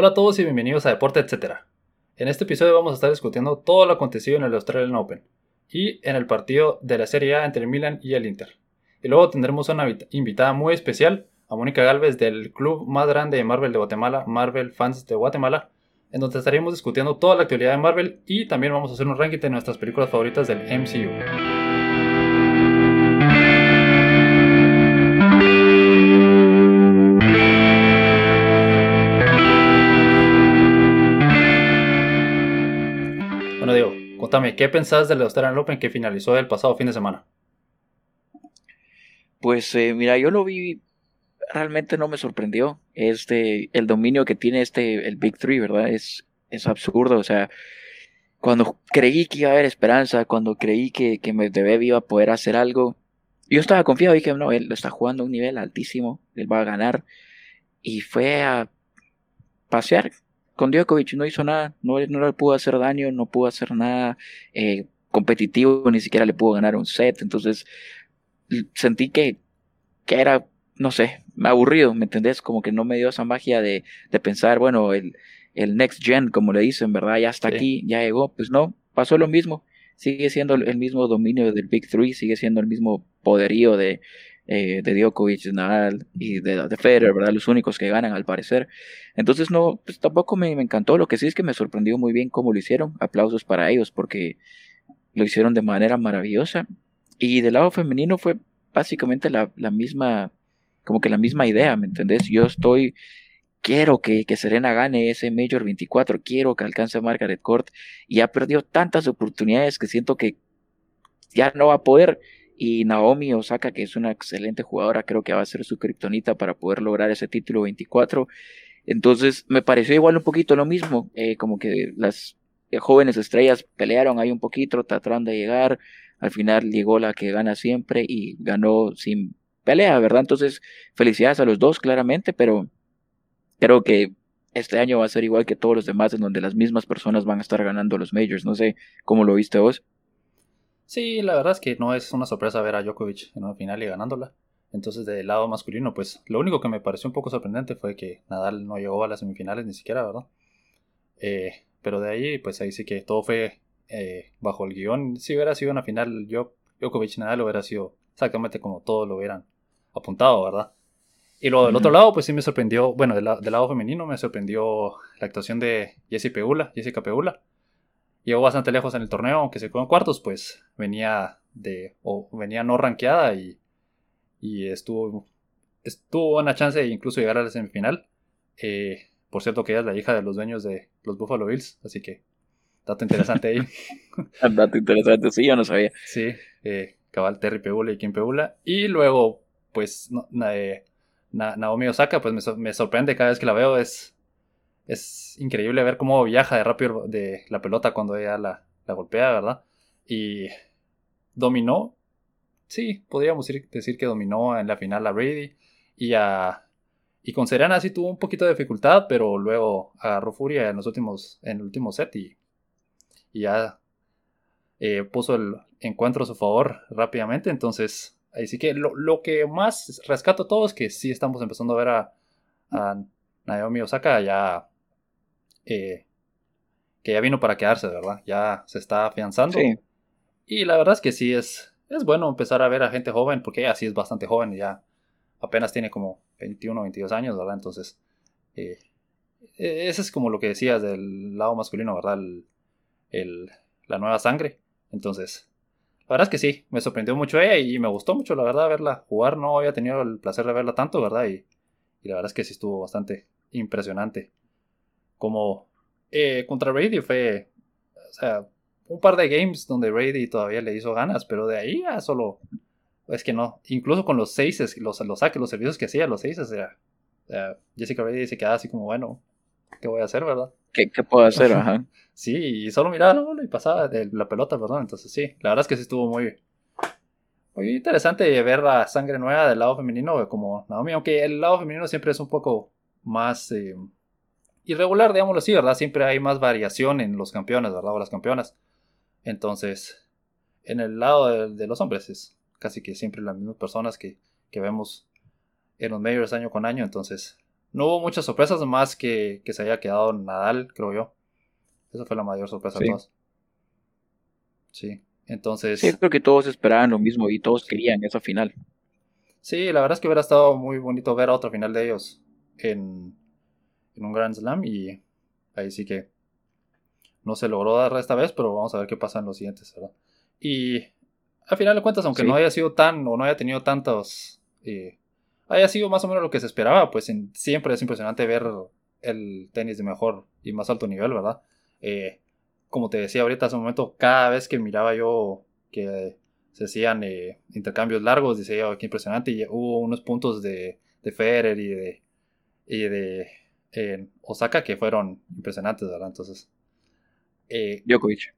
Hola a todos y bienvenidos a Deporte Etc. En este episodio vamos a estar discutiendo todo lo acontecido en el Australian Open y en el partido de la Serie A entre el Milan y el Inter. Y luego tendremos una invitada muy especial, a Mónica Galvez del club más grande de Marvel de Guatemala, Marvel Fans de Guatemala, en donde estaremos discutiendo toda la actualidad de Marvel y también vamos a hacer un ranking de nuestras películas favoritas del MCU. Contame, ¿qué pensás del Australian Open que finalizó el pasado fin de semana? Pues eh, mira, yo lo vi, realmente no me sorprendió. Este, el dominio que tiene este, el Big Three, ¿verdad? Es, es absurdo. O sea, cuando creí que iba a haber esperanza, cuando creí que, que Medvedev iba a poder hacer algo, yo estaba confiado, dije, no, él está jugando a un nivel altísimo, él va a ganar. Y fue a pasear, con Djokovic no hizo nada, no, no le pudo hacer daño, no pudo hacer nada eh, competitivo, ni siquiera le pudo ganar un set, entonces sentí que, que era, no sé, aburrido, ¿me entendés? Como que no me dio esa magia de, de pensar, bueno, el, el next gen, como le dicen, ¿verdad? Ya está aquí, ya llegó, pues no, pasó lo mismo, sigue siendo el mismo dominio del Big Three, sigue siendo el mismo poderío de, eh, de Djokovic, de Nadal y de, de, Federer, ¿verdad? Los únicos que ganan al parecer. Entonces no, pues tampoco me, encantó. Lo que sí es que me sorprendió muy bien cómo lo hicieron. Aplausos para ellos porque lo hicieron de manera maravillosa. Y del lado femenino fue básicamente la, misma, como que la misma idea, ¿me entendés? Yo estoy, quiero que, que Serena gane ese Major 24, quiero que alcance a Margaret Court y ha perdido tantas oportunidades que siento que ya no va a poder y Naomi Osaka, que es una excelente jugadora, creo que va a ser su kriptonita para poder lograr ese título 24. Entonces me pareció igual un poquito lo mismo, eh, como que las jóvenes estrellas pelearon ahí un poquito, tratando de llegar. Al final llegó la que gana siempre y ganó sin pelea, ¿verdad? Entonces, felicidades a los dos, claramente, pero creo que este año va a ser igual que todos los demás, en donde las mismas personas van a estar ganando los majors. No sé cómo lo viste vos. Sí, la verdad es que no es una sorpresa ver a Djokovic en una final y ganándola. Entonces, del lado masculino, pues lo único que me pareció un poco sorprendente fue que Nadal no llegó a las semifinales ni siquiera, ¿verdad? Eh, pero de ahí, pues ahí sí que todo fue eh, bajo el guion. Si hubiera sido una final Djokovic-Nadal, hubiera sido exactamente como todos lo hubieran apuntado, ¿verdad? Y luego del otro lado, pues sí me sorprendió, bueno, del, del, lado femenino me sorprendió la actuación de Jessie Peula, Jessica Peula llegó bastante lejos en el torneo, aunque se quedó en cuartos, pues venía de o venía no rankeada y, y estuvo estuvo una chance de incluso llegar a la semifinal. Eh, por cierto que ella es la hija de los dueños de los Buffalo Bills, así que dato interesante ahí. dato interesante, sí, yo no sabía. Sí, eh, cabal Terry Peula y Kim Peula. Y luego, pues, eh, Naomi Osaka, pues me, me, sorprende cada vez que la veo, es es increíble ver cómo viaja de rápido de la pelota cuando ella la, golpea, ¿verdad? Y dominó, sí, podríamos decir que dominó en la final a Brady y a... Y con Serena sí tuvo un poquito de dificultad, pero luego agarró furia en los últimos, en el último set y, ya eh, puso el encuentro a su favor rápidamente. Entonces, ahí sí que lo, que más rescato todo es que sí estamos empezando a ver a, a Naomi Osaka ya que ya vino para quedarse, ¿verdad? Ya se está afianzando. Sí. Y la verdad es que sí es, es bueno empezar a ver a gente joven, porque ella sí es bastante joven ya apenas tiene como 21 o 22 años, ¿verdad? Entonces, eh, e, ese es como lo que decías del lado masculino, ¿verdad? El, la nueva sangre. Entonces, la verdad es que sí, me sorprendió mucho ella y me gustó mucho, la verdad, verla jugar. No había tenido el placer de verla tanto, ¿verdad? Y, y la verdad es que sí estuvo bastante impresionante como eh, contra Brady fue, o sea, un par de games donde Brady todavía le hizo ganas, pero de ahí ya solo, es que no, incluso con los seis, los, los saques, los servicios que hacía, los seis, o sea, Jessica Brady se quedaba así como, bueno, ¿qué voy a hacer, verdad? ¿Qué, qué puedo hacer? Ajá. sí, y solo miraba ¿no? y pasaba de la pelota, perdón, entonces sí, la verdad es que sí estuvo muy, muy interesante ver la sangre nueva del lado femenino como Naomi, aunque el lado femenino siempre es un poco más... Eh, irregular, digámoslo así, ¿verdad? Siempre hay más variación en los campeones, ¿verdad? O las campeonas. Entonces, en el lado de, los hombres es casi que siempre las mismas personas que, vemos en los medios año con año. Entonces, no hubo muchas sorpresas más que, que se haya quedado Nadal, creo yo. Esa fue la mayor sorpresa de todas. Sí, entonces... Sí, creo que todos esperaban lo mismo y todos querían esa final. Sí, la verdad es que hubiera estado muy bonito ver otra final de ellos en, en un Grand Slam y ahí sí que no se logró dar esta vez, pero vamos a ver qué pasa en los siguientes, ¿verdad? Y al final de cuentas, aunque no haya sido tan o no haya tenido tantos, eh, haya sido más o menos lo que se esperaba, pues siempre es impresionante ver el tenis de mejor y más alto nivel, ¿verdad? Eh, como te decía ahorita hace un momento, cada vez que miraba yo que se hacían eh, intercambios largos, decía, oh, qué impresionante, y hubo unos puntos de, de Federer y de, y de Osaka que fueron impresionantes, ¿verdad? Entonces... Eh, Djokovic.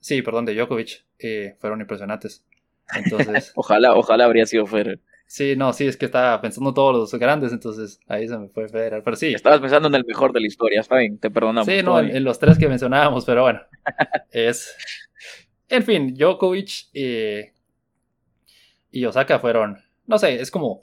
Sí, perdón, de Djokovic, eh, fueron impresionantes. Entonces... ojalá, ojalá habría sido Federer. Sí, no, sí, es que estaba pensando todos los grandes, entonces ahí se me fue Federer. Pero sí. Estabas pensando en el mejor de la historia, está bien, te perdonamos. Sí, no, en, los tres que mencionábamos, pero bueno. es. En fin, Djokovic y, y Osaka fueron. No sé, es como.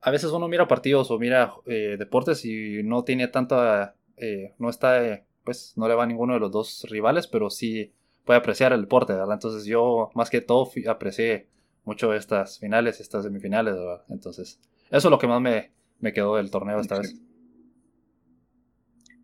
A veces uno mira partidos o mira eh, deportes y no tiene tanta. Eh, no está. Pues no le va a ninguno de los dos rivales, pero sí puede apreciar el deporte, ¿verdad? Entonces yo, más que todo, aprecié mucho estas finales, estas semifinales, ¿verdad? Entonces, eso es lo que más me, me quedó del torneo esta vez.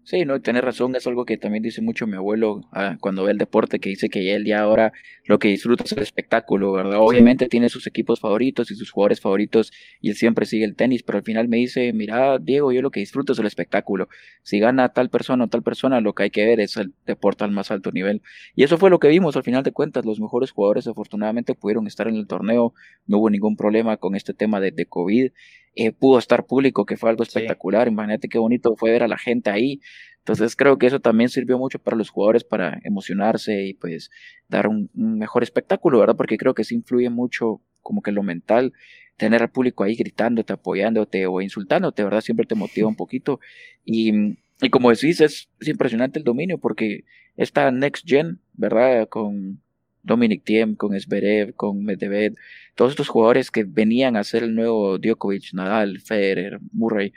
Sí, no, tienes razón, es algo que también dice mucho mi abuelo ah, cuando ve el deporte, que dice que él ya ahora lo que disfruta es el espectáculo, ¿verdad? Obviamente tiene sus equipos favoritos y sus jugadores favoritos y él siempre sigue el tenis, pero al final me dice, mira, Diego, yo lo que disfruto es el espectáculo. Si gana tal persona o tal persona, lo que hay que ver es el deporte al más alto nivel. Y eso fue lo que vimos al final de cuentas, los mejores jugadores afortunadamente pudieron estar en el torneo, no hubo ningún problema con este tema de, de COVID eh, pudo estar público, que fue algo espectacular. Imagínate qué bonito fue ver a la gente ahí. Entonces creo que eso también sirvió mucho para los jugadores para emocionarse y pues dar un, mejor espectáculo, ¿verdad? Porque creo que sí influye mucho como que lo mental, tener al público ahí gritándote, apoyándote o insultándote, ¿verdad? Siempre te motiva un poquito. Y, y como decís, es, es impresionante el dominio porque esta Next Gen, ¿verdad? Con Dominic Thiem, con Zverev, con Medvedev, todos estos jugadores que venían a ser el nuevo Djokovic, Nadal, Federer, Murray,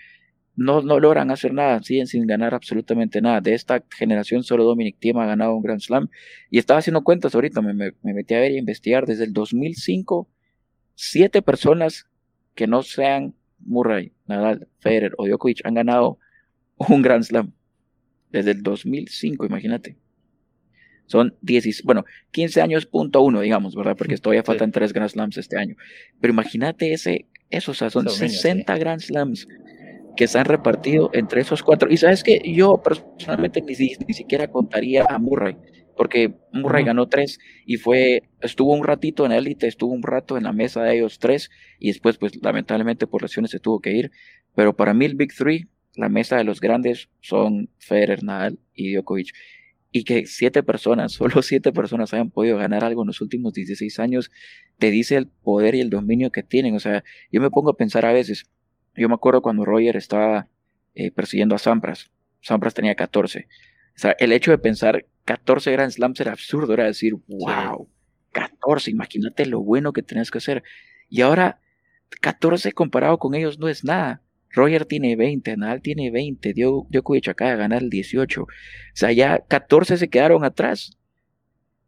no, no logran hacer nada, siguen sin ganar absolutamente nada. De esta generación solo Dominic Thiem ha ganado un Grand Slam y estaba haciendo cuentas ahorita, me, me, metí a ver y a investigar desde el 2005, siete personas que no sean Murray, Nadal, Federer o Djokovic han ganado un Grand Slam. Desde el 2005, imagínate. Son 10, bueno, 15 años punto uno, digamos, ¿verdad? Porque todavía faltan tres Grand Slams este año. Pero imagínate ese, eso, o sea, son 60 Grand Slams que se han repartido entre esos cuatro. Y sabes que yo personalmente ni, ni, siquiera contaría a Murray, porque Murray ganó tres y fue, estuvo un ratito en élite, estuvo un rato en la mesa de ellos tres y después, pues lamentablemente por lesiones se tuvo que ir. Pero para mí el Big Three, la mesa de los grandes son Federer, Nadal y Djokovic y que siete personas, solo siete personas hayan podido ganar algo en los últimos 16 años, te dice el poder y el dominio que tienen. O sea, yo me pongo a pensar a veces, yo me acuerdo cuando Roger estaba eh, persiguiendo a Sampras, Sampras tenía 14. O sea, el hecho de pensar 14 Grand Slams era absurdo, era decir, wow, 14, imagínate lo bueno que tenías que hacer. Y ahora, 14 comparado con ellos no es nada. Roger tiene 20, Nadal tiene 20, Djokovic acaba de ganar el 18. O sea, ya 14 se quedaron atrás.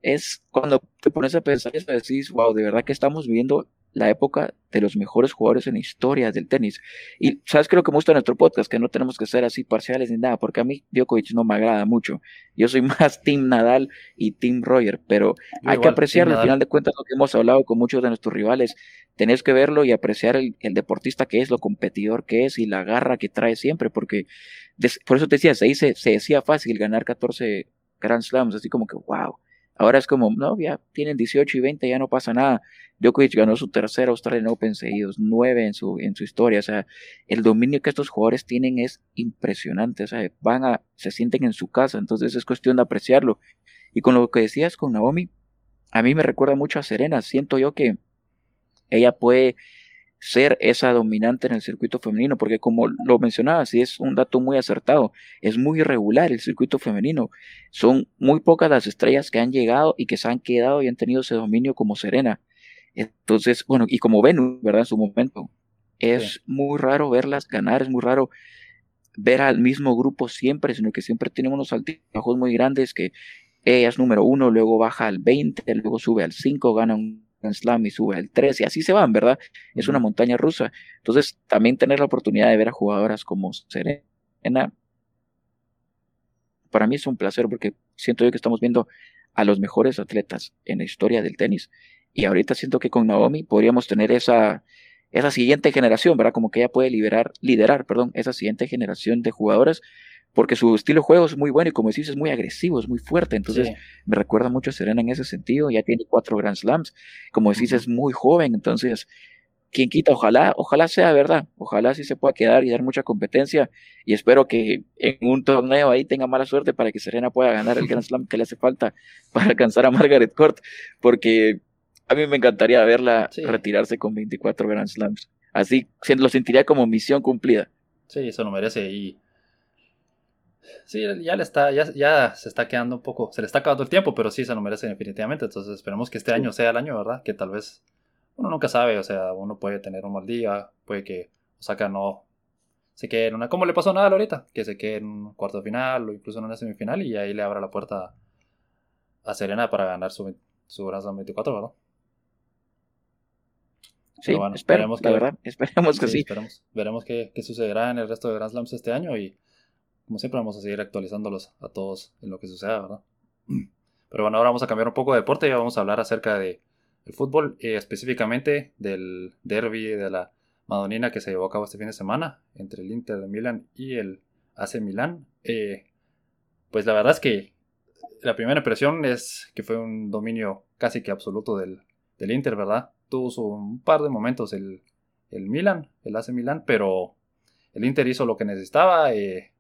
Es cuando te pones a pensar y decís, wow, de verdad que estamos viviendo la época de los mejores jugadores en la historia del tenis. Y sabes que lo que me gusta de nuestro podcast, que no tenemos que ser así parciales ni nada, porque a mí Djokovic no me agrada mucho. Yo soy más Team Nadal y Team Roger, pero hay que apreciarlo. Al final de cuentas, lo que hemos hablado con muchos de nuestros rivales, tenés que verlo y apreciar el, deportista que es, lo competidor que es y la garra que trae siempre, porque por eso te decía, se, dice, se decía fácil ganar 14 Grand Slams, así como que wow Ahora es como, no, ya tienen 18 y 20, ya no pasa nada. Djokovic ganó su tercera Australian Open seguidos, nueve en su, en su historia. O sea, el dominio que estos jugadores tienen es impresionante. O sea, van a, se sienten en su casa, entonces es cuestión de apreciarlo. Y con lo que decías con Naomi, a mí me recuerda mucho a Serena. Siento yo que ella puede ser esa dominante en el circuito femenino, porque como lo mencionabas, y es un dato muy acertado, es muy irregular el circuito femenino. Son muy pocas las estrellas que han llegado y que se han quedado y han tenido ese dominio como Serena. Entonces, bueno, y como Venus, ¿verdad? En su momento. Es muy raro verlas ganar, es muy raro ver al mismo grupo siempre, sino que siempre tienen unos altibajos muy grandes que ella es número uno, luego baja al 20, luego sube al 5, gana un Slam y sube al 3 y así se van, ¿verdad? Es una montaña rusa. Entonces, también tener la oportunidad de ver a jugadoras como Serena, para mí es un placer porque siento yo que estamos viendo a los mejores atletas en la historia del tenis. Y ahorita siento que con Naomi podríamos tener esa, esa siguiente generación, ¿verdad? Como que ella puede liberar, liderar, perdón, esa siguiente generación de jugadoras, porque su estilo de juego es muy bueno y como decís, es muy agresivo, es muy fuerte. Entonces, me recuerda mucho a Serena en ese sentido. Ya tiene cuatro Grand Slams. Como decís, es muy joven. Entonces, quien quita, ojalá, ojalá sea verdad. Ojalá sí se pueda quedar y dar mucha competencia. Y espero que en un torneo ahí tenga mala suerte para que Serena pueda ganar el Grand Slam que le hace falta para alcanzar a Margaret Court. Porque a mí me encantaría verla retirarse con 24 Grand Slams. Así lo sentiría como misión cumplida. Sí, eso lo merece. Y sí, ya le está, ya, ya, se está quedando un poco, se le está acabando el tiempo, pero sí se lo merece definitivamente. Entonces esperemos que este año sea el año, ¿verdad? Que tal vez uno nunca sabe, o sea, uno puede tener un mal día, puede que Osaka no se quede en una, como le pasó a Nadal ahorita, que se quede en un cuarto final o incluso en una semifinal y ahí le abra la puerta a Serena para ganar su, su Grand Slam 24, ¿verdad? Sí, esperemos que, la verdad, esperemos que sí. Veremos qué, qué, sucederá en el resto de Grand Slams este año y como siempre vamos a seguir actualizándolos a todos en lo que suceda, ¿verdad? Pero bueno, ahora vamos a cambiar un poco de deporte y vamos a hablar acerca de el fútbol, eh, específicamente del derby de la Madonina que se llevó a cabo este fin de semana entre el Inter de Milán y el AC Milán. Eh, pues la verdad es que la primera impresión es que fue un dominio casi que absoluto del, del Inter, ¿verdad? tuvo un par de momentos el, el Milan, el AC Milan, pero el Inter hizo lo que necesitaba. Eh,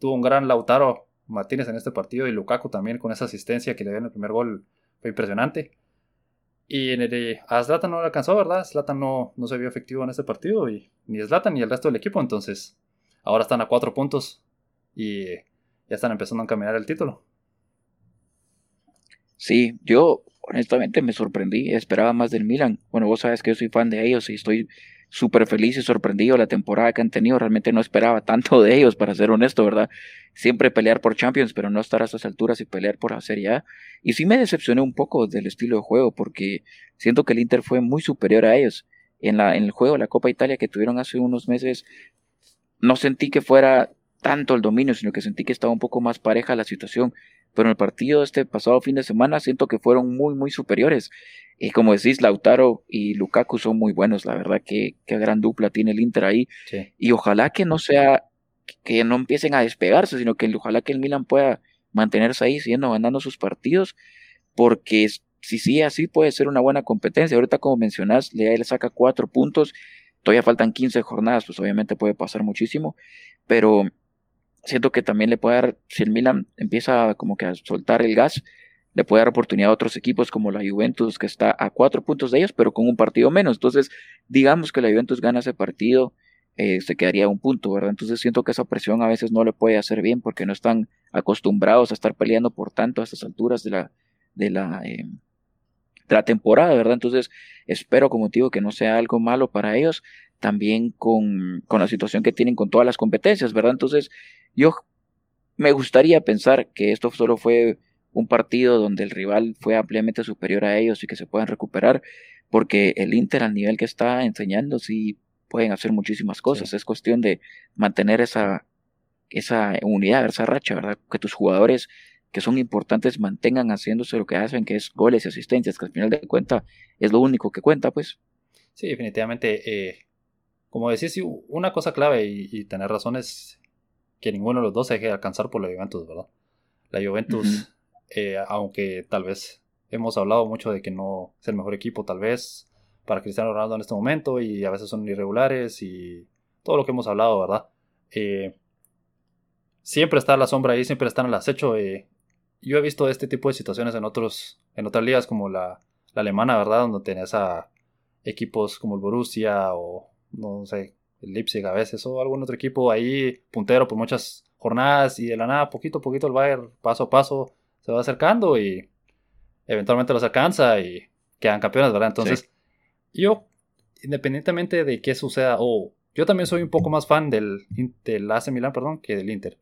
tuvo un gran Lautaro Martínez en este partido y Lukaku también con esa asistencia que le dio en el primer gol fue impresionante. Y en el, a Zlatan no le alcanzó, ¿verdad? Zlatan no, no se vio efectivo en este partido, y ni Zlatan ni el resto del equipo. Entonces, ahora están a cuatro puntos y ya están empezando a caminar el título. Sí, yo honestamente me sorprendí, esperaba más del Milan. Bueno, vos sabes que yo soy fan de ellos y estoy súper feliz y sorprendido la temporada que han tenido. Realmente no esperaba tanto de ellos, para ser honesto, ¿verdad? Siempre pelear por Champions, pero no estar a estas alturas y pelear por la Serie. Y sí me decepcioné un poco del estilo de juego, porque siento que el Inter fue muy superior a ellos. En, la, en el juego de la Copa Italia que tuvieron hace unos meses, no sentí que fuera tanto el dominio, sino que sentí que estaba un poco más pareja la situación. Pero en el partido este pasado fin de semana siento que fueron muy, muy superiores. Y como decís, Lautaro y Lukaku son muy buenos, la verdad que qué gran dupla tiene el Inter ahí. Y ojalá que no sea, que no empiecen a despegarse, sino que ojalá que el Milan pueda mantenerse ahí, siguiendo ganando sus partidos, porque si sí, así puede ser una buena competencia. Ahorita, como mencionás, le saca cuatro puntos, todavía faltan 15 jornadas, pues obviamente puede pasar muchísimo, pero siento que también le puede dar, si el Milan empieza como que a soltar el gas, le puede dar oportunidad a otros equipos como la Juventus, que está a cuatro puntos de ellos, pero con un partido menos. Entonces, digamos que la Juventus gana ese partido, eh, se quedaría un punto, ¿verdad? Entonces siento que esa presión a veces no le puede hacer bien porque no están acostumbrados a estar peleando por tanto a estas alturas de la, de la, eh, de la temporada, ¿verdad? Entonces, espero, como digo, que no sea algo malo para ellos, también con, con la situación que tienen con todas las competencias, ¿verdad? Entonces, yo me gustaría pensar que esto solo fue un partido donde el rival fue ampliamente superior a ellos y que se puedan recuperar, porque el Inter al nivel que está enseñando sí pueden hacer muchísimas cosas. Es cuestión de mantener esa, esa unidad, esa racha, ¿verdad? Que tus jugadores que son importantes mantengan haciéndose lo que hacen, que es goles y asistencias, que al final de cuentas es lo único que cuenta, pues. Sí, definitivamente. Eh, como decís, una cosa clave y, y tener razón es que ninguno de los dos se deje alcanzar por la Juventus, ¿verdad? La Juventus, eh, aunque tal vez hemos hablado mucho de que no es el mejor equipo, tal vez, para Cristiano Ronaldo en este momento, y a veces son irregulares y todo lo que hemos hablado, ¿verdad? Eh, siempre está la sombra ahí, siempre están al acecho. Eh, yo he visto este tipo de situaciones en otros, en otras ligas como la, la alemana, ¿verdad? Donde tenés a equipos como el Borussia o no sé, el Leipzig a veces o algún otro equipo ahí puntero por muchas jornadas y de la nada poquito a poquito el Bayern paso a paso se va acercando y eventualmente los alcanza y quedan campeones, ¿verdad? Entonces yo independientemente de qué suceda, o yo también soy un poco más fan del, del AC Milan, perdón, que del Inter.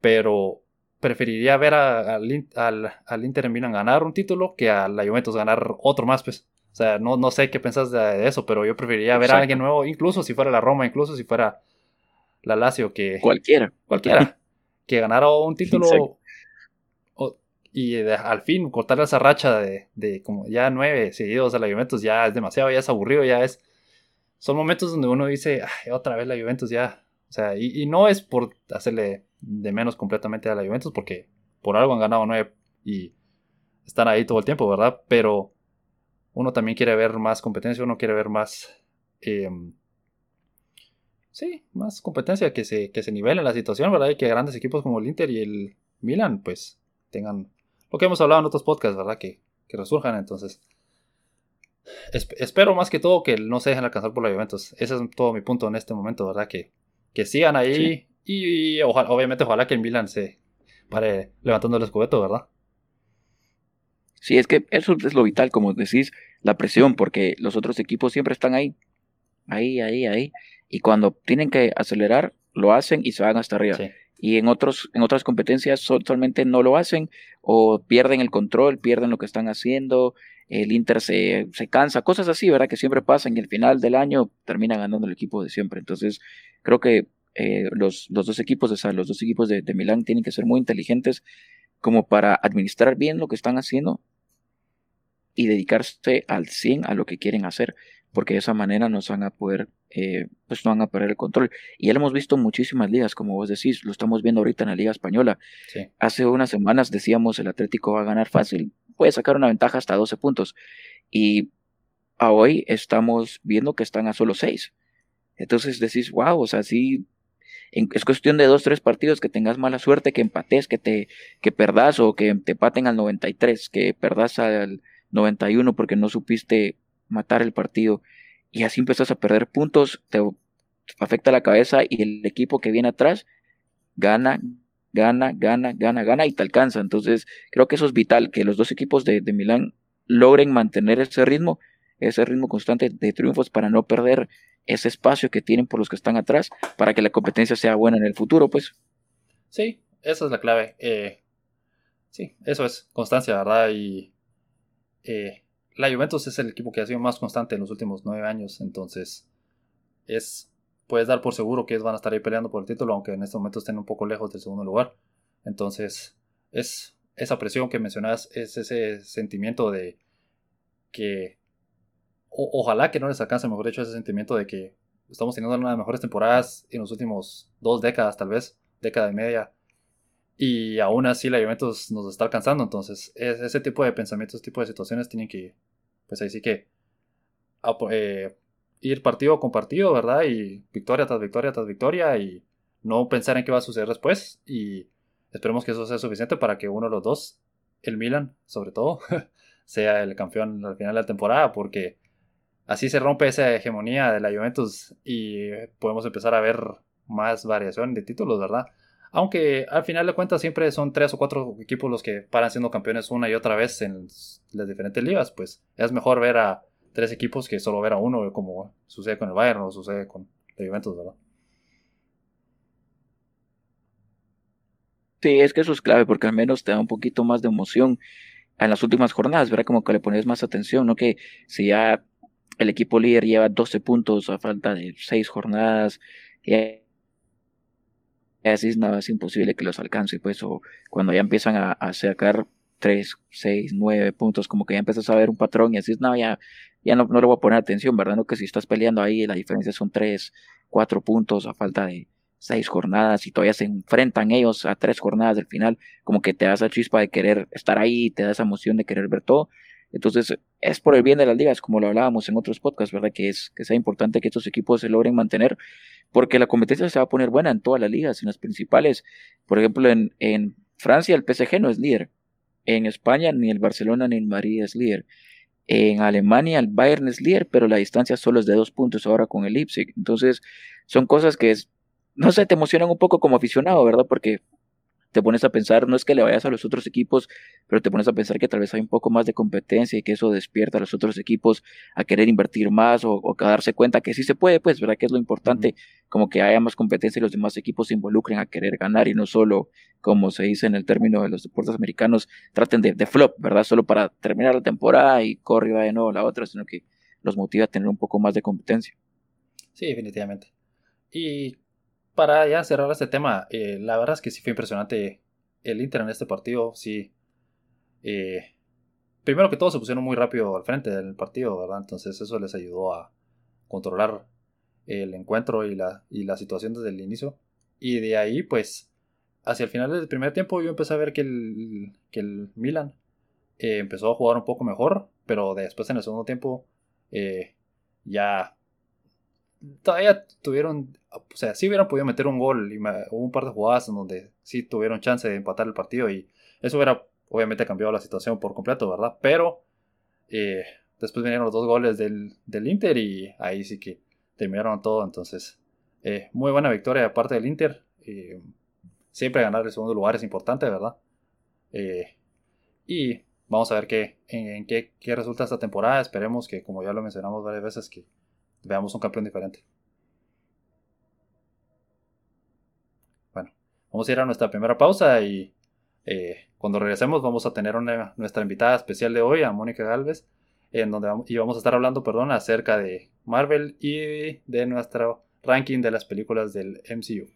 Pero preferiría ver al, al, Inter en Milan ganar un título que a la Juventus ganar otro más, pues. O sea, no, no sé qué pensás de, eso, pero yo preferiría ver a alguien nuevo, incluso si fuera la Roma, incluso si fuera la Lazio, que... Cualquiera. Cualquiera. que ganara un título y al fin cortar esa racha de, de, como ya nueve seguidos a la Juventus ya es demasiado, ya es aburrido, ya es... Son momentos donde uno dice, Ay, otra vez la Juventus ya. O sea, y, no es por hacerle de menos completamente a la Juventus, porque por algo han ganado nueve y están ahí todo el tiempo, ¿verdad? Pero uno también quiere ver más competencia, uno quiere ver más... Em, sí, más competencia, que se, que se nivele la situación, ¿verdad? Y que grandes equipos como el Inter y el Milan, pues, tengan lo que hemos hablado en otros podcasts, ¿verdad? Que, que resurjan, entonces. espero más que todo que no se dejen alcanzar por la Juventus. Ese es todo mi punto en este momento, ¿verdad? Que, que sigan ahí y, obviamente ojalá que el Milan se pare levantando el escudeto, ¿verdad? Sí, es que eso es lo vital, como decís, la presión, porque los otros equipos siempre están ahí, ahí, ahí, ahí, y cuando tienen que acelerar, lo hacen y se van hasta arriba. Sí y en, otros, en otras competencias totalmente no lo hacen o pierden el control, pierden lo que están haciendo, el Inter se, se cansa, cosas así, ¿verdad? Que siempre pasan y al final del año termina ganando el equipo de siempre. Entonces, creo que eh, los, los, dos equipos, o sea, los dos equipos de, de Milán tienen que ser muy inteligentes como para administrar bien lo que están haciendo y dedicarse al 100 a lo que quieren hacer porque de esa manera nos van a poder, eh, pues no van a perder el control. Y ya lo hemos visto en muchísimas ligas, como vos decís, lo estamos viendo ahorita en la Liga Española. Hace unas semanas decíamos el Atlético va a ganar fácil, puede sacar una ventaja hasta 12 puntos. Y a hoy estamos viendo que están a solo 6. Entonces decís, wow, o sea, sí, es cuestión de dos, tres partidos que tengas mala suerte, que empates, que te que perdás o que te paten al 93, que perdás al 91 porque no supiste matar el partido y así empiezas a perder puntos, te afecta la cabeza y el equipo que viene atrás gana, gana, gana, gana, gana y te alcanza. Entonces creo que eso es vital, que los dos equipos de, de Milán logren mantener ese ritmo, ese ritmo constante de triunfos para no perder ese espacio que tienen por los que están atrás, para que la competencia sea buena en el futuro, pues. Sí, esa es la clave. Eh, sí, eso es constancia, ¿verdad? Y eh, la Juventus es el equipo que ha sido más constante en los últimos nueve años, entonces es puedes dar por seguro que ellos van a estar ahí peleando por el título, aunque en este momento estén un poco lejos del segundo lugar. Entonces es esa presión que mencionas, es ese sentimiento de que ojalá que no les alcance, mejor dicho, ese sentimiento de que estamos teniendo una de las mejores temporadas en los últimos dos décadas, tal vez, década y media, y aún así la Juventus nos está alcanzando. Entonces, ese tipo de pensamientos, ese tipo de situaciones tienen que, pues ahí sí que eh, ir partido con partido, ¿verdad? Y victoria tras victoria tras victoria y no pensar en qué va a suceder después. Y esperemos que eso sea suficiente para que uno de los dos, el Milan sobre todo, sea el campeón al final de la temporada, porque así se rompe esa hegemonía de la Juventus y podemos empezar a ver más variación de títulos, ¿verdad? Aunque al final de cuentas siempre son tres o cuatro equipos los que paran siendo campeones una y otra vez en las diferentes ligas, pues es mejor ver a tres equipos que solo ver a uno, como sucede con el Bayern o sucede con la Juventus, ¿verdad? Sí, es que eso es clave porque al menos te da un poquito más de emoción en las últimas jornadas, ¿verdad? Como que le pones más atención, ¿no? Que si ya el equipo líder lleva 12 puntos a falta de 6 jornadas, y así es nada, es imposible que los alcance, pues, o cuando ya empiezan a, sacar 3, 6, 9 puntos, como que ya empiezas a ver un patrón y así es, nada, ya, ya no, no le voy a poner atención, ¿verdad? No que si estás peleando ahí, la diferencia son 3, 4 puntos a falta de 6 jornadas y todavía se enfrentan ellos a 3 jornadas del final, como que te da esa chispa de querer estar ahí, te da esa emoción de querer ver todo. Entonces, es por el bien de las ligas, como lo hablábamos en otros podcasts, ¿verdad? Que es que sea importante que estos equipos se logren mantener porque la competencia se va a poner buena en todas las ligas, en las principales. Por ejemplo, en, en Francia el PSG no es líder. En España ni el Barcelona ni el Madrid es líder. En Alemania el Bayern es líder, pero la distancia solo es de dos puntos ahora con el Leipzig. Entonces, son cosas que, no sé, te emocionan un poco como aficionado, ¿verdad? Porque te pones a pensar, no es que le vayas a los otros equipos, pero te pones a pensar que tal vez hay un poco más de competencia y que eso despierta a los otros equipos a querer invertir más o, a darse cuenta que sí se puede, pues, ¿verdad? Que es lo importante, como que haya más competencia y los demás equipos se involucren a querer ganar y no solo, como se dice en el término de los deportes americanos, traten de, de flop, ¿verdad? Solo para terminar la temporada y corre y va de nuevo la otra, sino que los motiva a tener un poco más de competencia. Sí, definitivamente. Y para ya cerrar este tema, eh, la verdad es que sí fue impresionante el Inter en este partido. Sí. Eh, primero que todo se pusieron muy rápido al frente del partido, ¿verdad? Entonces eso les ayudó a controlar el encuentro y la, y la situación desde el inicio. Y de ahí, pues, hacia el final del primer tiempo yo empecé a ver que el, que el Milan eh, empezó a jugar un poco mejor, pero después en el segundo tiempo ya todavía tuvieron, o sea, sí hubieran podido meter un gol y hubo un par de jugadas en donde sí tuvieron chance de empatar el partido y eso hubiera obviamente cambiado la situación por completo, ¿verdad? Pero eh, después vinieron los dos goles del, Inter y ahí sí que terminaron todo, entonces eh, muy buena victoria de parte del Inter. Eh, siempre ganar el segundo lugar es importante, ¿verdad? y vamos a ver qué, en, qué, qué resulta esta temporada. Esperemos que, como ya lo mencionamos varias veces, que veamos un campeón diferente. Bueno, vamos a ir a nuestra primera pausa y eh, cuando regresemos vamos a tener una, nuestra invitada especial de hoy, a Mónica Galvez, en donde y vamos a estar hablando, perdón, acerca de Marvel y de nuestro ranking de las películas del MCU.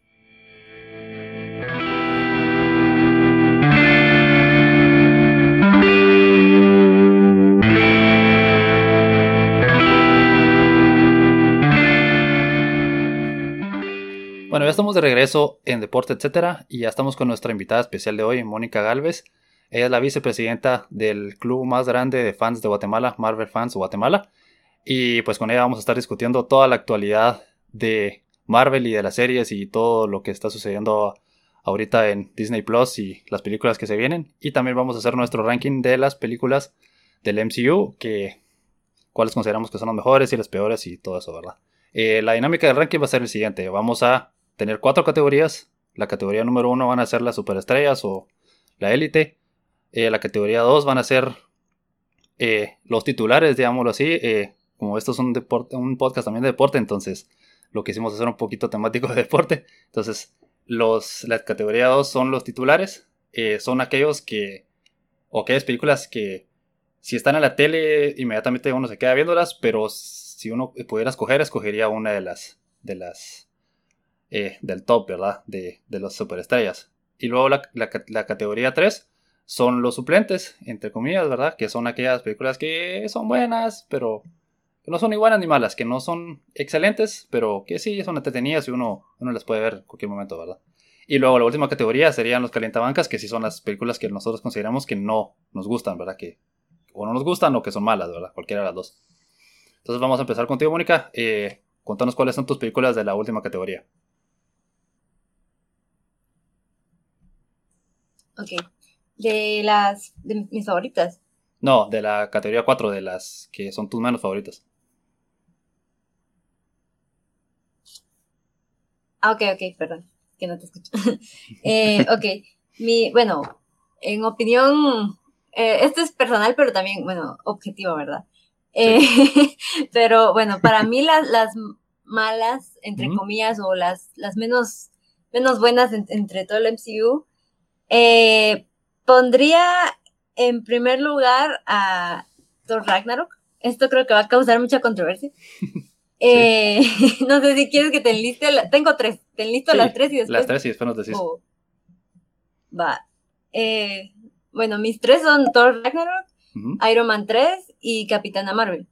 Ya estamos de regreso en Deporte, etcétera, y ya estamos con nuestra invitada especial de hoy, Mónica Galvez. Ella es la vicepresidenta del club más grande de fans de Guatemala, Marvel Fans Guatemala. Y pues con ella vamos a estar discutiendo toda la actualidad de Marvel y de las series y todo lo que está sucediendo ahorita en Disney Plus y las películas que se vienen. Y también vamos a hacer nuestro ranking de las películas del MCU, que cuáles consideramos que son las mejores y las peores y todo eso, ¿verdad? Eh, la dinámica del ranking va a ser el siguiente. Vamos a tener cuatro categorías. La categoría número uno van a ser las superestrellas o la élite. Eh, la categoría dos van a ser eh, los titulares, digámoslo así. Eh, como esto es un, un podcast también de deporte, entonces lo que hicimos es hacer un poquito temático de deporte. Entonces, los, la categoría 2 son los titulares. son aquellos que, o aquellas películas que si están en la tele, inmediatamente uno se queda viéndolas, pero si uno pudiera escoger, escogería una de las, de las eh, del top, ¿verdad? De, de las superestrellas. Y luego la, categoría 3 son los suplentes, entre comillas, ¿verdad? Que son aquellas películas que son buenas, pero que no son ni buenas ni malas, que no son excelentes, pero que sí son entretenidas y uno, uno las puede ver en cualquier momento, ¿verdad? Y luego la última categoría serían los calientabancas, que sí son las películas que nosotros consideramos que no nos gustan, ¿verdad? Que o no nos gustan o que son malas, ¿verdad? Cualquiera de las dos. Entonces vamos a empezar contigo, Mónica. Eh, contanos cuáles son tus películas de la última categoría. Ok. De las. de mis favoritas. No, de la categoría 4, de las que son tus menos favoritas. Ah, ok, ok, perdón, que no te escucho. eh, ok, mi, bueno, en opinión, eh, esto es personal, pero también, bueno, objetivo, ¿verdad? Eh, pero bueno, para mí las, las malas, entre comillas, o las, las menos, menos buenas entre todo el MCU, eh, pondría en primer lugar a Thor Ragnarok. Esto creo que va a causar mucha controversia. Eh, no sé si quieres que te enliste. tengo tres. Te enlisto las tres y después. Las tres y después nos decís. va. Eh, bueno, mis tres son Thor Ragnarok, Iron Man 3 y Capitana Marvel.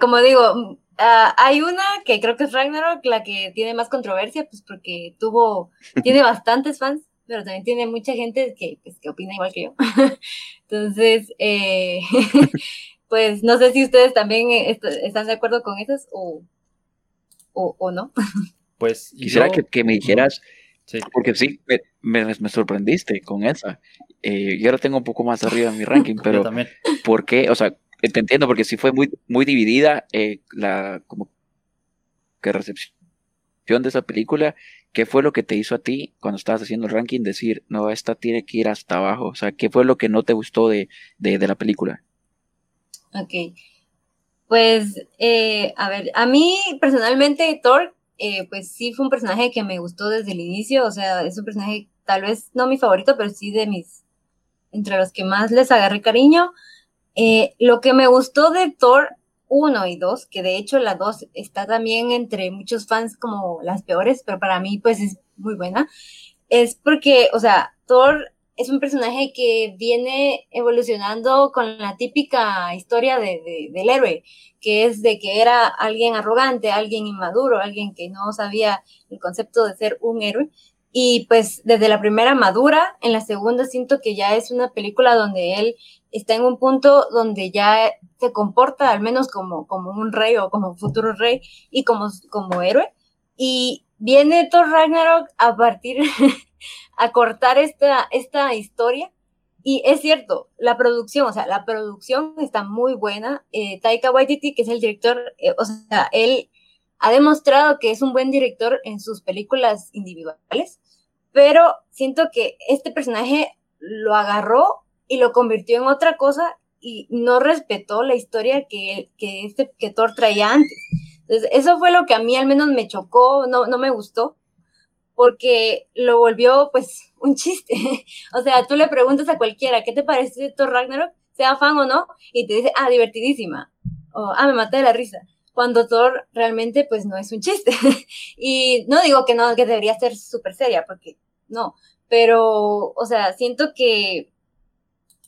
como digo, Ah, hay una que creo que es Ragnarok, la que tiene más controversia, pues porque tuvo, tiene bastantes fans, pero también tiene mucha gente que, pues, que opina igual que yo. Entonces, eh, pues no sé si ustedes también están de acuerdo con esas o, o, no. Pues quisiera que, me dijeras, porque sí, me, me, sorprendiste con esa. Eh, yo ahora tengo un poco más arriba en mi ranking, pero ¿por qué? O sea, te entiendo, porque sí fue muy, muy dividida eh, la como que recepción de esa película, ¿qué fue lo que te hizo a ti cuando estabas haciendo el ranking decir, no, esta tiene que ir hasta abajo? O sea, ¿qué fue lo que no te gustó de, de, de la película? Ok. Pues, eh, a ver, a mí personalmente Thor, eh, pues sí fue un personaje que me gustó desde el inicio, o sea, es un personaje tal vez no mi favorito, pero sí de mis, entre los que más les agarré cariño. Eh, lo que me gustó de Thor 1 y 2, que de hecho la 2 está también entre muchos fans como las peores, pero para mí pues es muy buena, es porque, o sea, Thor es un personaje que viene evolucionando con la típica historia de, del héroe, que es de que era alguien arrogante, alguien inmaduro, alguien que no sabía el concepto de ser un héroe. Y pues desde la primera madura, en la segunda siento que ya es una película donde él está en un punto donde ya se comporta al menos como, como un rey o como futuro rey y como, como héroe. Y viene Thor Ragnarok a partir a cortar esta, esta historia. Y es cierto, la producción, o sea, la producción está muy buena. Eh, Taika Waititi, que es el director, eh, o sea, él ha demostrado que es un buen director en sus películas individuales, pero siento que este personaje lo agarró y lo convirtió en otra cosa y no respetó la historia que, que, este, que Thor traía antes. Entonces, eso fue lo que a mí al menos me chocó, no, no me gustó porque lo volvió pues un chiste. o sea, tú le preguntas a cualquiera, ¿qué te parece Thor Ragnarok? Sea fan o no, y te dice, ah, divertidísima. O, ah, me maté de la risa. Cuando Thor realmente pues no es un chiste. y no digo que no, que debería ser súper seria, porque no. Pero, o sea, siento que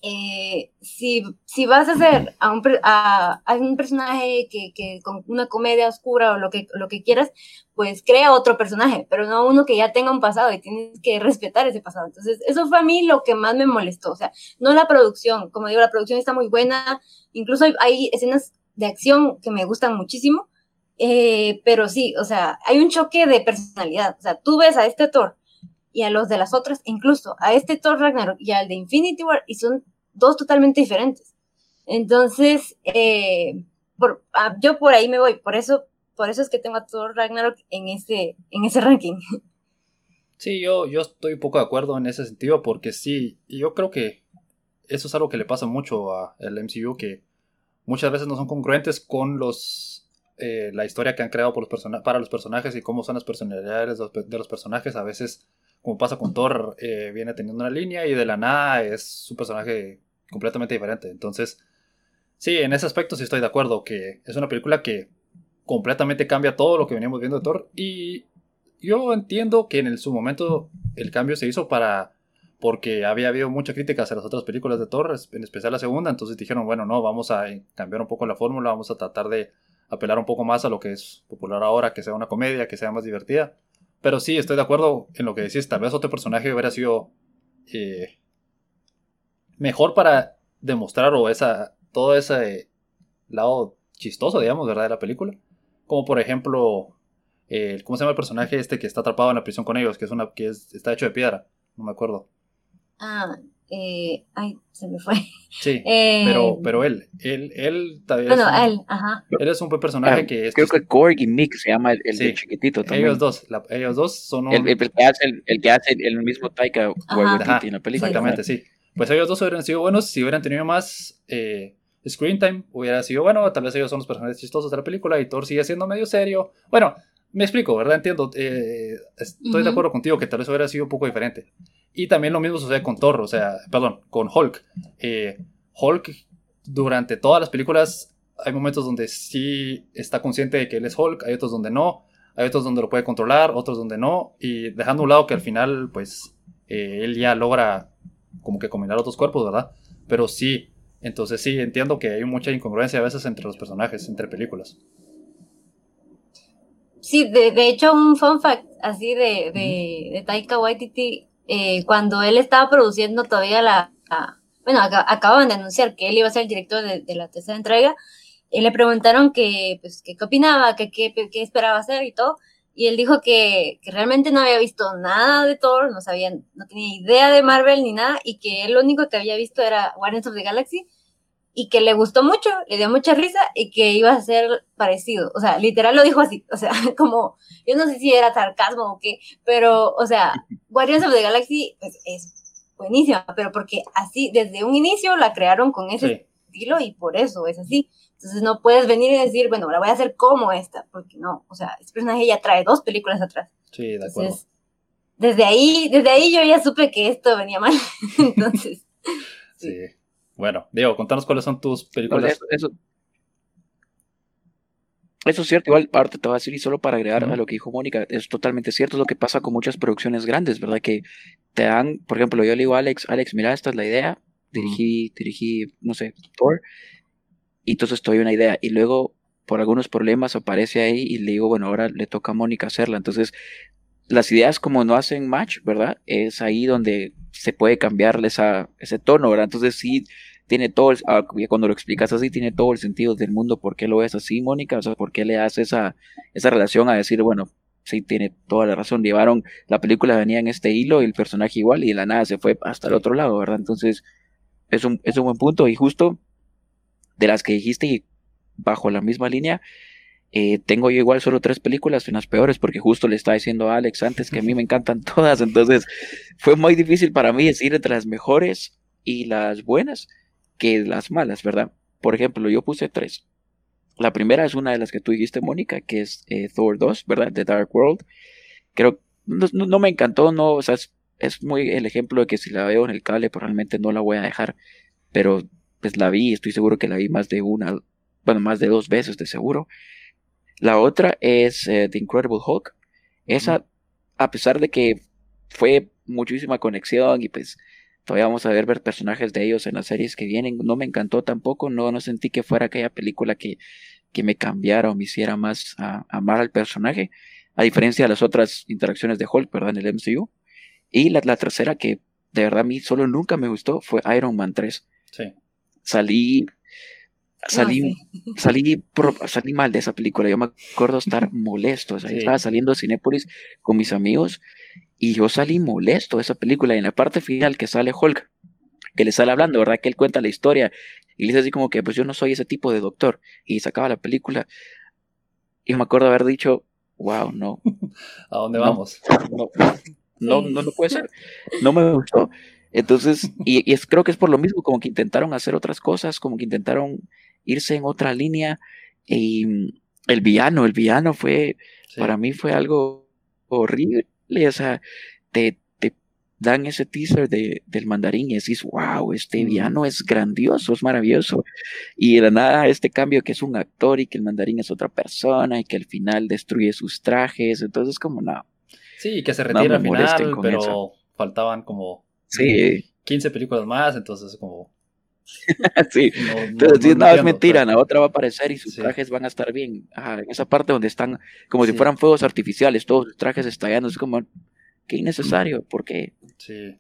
eh, si, si, vas a hacer a un, a, un personaje que, que, con una comedia oscura o lo que, lo que quieras, pues crea otro personaje, pero no uno que ya tenga un pasado y tienes que respetar ese pasado. Entonces, eso fue a mí lo que más me molestó. O sea, no la producción, como digo, la producción está muy buena, incluso hay, escenas de acción que me gustan muchísimo, eh, pero sí, o sea, hay un choque de personalidad. O sea, tú ves a este Thor y a los de las otras, incluso a este Thor Ragnarok y al de Infinity War, y son dos totalmente diferentes. Entonces, eh, por, ah, yo por ahí me voy, por eso, por eso es que tengo a Thor Ragnarok en ese, en ese ranking. Sí, yo, yo estoy poco de acuerdo en ese sentido, porque sí, yo creo que eso es algo que le pasa mucho al MCU, que muchas veces no son congruentes con los eh, la historia que han creado para los personajes y cómo son las personalidades de los personajes. A veces como pasa con Thor, eh, viene teniendo una línea y de la nada es su personaje completamente diferente. Entonces, sí, en ese aspecto sí estoy de acuerdo, que es una película que completamente cambia todo lo que veníamos viendo de Thor. Y yo entiendo que en su momento el cambio se hizo para porque había habido mucha crítica hacia las otras películas de Thor, en especial la segunda, entonces dijeron, bueno, no, vamos a cambiar un poco la fórmula, vamos a tratar de apelar un poco más a lo que es popular ahora, que sea una comedia, que sea más divertida. Pero sí, estoy de acuerdo en lo que decís. Tal vez otro personaje hubiera sido eh, mejor para demostrar o esa, todo ese lado chistoso, digamos, ¿verdad? De la película. Como por ejemplo, ¿cómo se llama el personaje este que está atrapado en la prisión con ellos? Que, es una, que está hecho de piedra. No me acuerdo. Ah, eh, ay, se me fue. Sí, eh, pero, pero él, él, él también. Bueno, él, ajá. Él es un buen personaje ah, que es. Creo que Korg y Mick se llama el, el chiquitito también. Ellos dos, ellos dos son un... el, el, que hace el, que hace el mismo Taika Waititi en la película. Exactamente, sí. Pues ellos dos hubieran sido buenos si hubieran tenido más eh, screen time. Hubiera sido bueno, tal vez ellos son los personajes chistosos de la película y Thor sigue siendo medio serio. Bueno, me explico, ¿verdad? Entiendo. Eh, estoy de acuerdo contigo que tal vez hubiera sido un poco diferente. Y también lo mismo sucede con Thor, o sea, perdón, con Hulk. Eh, Hulk, durante todas las películas, hay momentos donde sí está consciente de que él es Hulk, hay otros donde no, hay otros donde lo puede controlar, otros donde no, y dejando a un lado que al final, pues, eh, él ya logra como que combinar otros cuerpos, ¿verdad? Pero sí, entonces sí, entiendo que hay mucha incongruencia a veces entre los personajes, entre películas. Sí, de, de, hecho, un fun fact así de, de, de Taika Waititi, eh, cuando él estaba produciendo todavía la, bueno, acababan de anunciar que él iba a ser el director de, la tercera entrega, y le preguntaron que, pues, qué opinaba, que, qué esperaba hacer y todo, y él dijo que, que, realmente no había visto nada de Thor, no sabía, no tenía idea de Marvel ni nada, y que él lo único que había visto era Guardians of the Galaxy, y que le gustó mucho, le dio mucha risa y que iba a ser parecido. O sea, literal lo dijo así. O sea, como, yo no sé si era sarcasmo o qué, pero, o sea, Guardians of the Galaxy pues, es buenísima, pero porque así, desde un inicio la crearon con ese estilo y por eso es así. Entonces no puedes venir y decir, bueno, la voy a hacer como esta, porque no, o sea, este personaje ya trae dos películas atrás. Sí, de acuerdo. Entonces, desde ahí, desde ahí yo ya supe que esto venía mal. Entonces. sí. Bueno, Diego, contanos cuáles son tus películas. Eso, eso, eso, es cierto, igual parte te voy a decir y solo para agregar a lo que dijo Mónica, es totalmente cierto, es lo que pasa con muchas producciones grandes, ¿verdad? Que te dan, por ejemplo, yo le digo a Alex, Alex, mira, esta es la idea, dirigí, dirigí, no sé, Thor, y entonces estoy una idea, y luego por algunos problemas aparece ahí y le digo, bueno, ahora le toca a Mónica hacerla, entonces las ideas como no hacen match, ¿verdad? Es ahí donde se puede cambiarle esa, ese tono, ¿verdad? Entonces sí, tiene todo, el, ah, cuando lo explicas así, tiene todo el sentido del mundo. ¿Por qué lo ves así, Mónica? O sea, ¿por qué le das esa, esa relación a decir, bueno, sí, tiene toda la razón. Llevaron, la película venía en este hilo y el personaje igual y de la nada se fue hasta el otro lado, ¿verdad? Entonces, es un, es un buen punto y justo de las que dijiste y bajo la misma línea, eh, tengo yo igual solo tres películas, unas peores, porque justo le estaba diciendo a Alex antes que a mí me encantan todas, entonces fue muy difícil para mí decir entre las mejores y las buenas que las malas, ¿verdad? Por ejemplo, yo puse tres. La primera es una de las que tú dijiste, Mónica, que es eh, Thor 2, ¿verdad? The Dark World. Creo, no, no, me encantó, no, o sea, es, muy el ejemplo de que si la veo en el cable, probablemente pues, no la voy a dejar, pero pues la vi, estoy seguro que la vi más de una, bueno, más de dos veces de seguro. La otra es eh, The Incredible Hulk. Esa, a pesar de que fue muchísima conexión y pues todavía vamos a ver, ver personajes de ellos en las series que vienen, no me encantó tampoco, no, no sentí que fuera aquella película que, que me cambiara o me hiciera más a, amar al personaje, a diferencia de las otras interacciones de Hulk, ¿verdad? En el MCU. Y la, la tercera que de verdad a mí solo nunca me gustó fue Iron Man 3. Sí. Salí salí, salí, salí mal de esa película. Yo me acuerdo estar molesto. O sea, estaba saliendo a Cinépolis con mis amigos y yo salí molesto de esa película. Y en la parte final que sale Hulk, que le sale hablando, ¿verdad? Que él cuenta la historia y le dice así como que, pues yo no soy ese tipo de doctor. Y sacaba la película. Y me acuerdo haber dicho, wow, no. ¿A dónde vamos? No, no, no, puede ser. No me gustó. Entonces, y, es, creo que es por lo mismo, como que intentaron hacer otras cosas, como que intentaron irse en otra línea. Y el villano, el villano fue, para mí fue algo horrible. O sea, te, te dan ese teaser de, del mandarín y decís, wow, este villano es grandioso, es maravilloso. Y de nada, este cambio que es un actor y que el mandarín es otra persona y que al final destruye sus trajes. Entonces, como no. Sí, que se retira al final, pero faltaban como sí. 15 películas más, entonces como sí, entonces no, es mentira, la otra va a aparecer y sus trajes van a estar bien. Ajá, en esa parte donde están como si fueran fuegos artificiales, todos sus trajes estallando, es como, qué innecesario, ¿por qué? Sí.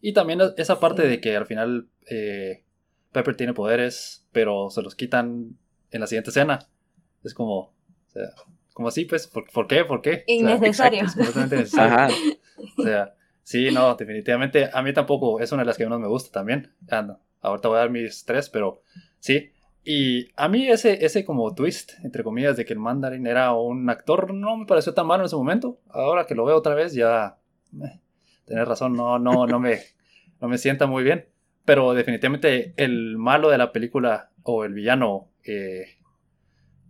Y también esa parte de que al final eh, Pepper tiene poderes, pero se los quitan en la siguiente escena. Es como, o sea, como así, pues, ¿por, qué? ¿Por qué? Innecesario. Ajá. O sea, sí, no, definitivamente. A mí tampoco es una de las que menos me gusta también. Ah, no Ahorita voy a dar mis tres, pero sí. Y a mí ese, ese como twist, entre comillas, de que el mandarín era un actor, no me pareció tan malo en ese momento. Ahora que lo veo otra vez, ya... Eh, tenés razón, no, no, no, me, no me sienta muy bien. Pero definitivamente el malo de la película, o el villano, eh,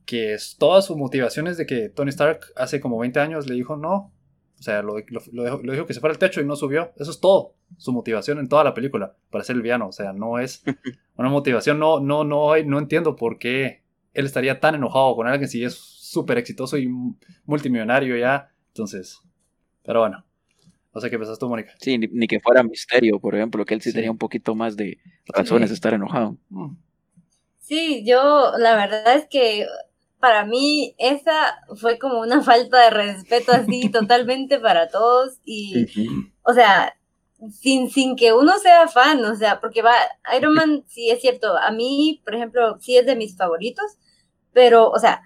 que es todas sus motivaciones de que Tony Stark hace como 20 años le dijo, no, o sea, lo, dijo, que se fuera al techo y no subió. Eso es todo. Su motivación en toda la película para ser el villano. O sea, no es una motivación. No, no, no, no entiendo por qué él estaría tan enojado con alguien si es súper exitoso y multimillonario ya. Entonces, pero bueno. No sé qué pensás tú, Mónica. Sí, ni, que fuera misterio, por ejemplo, que él sí, tenía un poquito más de razones de estar enojado. Mm. Sí, yo la verdad es que para mí esa fue como una falta de respeto así totalmente para todos y, o sea, sin, sin que uno sea fan, o sea, porque va, Iron Man sí es cierto, a mí, por ejemplo, sí es de mis favoritos, pero, o sea,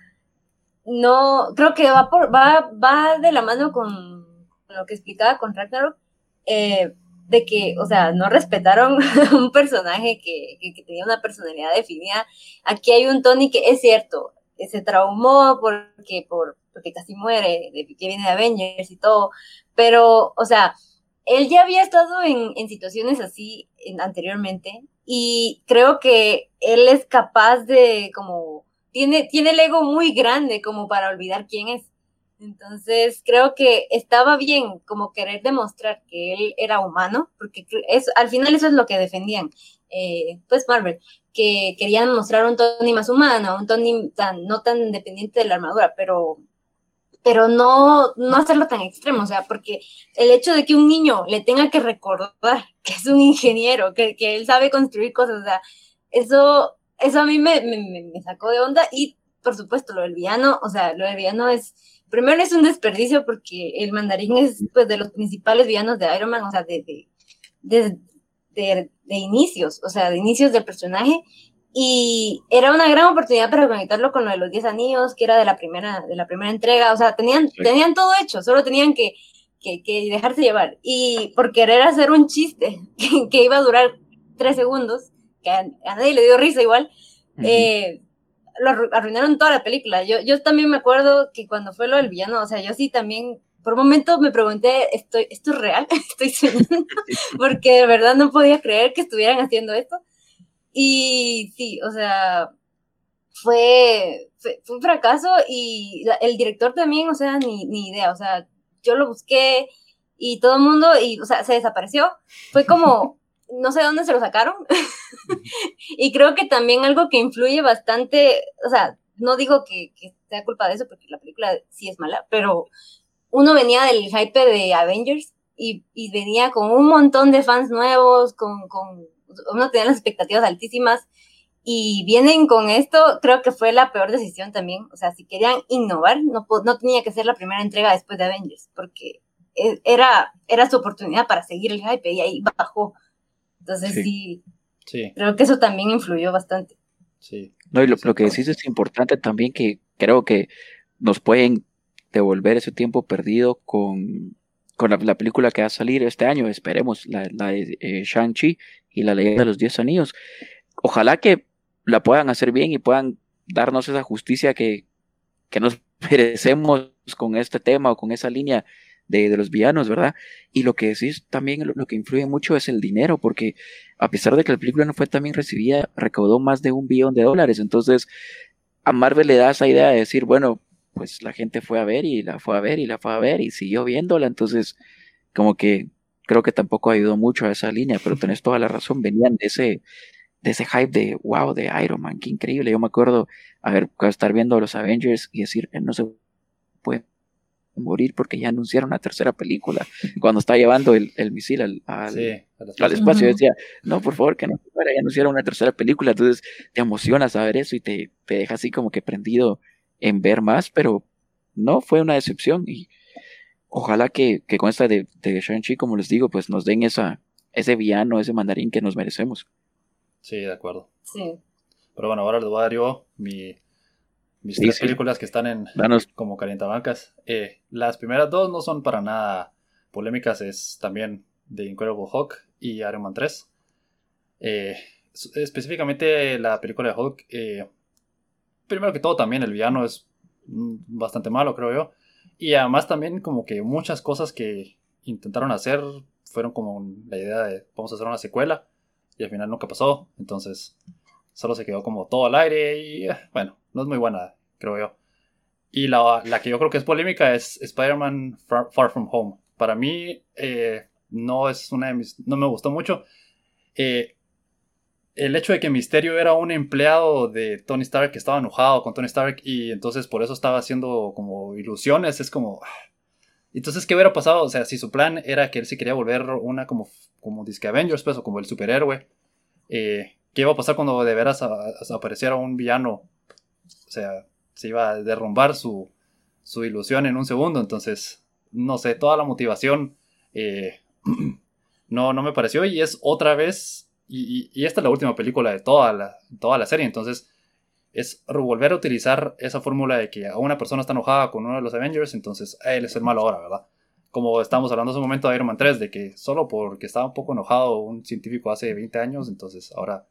no, creo que va, por, va, va de la mano con, lo que explicaba con Ragnarok, eh, de que, o sea, no respetaron un personaje que, que, tenía una personalidad definida. Aquí hay un Tony que es cierto, se traumó porque, por, porque casi muere, de, que viene de Avengers y todo, pero, o sea, él ya había estado en, en situaciones así anteriormente y creo que él es capaz de como, tiene, tiene el ego muy grande como para olvidar quién es. Entonces creo que estaba bien como querer demostrar que él era humano, porque es, al final eso es lo que defendían, eh, pues Marvel, que querían mostrar un Tony más humano, un Tony tan, no tan dependiente de la armadura, pero, pero no, no hacerlo tan extremo, o sea, porque el hecho de que un niño le tenga que recordar que es un ingeniero, que, que él sabe construir cosas, o sea, eso, eso a mí me, me, sacó de onda y por supuesto lo del villano, o sea, lo del villano es primero es un desperdicio porque el mandarín es pues de los principales villanos de Iron Man, o sea, de, de, de, inicios, o sea, de inicios del personaje. Y era una gran oportunidad para conectarlo con lo de los 10 anillos, que era de la primera, de la primera entrega. O sea, tenían, tenían todo hecho, solo tenían que, que, que, dejarse llevar. Y por querer hacer un chiste que, que iba a durar tres segundos, que a, nadie le dio risa igual, eh, lo arruinaron toda la película. Yo, yo también me acuerdo que cuando fue lo del villano, o sea, yo sí también, por un momento me pregunté, ¿estoy, ¿esto es real? ¿Estoy soñando? Porque de verdad no podía creer que estuvieran haciendo esto. Y sí, o sea, fue, fue, un fracaso y el director también, o sea, ni, ni idea, o sea, yo lo busqué y todo el mundo, y, o sea, se desapareció. Fue como, no sé dónde se lo sacaron. y creo que también algo que influye bastante, o sea, no digo que, sea culpa de eso, porque la película sí es mala, pero uno venía del hype de Avengers y, venía con un montón de fans nuevos, con, con, uno tenía las expectativas altísimas y vienen con esto, creo que fue la peor decisión también. O sea, si querían innovar, no, no tenía que ser la primera entrega después de Avengers, porque e, era, era su oportunidad para seguir el hype y ahí bajó. Entonces sí. sí, creo que eso también influyó bastante. Sí. No, y lo, que decís es importante también que creo que nos pueden devolver ese tiempo perdido con, con la, película que va a salir este año, esperemos, la, la de eh, Shang-Chi y la leyenda de los Diez Anillos. Ojalá que la puedan hacer bien y puedan darnos esa justicia que, que nos merecemos con este tema o con esa línea de, los villanos, ¿verdad? Y lo que decís también, lo, que influye mucho es el dinero, porque a pesar de que la película no fue tan bien recibida, recaudó más de un billón de dólares. Entonces, a Marvel le da esa idea de decir, bueno, pues la gente fue a ver y la fue a ver y la fue a ver y siguió viéndola. Entonces, como que creo que tampoco ayudó mucho a esa línea, pero tenés toda la razón, venían de ese, de ese hype de wow, de Iron Man, qué increíble. Yo me acuerdo, a ver, estar viendo a los Avengers y decir, él no se puede morir porque ya anunciaron una tercera película. Cuando está llevando el, misil al, al, espacio, decía, no, por favor, que no ya anunciaron una tercera película. Entonces te emociona saber eso y te, te deja así como que prendido en ver más, pero no, fue una decepción y ojalá que, que con esta de, de Shang-Chi, como les digo, pues nos den esa, ese villano, ese mandarín que nos merecemos. Sí, de acuerdo. Sí. Pero bueno, ahora les voy a dar yo mi mis tres películas que están en como calientabancas. Eh, las primeras dos no son para nada polémicas, es también de Incredible Hulk y Iron Man 3. Eh, específicamente la película de Hulk, eh, primero que todo también el villano es bastante malo, creo yo. Y además también como que muchas cosas que intentaron hacer fueron como la idea de vamos a hacer una secuela y al final nunca pasó. Entonces solo se quedó como todo al aire y bueno, no es muy buena, creo yo. Y la, la que yo creo que es polémica es Spider-Man Far, From Home. Para mí, eh, no es una de mis. No me gustó mucho. Eh, el hecho de que Misterio era un empleado de Tony Stark que estaba enojado con Tony Stark y entonces por eso estaba haciendo como ilusiones, es como. Ah. Entonces, ¿qué hubiera pasado? O sea, si su plan era que él se quería volver una como, como Disque Avengers, pues, o como el superhéroe, eh, ¿qué iba a pasar cuando de veras apareciera un villano o sea, se iba a derrumbar su, su ilusión en un segundo. Entonces, no sé, toda la motivación eh, no, no me pareció. Y es otra vez, y, esta es la última película de toda la, toda la serie. Entonces, es volver a utilizar esa fórmula de que a una persona está enojada con uno de los Avengers, entonces él es el malo ahora, ¿verdad? como estábamos hablando hace un momento de Iron Man 3, de que solo porque estaba un poco enojado un científico hace 20 años, entonces ahora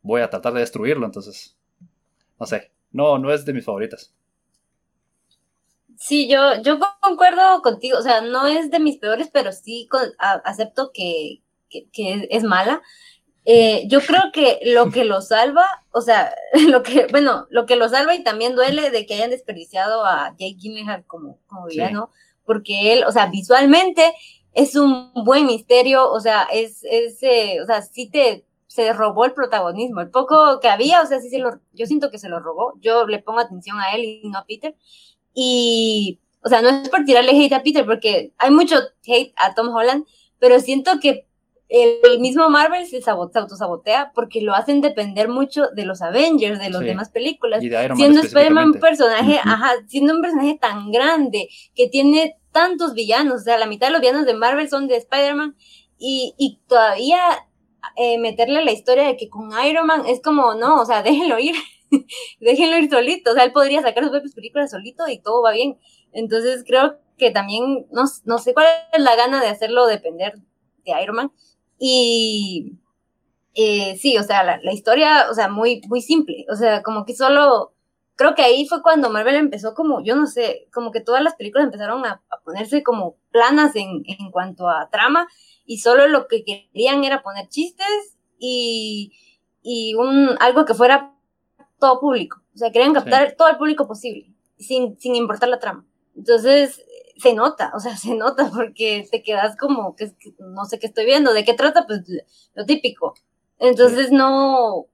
voy a tratar de destruirlo, entonces, no sé, no, no es de mis favoritas. Sí, yo, yo concuerdo contigo, o sea, no es de mis peores, pero sí acepto que, es mala. Eh, yo creo que lo que lo salva, o sea, lo que, bueno, lo que lo salva y también duele de que hayan desperdiciado a Jake Gyllenhaal como, como villano, porque él, o sea, visualmente es un buen misterio, o sea, es, es eh, o sea, sí te, se robó el protagonismo, el poco que había, o sea, sí se lo, yo siento que se lo robó, yo le pongo atención a él y no a Peter, y, o sea, no es por tirarle hate a Peter, porque hay mucho hate a Tom Holland, pero siento que el mismo Marvel se, autosabotea porque lo hacen depender mucho de los Avengers, de las demás películas. siendo Spider-Man un personaje, ajá, siendo un personaje tan grande que tiene tantos villanos, o sea, la mitad de los villanos de Marvel son de Spider-Man y, y todavía eh, meterle la historia de que con Iron Man es como, no, o sea, déjenlo ir. déjenlo ir solito, o sea, él podría sacar sus propias películas solito y todo va bien. Entonces creo que también, no, no sé cuál es la gana de hacerlo depender de Iron Man. Y eh, sí, o sea, la, historia, o sea, muy, muy simple, o sea, como que solo, creo que ahí fue cuando Marvel empezó como, yo no sé, como que todas las películas empezaron a, ponerse como planas en, en cuanto a trama y solo lo que querían era poner chistes y, y un, algo que fuera todo público. O sea, querían captar todo el público posible, sin, sin importar la trama. Entonces, se nota, o sea, se nota porque te quedas como que, no sé qué estoy viendo, de qué trata, pues lo típico. Entonces, no,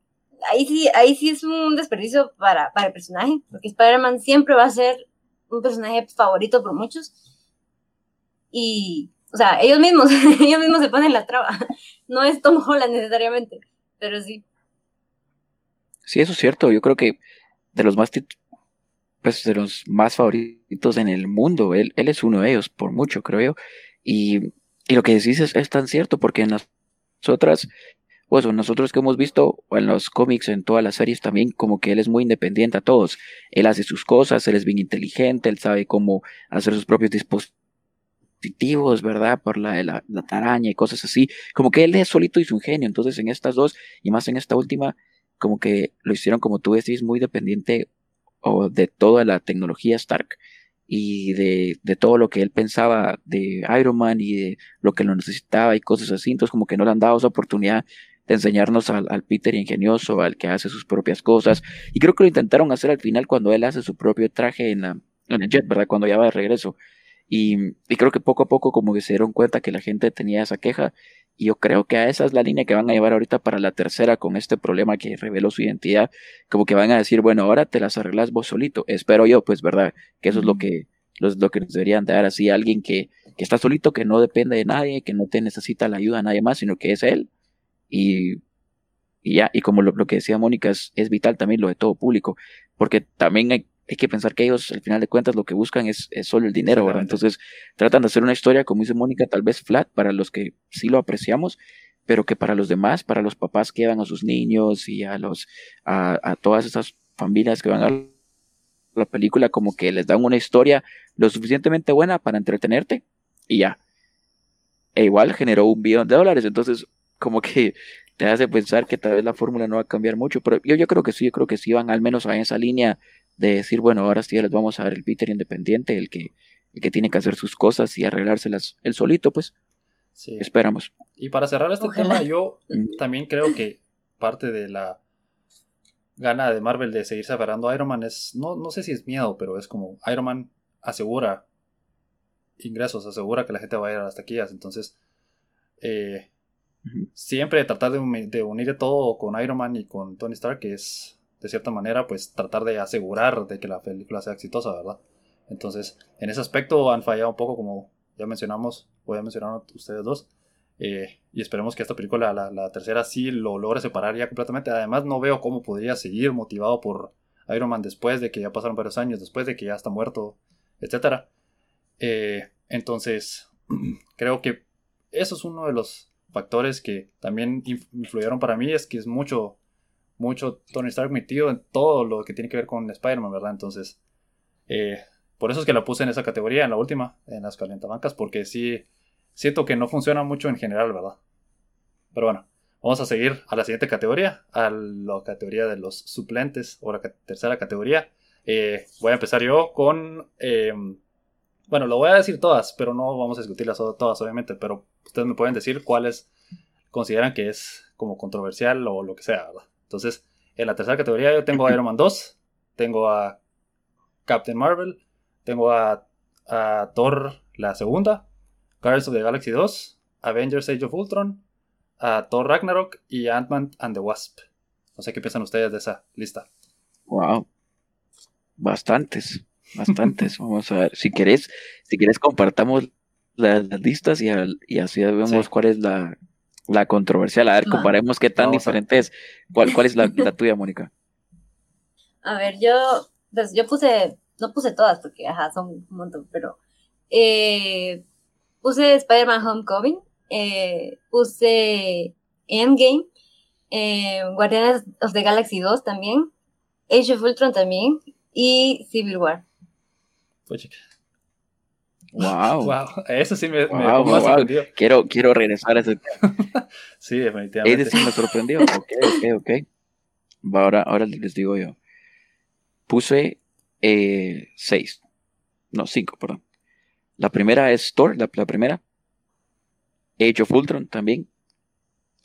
ahí sí, ahí sí es un desperdicio para, para el personaje, porque Spider-Man siempre va a ser un personaje favorito por muchos. Y, o sea, ellos mismos, ellos mismos se ponen la traba. No es Tom Holland necesariamente, pero sí. Sí, eso es cierto. Yo creo que de los más pues de los más favoritos en el mundo, él, él es uno de ellos, por mucho, creo yo. Y, y lo que decís es, tan cierto, porque en las otras, pues nosotros que hemos visto en los cómics, en todas las series también, como que él es muy independiente a todos. Él hace sus cosas, él es bien inteligente, él sabe cómo hacer sus propios dispositivos, ¿verdad? Por la, la, la taraña y cosas así. Como que él es solito y su genio. Entonces en estas dos, y más en esta última, como que lo hicieron, como tú decís, muy dependiente o de toda la tecnología Stark y de, de, todo lo que él pensaba de Iron Man y de lo que lo necesitaba y cosas así. Entonces como que no le han dado esa oportunidad de enseñarnos al, al, Peter ingenioso, al que hace sus propias cosas. Y creo que lo intentaron hacer al final cuando él hace su propio traje en, la, en el jet, ¿verdad? Cuando ya va de regreso. Y, y, creo que poco a poco como que se dieron cuenta que la gente tenía esa queja y yo creo que a esa es la línea que van a llevar ahorita para la tercera con este problema que reveló su identidad. Como que van a decir, bueno, ahora te las arreglas vos solito. Espero yo, pues, ¿verdad? Que eso es lo que, lo, que nos deberían dar así. Alguien que, que está solito, que no depende de nadie, que no te necesita la ayuda de nadie más, sino que es él. Y, y ya, y como lo, lo que decía Mónica, es, es vital también lo de todo público. Porque también hay, hay que pensar que ellos, al final de cuentas, lo que buscan es, solo el dinero, ¿verdad? Entonces, tratan de hacer una historia, como dice Mónica, tal vez flat para los que sí lo apreciamos, pero que para los demás, para los papás que llevan a sus niños y a los, a, todas esas familias que van a la película, como que les dan una historia lo suficientemente buena para entretenerte y ya. E igual generó un billón de dólares, entonces, como que te hace pensar que tal vez la fórmula no va a cambiar mucho, pero yo, yo creo que sí, yo creo que sí van al menos a esa línea de decir, bueno, ahora sí les vamos a ver el Peter independiente, el que, el que tiene que hacer sus cosas y arreglárselas él solito, pues. Sí. Esperamos. Y para cerrar este tema, yo también creo que parte de la gana de Marvel de seguir separando a Iron Man es, no, no sé si es miedo, pero es como Iron Man asegura ingresos, asegura que la gente va a ir a las taquillas, entonces eh, siempre tratar de, de unir todo con Iron Man y con Tony Stark es de cierta manera, pues tratar de asegurar de que la película sea exitosa, ¿verdad? Entonces, en ese aspecto han fallado un poco, como ya mencionamos, o ya mencionaron ustedes dos. Eh, y esperemos que esta película, la, tercera, sí lo logre separar ya completamente. Además, no veo cómo podría seguir motivado por Iron Man después de que ya pasaron varios años, después de que ya está muerto, etc. Eh, entonces, creo que eso es uno de los factores que también influyeron para mí, es que es mucho mucho Tony Stark metido en todo lo que tiene que ver con Spider-Man, ¿verdad? Entonces, eh, por eso es que la puse en esa categoría, en la última, en las calientabancas, porque sí siento que no funciona mucho en general, ¿verdad? Pero bueno, vamos a seguir a la siguiente categoría, a la categoría de los suplentes, o la tercera categoría. Eh, voy a empezar yo con... Eh, bueno, lo voy a decir todas, pero no vamos a discutirlas todas, obviamente, pero ustedes me pueden decir cuáles consideran que es como controversial o lo que sea, ¿verdad? Entonces, en la tercera categoría yo tengo a Iron Man 2, tengo a Captain Marvel, tengo a, a Thor la segunda, Guardians of the Galaxy 2, Avengers Age of Ultron, a Thor Ragnarok y Ant-Man and the Wasp. No sé qué piensan ustedes de esa lista. Wow. Bastantes, bastantes. Vamos a ver. Si querés, si querés compartamos las, listas y, así vemos cuál es la, la, controversial. A ver, comparemos qué tan diferente es. ¿Cuál, ¿Cuál es la, tuya, Mónica? A ver, yo, pues, yo puse, no puse todas porque, ajá, son un montón, pero eh, puse Spider-Man Homecoming, eh, puse Endgame, eh, Guardianes of the Galaxy 2 también, Age of Ultron también y Civil War. Wow. wow. Eso sí me, sorprendió. Quiero, quiero regresar a ese sí, definitivamente. Ese sí me sorprendió. Ok, ok, ok. Ahora, ahora les digo yo. Puse eh, seis. No, cinco, perdón. La primera es Thor, la, la primera. Age of Ultron también.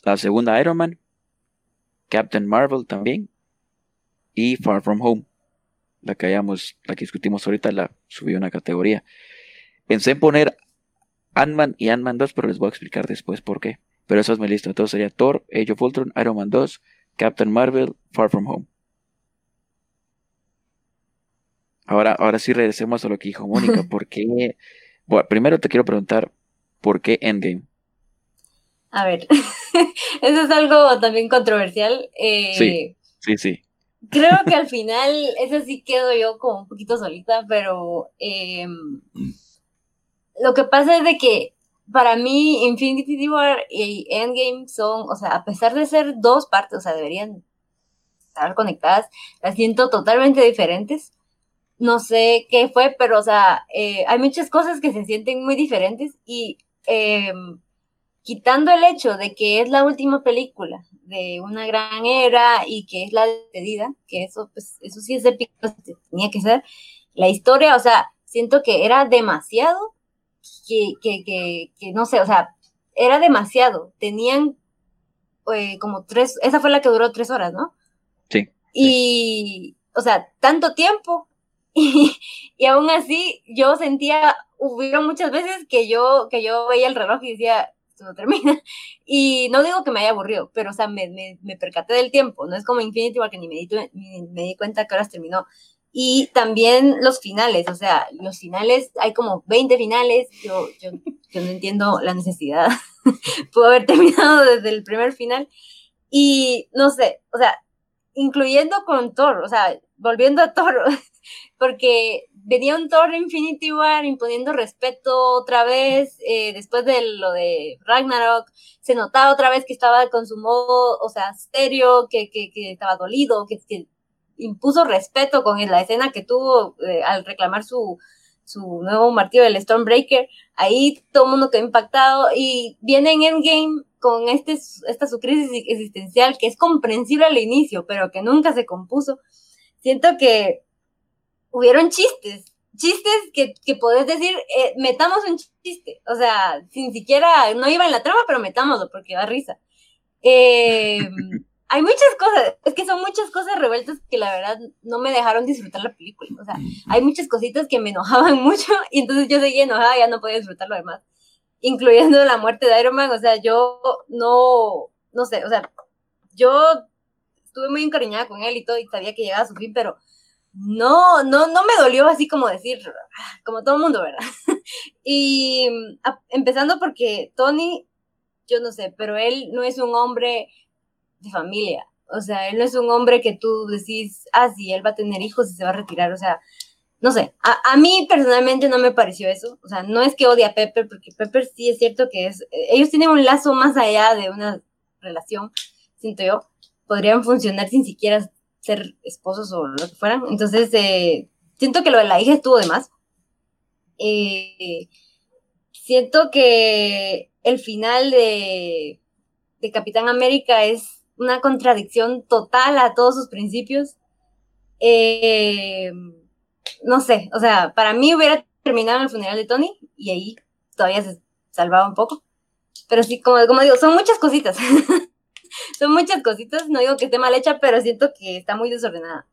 La segunda Iron Man. Captain Marvel también. Y Far From Home. La que hayamos, la que discutimos ahorita, la subí una categoría. Pensé en poner Ant-Man y Ant-Man 2, pero les voy a explicar después por qué. Pero eso es mi lista. Entonces sería Thor, Age of Ultron, Iron Man 2, Captain Marvel, Far From Home. Ahora, ahora sí regresemos a lo que dijo Mónica. ¿Por qué? Bueno, primero te quiero preguntar, ¿por qué Endgame? A ver, eso es algo también controversial. Eh, sí, sí, sí. Creo que al final, eso sí quedo yo como un poquito solita, pero em, lo que pasa es de que para mí Infinity War y Endgame son, o sea, a pesar de ser dos partes, o sea, deberían estar conectadas, las siento totalmente diferentes. No sé qué fue, pero, o sea, eh, hay muchas cosas que se sienten muy diferentes y eh, quitando el hecho de que es la última película de una gran era y que es la despedida, que eso, pues, eso sí es épico, tenía que ser, la historia, o sea, siento que era demasiado, que, que, que, que no sé, o sea, era demasiado, tenían eh, como tres, esa fue la que duró tres horas, ¿no? Sí. Y, o sea, tanto tiempo, y, y aún así yo sentía, hubieron muchas veces que yo, que yo veía el reloj y decía, no termina. Y no digo que me haya aburrido, pero, o sea, me, me, me percaté del tiempo. No es como Infinity War que ni me, di, ni me di cuenta que horas terminó. Y también los finales, o sea, los finales, hay como 20 finales. Yo, yo, no entiendo la necesidad. Puedo haber terminado desde el primer final. Y no sé, o sea, incluyendo con Thor, o sea, volviendo a Thor, porque venía un Thor Infinity War imponiendo respeto otra vez, eh, después de lo de Ragnarok, se notaba otra vez que estaba con su modo, o sea, serio, que, que, que estaba dolido, que, que, impuso respeto con la escena que tuvo eh, al reclamar su, su nuevo martillo del Stormbreaker, ahí todo el mundo quedó impactado y viene en Endgame con este, esta su crisis existencial que es comprensible al inicio, pero que nunca se compuso. Siento que hubieron chistes, chistes que, que podés decir, eh, metamos un chiste, o sea, sin siquiera, no iba en la trama, pero metámoslo porque da risa. Eh, hay muchas cosas, es que son muchas cosas revueltas que la verdad no me dejaron disfrutar la película, o sea, hay muchas cositas que me enojaban mucho y entonces yo seguía enojada, ya no podía disfrutar lo demás, incluyendo la muerte de Iron Man, o sea, yo no, no sé, o sea, yo estuve muy encariñada con él y todo y sabía que llegaba a su fin, pero no, no, no me dolió así como decir, como todo el mundo, ¿verdad? y empezando porque Tony, yo no sé, pero él no es un hombre de familia. O sea, él no es un hombre que tú decís, ah, sí, él va a tener hijos y se va a retirar. O sea, no sé, a, a, mí personalmente no me pareció eso. O sea, no es que odie a Pepper, porque Pepper sí es cierto que es, ellos tienen un lazo más allá de una relación, siento yo. Podrían funcionar sin siquiera ser esposos o lo que fueran. Entonces, eh, siento que lo de la hija estuvo de más. Eh, siento que el final de, de Capitán América es una contradicción total a todos sus principios. Eh, no sé, o sea, para mí hubiera terminado en el funeral de Tony y ahí todavía se salvaba un poco. Pero sí, como, como digo, son muchas cositas. son muchas cositas, no digo que esté mal hecha, pero siento que está muy desordenada.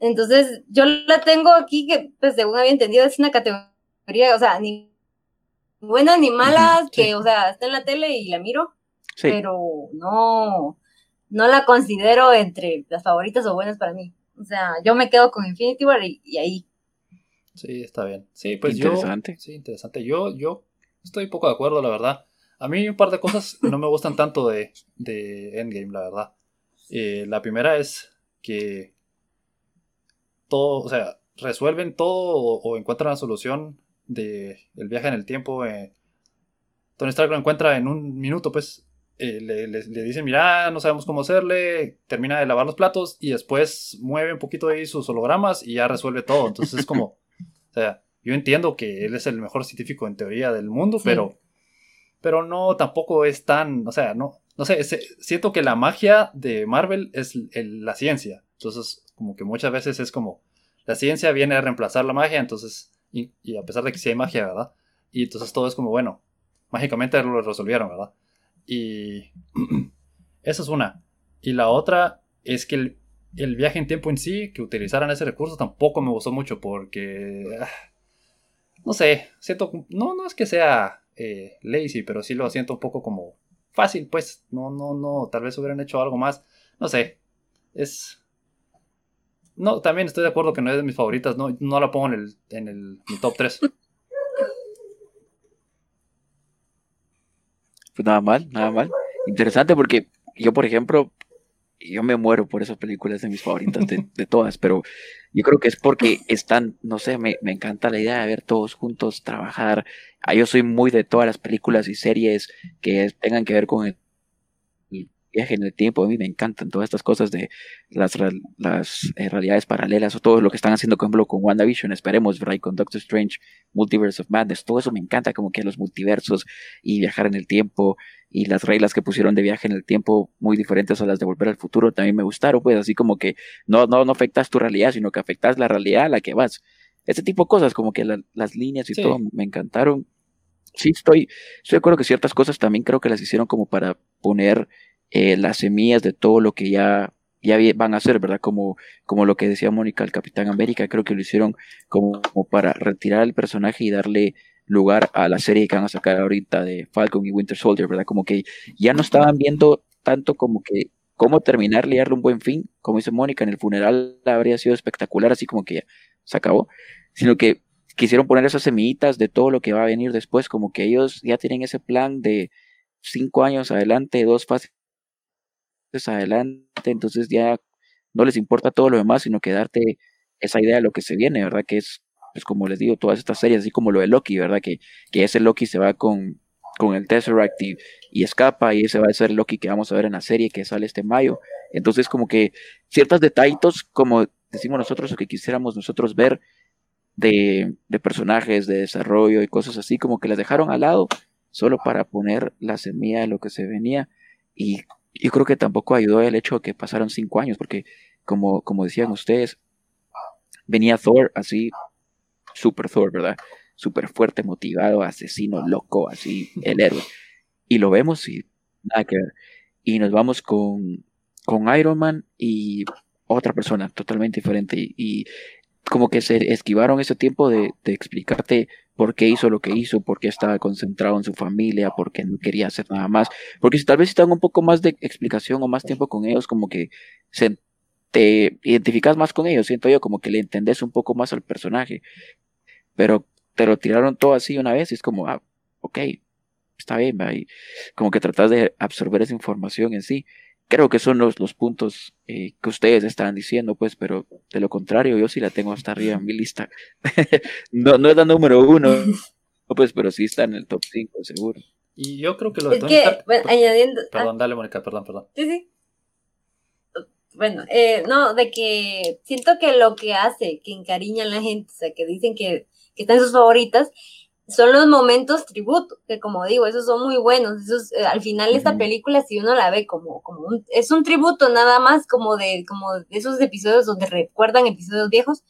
Entonces, yo la tengo aquí que, pues, según había entendido, es una categoría, o sea, ni buenas ni malas, que, o sea, está en la tele y la miro, pero no, no la considero entre las favoritas o buenas para mí. O sea, yo me quedo con Infinity War y, ahí. Sí, está bien. Sí, pues interesante. yo. Sí, interesante. Yo, yo estoy poco de acuerdo, la verdad. A mí un par de cosas no me gustan tanto de, de Endgame, la verdad. Eh, la primera es que todo, o sea, resuelven todo o, encuentran la solución del el viaje en el tiempo. Eh, Tony Stark lo encuentra en un minuto, pues eh, le, le, dicen, mira, no sabemos cómo hacerle, termina de lavar los platos y después mueve un poquito ahí sus hologramas y ya resuelve todo. Entonces es como, o sea, yo entiendo que él es el mejor científico en teoría del mundo, pero, pero no, tampoco es tan, o sea, no, no sé, siento que la magia de Marvel es la ciencia. Entonces, como que muchas veces es como, la ciencia viene a reemplazar la magia, entonces, y, y a pesar de que sí hay magia, ¿verdad? Y entonces todo es como, bueno, mágicamente lo resolvieron, ¿verdad? Y esa es una. Y la otra es que el, viaje en tiempo en sí, que utilizaran ese recurso, tampoco me gustó mucho porque... Ah, no sé, siento... No, no es que sea eh, lazy, pero sí lo siento un poco como fácil, pues. No, no, no, tal vez hubieran hecho algo más. No sé. Es... No, también estoy de acuerdo que no es de mis favoritas, no, no la pongo en el, en el top 3. Pues nada mal, nada mal. Interesante porque yo, por ejemplo, yo me muero por esas películas de mis favoritas de, todas, pero yo creo que es porque están, no sé, me, me, encanta la idea de ver todos juntos trabajar. Ah, yo soy muy de todas las películas y series que tengan que ver con el viaje en el tiempo. A mí me encantan todas estas cosas de las, las eh, realidades paralelas o todo lo que están haciendo, por ejemplo, con WandaVision. Esperemos, ¿verdad? con Doctor Strange, Multiverse of Madness. Todo eso me encanta, como que los multiversos y viajar en el tiempo y las reglas que pusieron de viaje en el tiempo muy diferentes a las de volver al futuro también me gustaron. Pues así como que no, no, no afectas tu realidad, sino que afectas la realidad a la que vas. Este tipo de cosas, como que las líneas y todo me encantaron. Sí, estoy, estoy de acuerdo que ciertas cosas también creo que las hicieron como para poner eh, las semillas de todo lo que ya, ya van a hacer, ¿verdad? Como, como lo que decía Mónica, el Capitán América, creo que lo hicieron como, para retirar el personaje y darle lugar a la serie que van a sacar ahorita de Falcon y Winter Soldier, ¿verdad? Como que ya no estaban viendo tanto como que cómo terminar y darle un buen fin, como dice Mónica, en el funeral habría sido espectacular, así como que ya se acabó, sino que quisieron poner esas semillitas de todo lo que va a venir después, como que ellos ya tienen ese plan de cinco años adelante, dos fases adelante, entonces ya no les importa todo lo demás, sino que darte esa idea de lo que se viene, ¿verdad? Que es, pues como les digo, todas estas series, así como lo de Loki, ¿verdad? Que, que ese Loki se va con, con el Tesseract y, y, escapa, y ese va a ser Loki que vamos a ver en la serie que sale este mayo. Entonces, como que ciertos detallitos, como decimos nosotros, o que quisiéramos nosotros ver de, de personajes, de desarrollo y cosas así, como que las dejaron al lado, solo para poner la semilla de lo que se venía. Y yo creo que tampoco ayudó el hecho de que pasaron cinco años, porque como, como decían ustedes, venía Thor así, super Thor, ¿verdad? Súper fuerte, motivado, asesino, loco, así, el héroe. Y lo vemos y nada que ver. Y nos vamos con, con Iron Man y otra persona totalmente diferente. Y, como que se esquivaron ese tiempo de, de explicarte por qué hizo lo que hizo, por qué estaba concentrado en su familia, por qué no quería hacer nada más. Porque si tal vez si un poco más de explicación o más tiempo con ellos, como que te identificas más con ellos, siento yo, como que le entendés un poco más al personaje. Pero te lo tiraron todo así una vez y es como, ah, ok, está bien, y como que tratas de absorber esa información en sí creo que son los, los puntos eh, que ustedes estaban diciendo, pues, pero de lo contrario, yo sí la tengo hasta arriba en mi lista. no, no es la número uno, pues, pero sí está en el top 5, seguro. Y yo creo que lo de Tony bueno, añadiendo. Perdón, ah. dale, Mónica, perdón, perdón. Sí, sí. Bueno, eh, no, de que siento que lo que hace, que encariña a la gente, o sea, que dicen que, que está en sus favoritas, son los momentos tributo, que como digo, esos son muy buenos. Esos, eh, al final esta película, si uno la ve como, como un, es un tributo nada más como de, como de esos episodios donde recuerdan episodios viejos,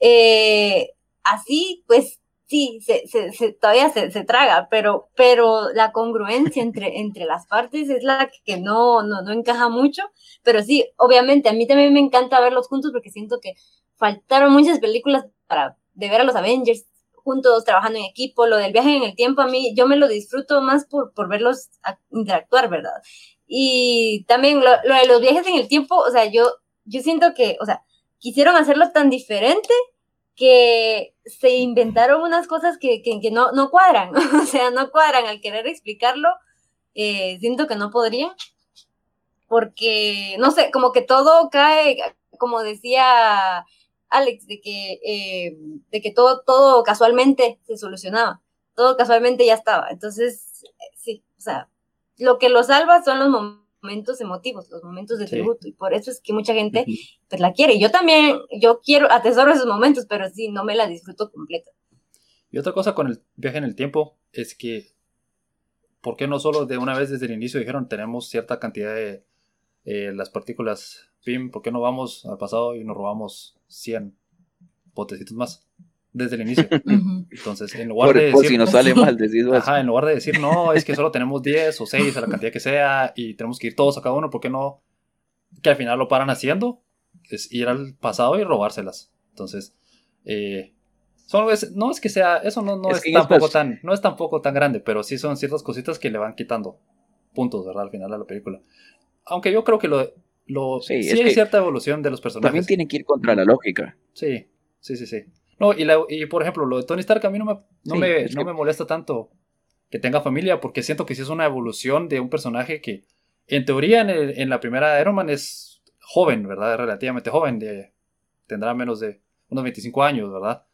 eh, así pues sí, se, se, todavía se, se, traga, pero, pero la congruencia entre, entre las partes es la que no, no, no encaja mucho, pero sí, obviamente a mí también me encanta verlos juntos porque siento que faltaron muchas películas para de ver a los Avengers juntos, trabajando en equipo, lo del viaje en el tiempo, a mí yo me lo disfruto más por, por verlos interactuar, ¿verdad? Y también lo, lo, de los viajes en el tiempo, o sea, yo, yo siento que, o sea, quisieron hacerlo tan diferente que se inventaron unas cosas que, que, no, no cuadran, o sea, no cuadran al querer explicarlo, eh, siento que no podría, porque, no sé, como que todo cae, como decía Alex, de que, eh, de que todo, todo casualmente se solucionaba, todo casualmente ya estaba. Entonces, sí, o sea, lo que lo salva son los momentos emotivos, los momentos de tributo, y por eso es que mucha gente pues la quiere. Yo también, yo quiero, atesoro esos momentos, pero sí, no me la disfruto completa. Y otra cosa con el viaje en el tiempo es que, ¿por qué no solo de una vez desde el inicio dijeron tenemos cierta cantidad de eh, las partículas PIM, ¿por qué no vamos al pasado y nos robamos 100 botecitos más desde el inicio. Entonces, en lugar de decir. si nos sale mal, Ajá, en lugar de decir, no, es que solo tenemos 10 o 6 a la cantidad que sea y tenemos que ir todos a cada uno, ¿por qué no? Que al final lo paran haciendo, es ir al pasado y robárselas. Entonces, eh, son, no es que sea, eso no, no es, tampoco tan, no es tampoco tan grande, pero sí son ciertas cositas que le van quitando puntos, ¿verdad? Al final de la película. Aunque yo creo que lo, lo, sí, hay cierta evolución de los personajes. También tienen que ir contra la lógica. Sí, sí, sí, sí. No, y, y por ejemplo, lo de Tony Stark a mí no me, no me, no me molesta tanto que tenga familia, porque siento que sí es una evolución de un personaje que, en teoría, en, en la primera Iron Man es joven, ¿verdad? Relativamente joven, de, tendrá menos de unos 25 años, ¿verdad?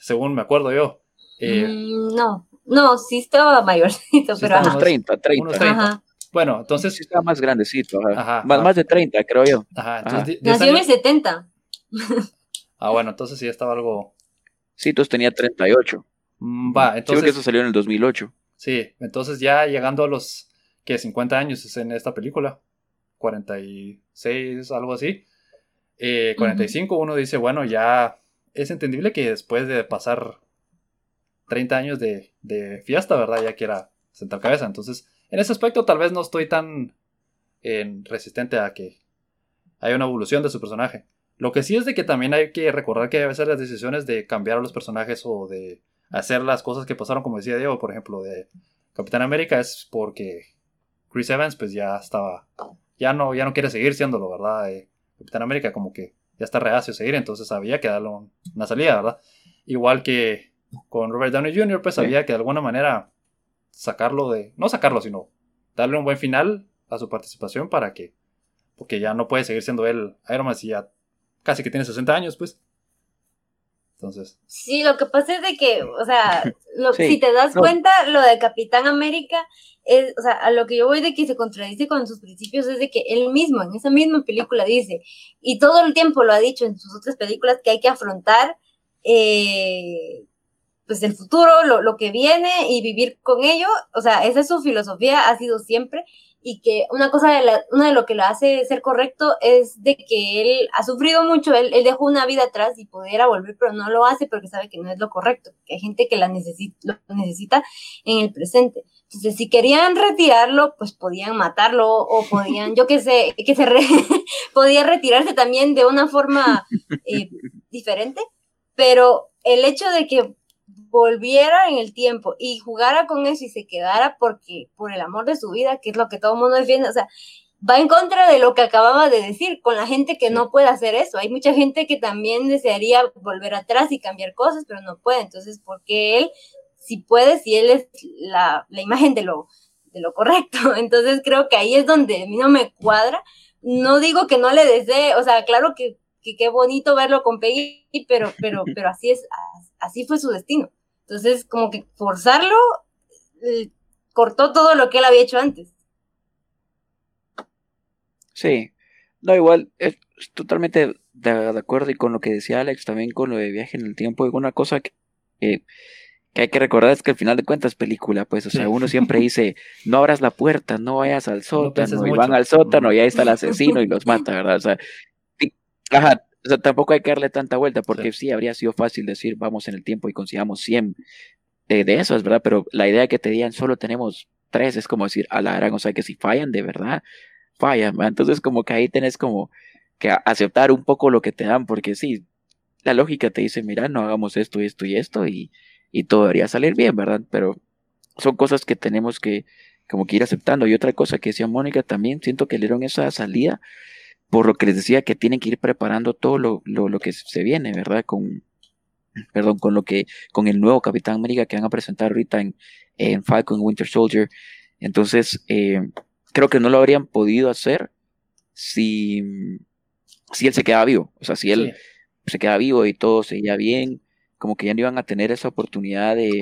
Según me acuerdo yo. Eh, mm, no, no, sí estaba mayorcito, pero... Unos 30, 30. Unos 30. Bueno, entonces. Sí, estaba más grandecito. Ajá. más, más de 30, creo yo. Ajá. Entonces, Nació en el 70. ah, bueno, entonces sí estaba algo. Citos tenía 38. Mm, va, entonces. Creo que eso salió en el 2008. Sí, entonces ya llegando a los. que 50 años es en esta película. 46, algo así. Eh, 45, uno dice, bueno, ya es entendible que después de pasar 30 años de, de fiesta, ¿verdad? Ya quiera sentar cabeza. Entonces, en ese aspecto tal vez no estoy tan resistente a que haya una evolución de su personaje. Lo que sí es de que también hay que recordar que a veces las decisiones de cambiar a los personajes o de hacer las cosas que pasaron, como decía Diego, por ejemplo, de Capitán América, es porque Chris Evans pues ya estaba, ya no, ya no quiere seguir siéndolo, ¿verdad? Capitán América como que ya está reacio a seguir, entonces había que darle una salida, ¿verdad? Igual que con Robert Downey Jr., pues había que de alguna manera sacarlo de, no sacarlo, sino darle un buen final a su participación para que, porque ya no puede seguir siendo él Iron Man si ya casi que tiene 60 años, pues. Entonces. Sí, lo que pasa es de que, o sea, si te das cuenta, lo de Capitán América, es, o sea, a lo que yo voy de que se contradice con sus principios es de que él mismo, en esa misma película dice, y todo el tiempo lo ha dicho en sus otras películas, que hay que afrontar eh, pues el futuro, lo, lo, que viene y vivir con ello, o sea, esa es su filosofía, ha sido siempre, y que una cosa de, la, una de lo que lo hace ser correcto es de que él ha sufrido mucho, él, él, dejó una vida atrás y pudiera volver, pero no lo hace porque sabe que no es lo correcto, que hay gente que la necesita, lo necesita en el presente. Entonces, si querían retirarlo, pues podían matarlo o podían, yo qué sé, que se re, podía retirarse también de una forma eh, diferente, pero el hecho de que volviera en el tiempo y jugara con eso y se quedara porque por el amor de su vida, que es lo que todo el mundo defiende, o sea, va en contra de lo que acababa de decir, con la gente que no puede hacer eso. Hay mucha gente que también desearía volver atrás y cambiar cosas, pero no puede. Entonces, ¿por qué él si puede, si él es la, la imagen de lo, de lo correcto? Entonces, creo que ahí es donde a mí no me cuadra. No digo que no le desee, o sea, claro que qué bonito verlo con Peggy, pero, pero, pero así es, así fue su destino. Entonces, como que forzarlo eh, cortó todo lo que él había hecho antes. Sí, no, igual es totalmente de, acuerdo y con lo que decía Alex, también con lo de viaje en el tiempo, una cosa que, que, hay que recordar es que al final de cuentas película, pues, o sea, uno siempre dice, no abras la puerta, no vayas al sótano, y van al sótano y ahí está el asesino y los mata, ¿verdad? O sea, ajá, o sea, tampoco hay que darle tanta vuelta, porque sí. habría sido fácil decir, vamos en el tiempo y consigamos 100 de, de esos, ¿verdad? Pero la idea que te digan, solo tenemos tres, es como decir, a la gran, o sea, que si fallan de verdad, fallan, ¿verdad? Entonces, como que ahí tenés como que aceptar un poco lo que te dan, porque sí, la lógica te dice, mira, no hagamos esto y esto y esto, y, y todo debería salir bien, ¿verdad? Pero son cosas que tenemos que como que ir aceptando. Y otra cosa que decía Mónica también, siento que le dieron esa salida por lo que les decía que tienen que ir preparando todo lo, lo, que se viene, ¿verdad? Con, perdón, con lo que, con el nuevo Capitán América que van a presentar ahorita en, en Falcon Winter Soldier. Entonces, eh, creo que no lo habrían podido hacer si, si él se queda vivo. O sea, si él se queda vivo y todo seguía bien, como que ya no iban a tener esa oportunidad de,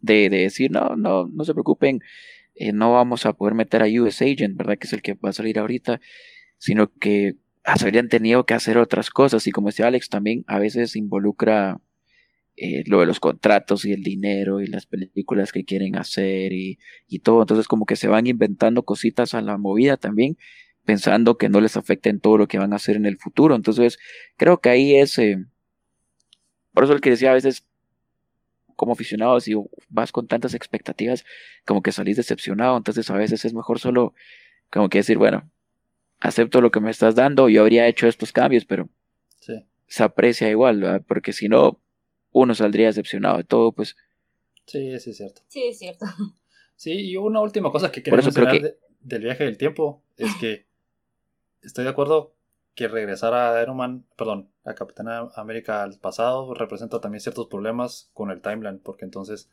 de, decir, no, no, no se preocupen, eh, no vamos a poder meter a US Agent, ¿verdad? Que es el que va a salir ahorita sino que habrían tenido que hacer otras cosas. Y como decía Alex también a veces involucra eh, lo de los contratos y el dinero y las películas que quieren hacer y, todo, entonces como que se van inventando cositas a la movida también pensando que no les afecten todo lo que van a hacer en el futuro, entonces creo que ahí es, eh, por eso el que decía a veces como aficionado, si vas con tantas expectativas, como que salís decepcionado, entonces a veces es mejor solo como que decir, bueno, acepto lo que me estás dando, yo habría hecho estos cambios, pero se aprecia igual, ¿verdad? porque si no, uno saldría decepcionado de todo, pues. Sí, sí es cierto. Sí, es cierto. Sí, y una última cosa que quería mencionar del viaje del tiempo es que estoy de acuerdo que regresar a Iron Man, perdón, a Capitán América al pasado representa también ciertos problemas con el timeline, porque entonces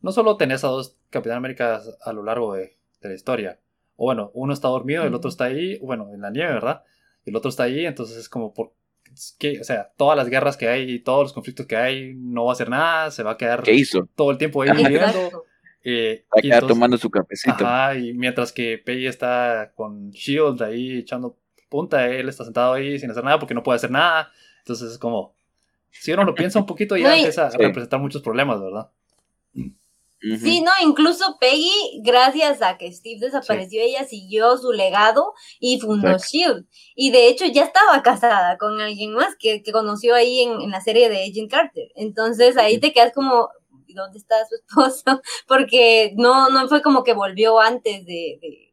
no solo tenés a dos Capitán América a lo largo de la historia, o bueno, uno está dormido, el otro está ahí, bueno, en la nieve, ¿verdad? Y el otro está ahí, entonces es como por que, o sea, todas las guerras que hay y todos los conflictos que hay, no va a hacer nada, se va a quedar todo el tiempo ahí viviendo. Eh, va a quedar tomando su cafecito. Ajá, y mientras que Peggy está con Shield ahí echando punta, él está sentado ahí sin hacer nada porque no puede hacer nada. Entonces es como, si uno lo piensa un poquito, ya empieza a representar muchos problemas, ¿verdad? Sí, no, incluso Peggy, gracias a que Steve desapareció, ella siguió su legado y fundó Shield. Y de hecho ya estaba casada con alguien más que, conoció ahí en, la serie de Agent Carter. Entonces ahí te quedas como, ¿dónde está su esposo? Porque no, no fue como que volvió antes de,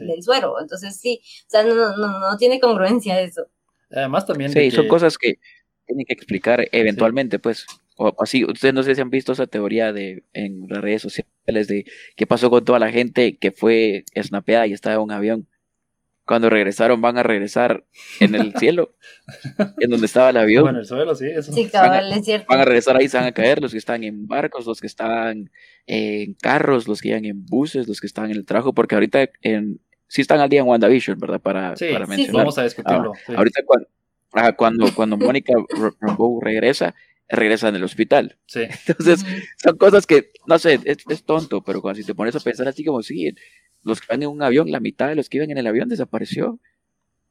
del suero. Entonces sí, o sea, no, no, no tiene congruencia eso. Además también. Sí, son cosas que tienen que explicar eventualmente, pues o así, ustedes no sé si han visto esa teoría de en las redes sociales de qué pasó con toda la gente que fue snapeada y estaba en un avión. Cuando regresaron, van a regresar en el cielo, en donde estaba el avión. en el suelo, sí, eso. Sí, cabal, es cierto. Van a regresar ahí, se van a caer los que están en barcos, los que están en carros, los que iban en buses, los que están en el trabajo, porque ahorita en, sí están al día en WandaVision, ¿verdad? Para, para mencionar. vamos a discutirlo. Ah, ahorita cuando, cuando, cuando Mónica Rambeau regresa, regresa en el hospital. Sí. Entonces, son cosas que, no sé, es, tonto, pero cuando si te pones a pensar así como si los que van en un avión, la mitad de los que iban en el avión desapareció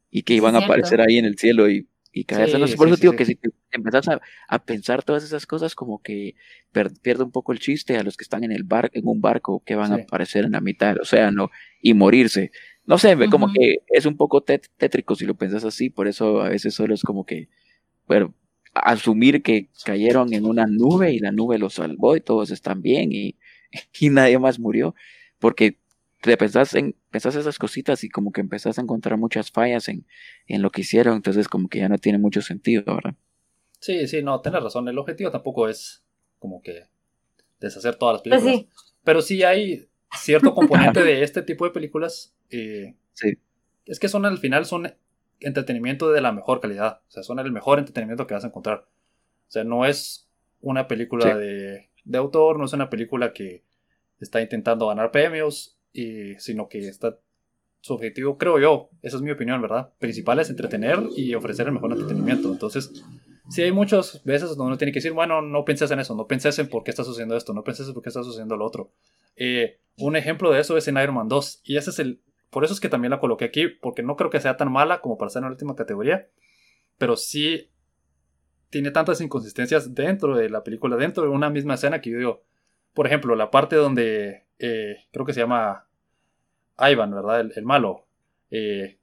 y que iban a aparecer ahí en el cielo y, y caerse. no sé, por eso digo que si te empezás a, pensar todas esas cosas, como que pierde un poco el chiste a los que están en el bar, en un barco que van a aparecer en la mitad del océano y morirse. No sé, como que es un poco tétrico si lo pensás así, por eso a veces solo es como que, bueno, asumir que cayeron en una nube y la nube los salvó y todos están bien y, y nadie más murió, porque te pensás en pensás esas cositas y como que empezás a encontrar muchas fallas en, en lo que hicieron, entonces como que ya no tiene mucho sentido, ¿verdad? Sí, sí, no, tienes razón, el objetivo tampoco es como que deshacer todas las pues películas, pero sí hay cierto componente de este tipo de películas eh, sí. es que son al final son entretenimiento de la mejor calidad. O sea, son el mejor entretenimiento que vas a encontrar. O sea, no es una película de, de, autor, no es una película que está intentando ganar premios, y, sino que está su objetivo, creo yo, esa es mi opinión, ¿verdad? Principal es entretener y ofrecer el mejor entretenimiento. Entonces, sí hay muchas veces donde uno tiene que decir, bueno, no penses en eso, no penses en por qué está sucediendo esto, no penses en por qué está sucediendo lo otro. Eh, un ejemplo de eso es en Iron Man 2, y ese es el por eso es que también la coloqué aquí, porque no creo que sea tan mala como para estar en la última categoría. pero sí tiene tantas inconsistencias dentro de la película, dentro de una misma escena que yo digo, por ejemplo, la parte donde eh, creo que se llama Ivan, ¿verdad? El, malo, eh,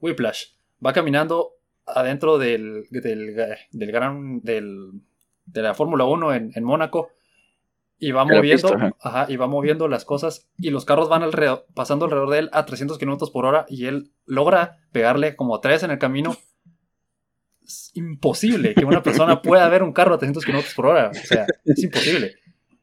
Whiplash, va caminando adentro del, del, gran, del, de la Fórmula 1 en, en Mónaco y va moviendo, y va moviendo las cosas y los carros van alrededor, pasando alrededor de él a 300 kilómetros por hora y él logra pegarle como tres en el camino. Es imposible que una persona pueda ver un carro a 300 kilómetros por hora. O sea, es imposible.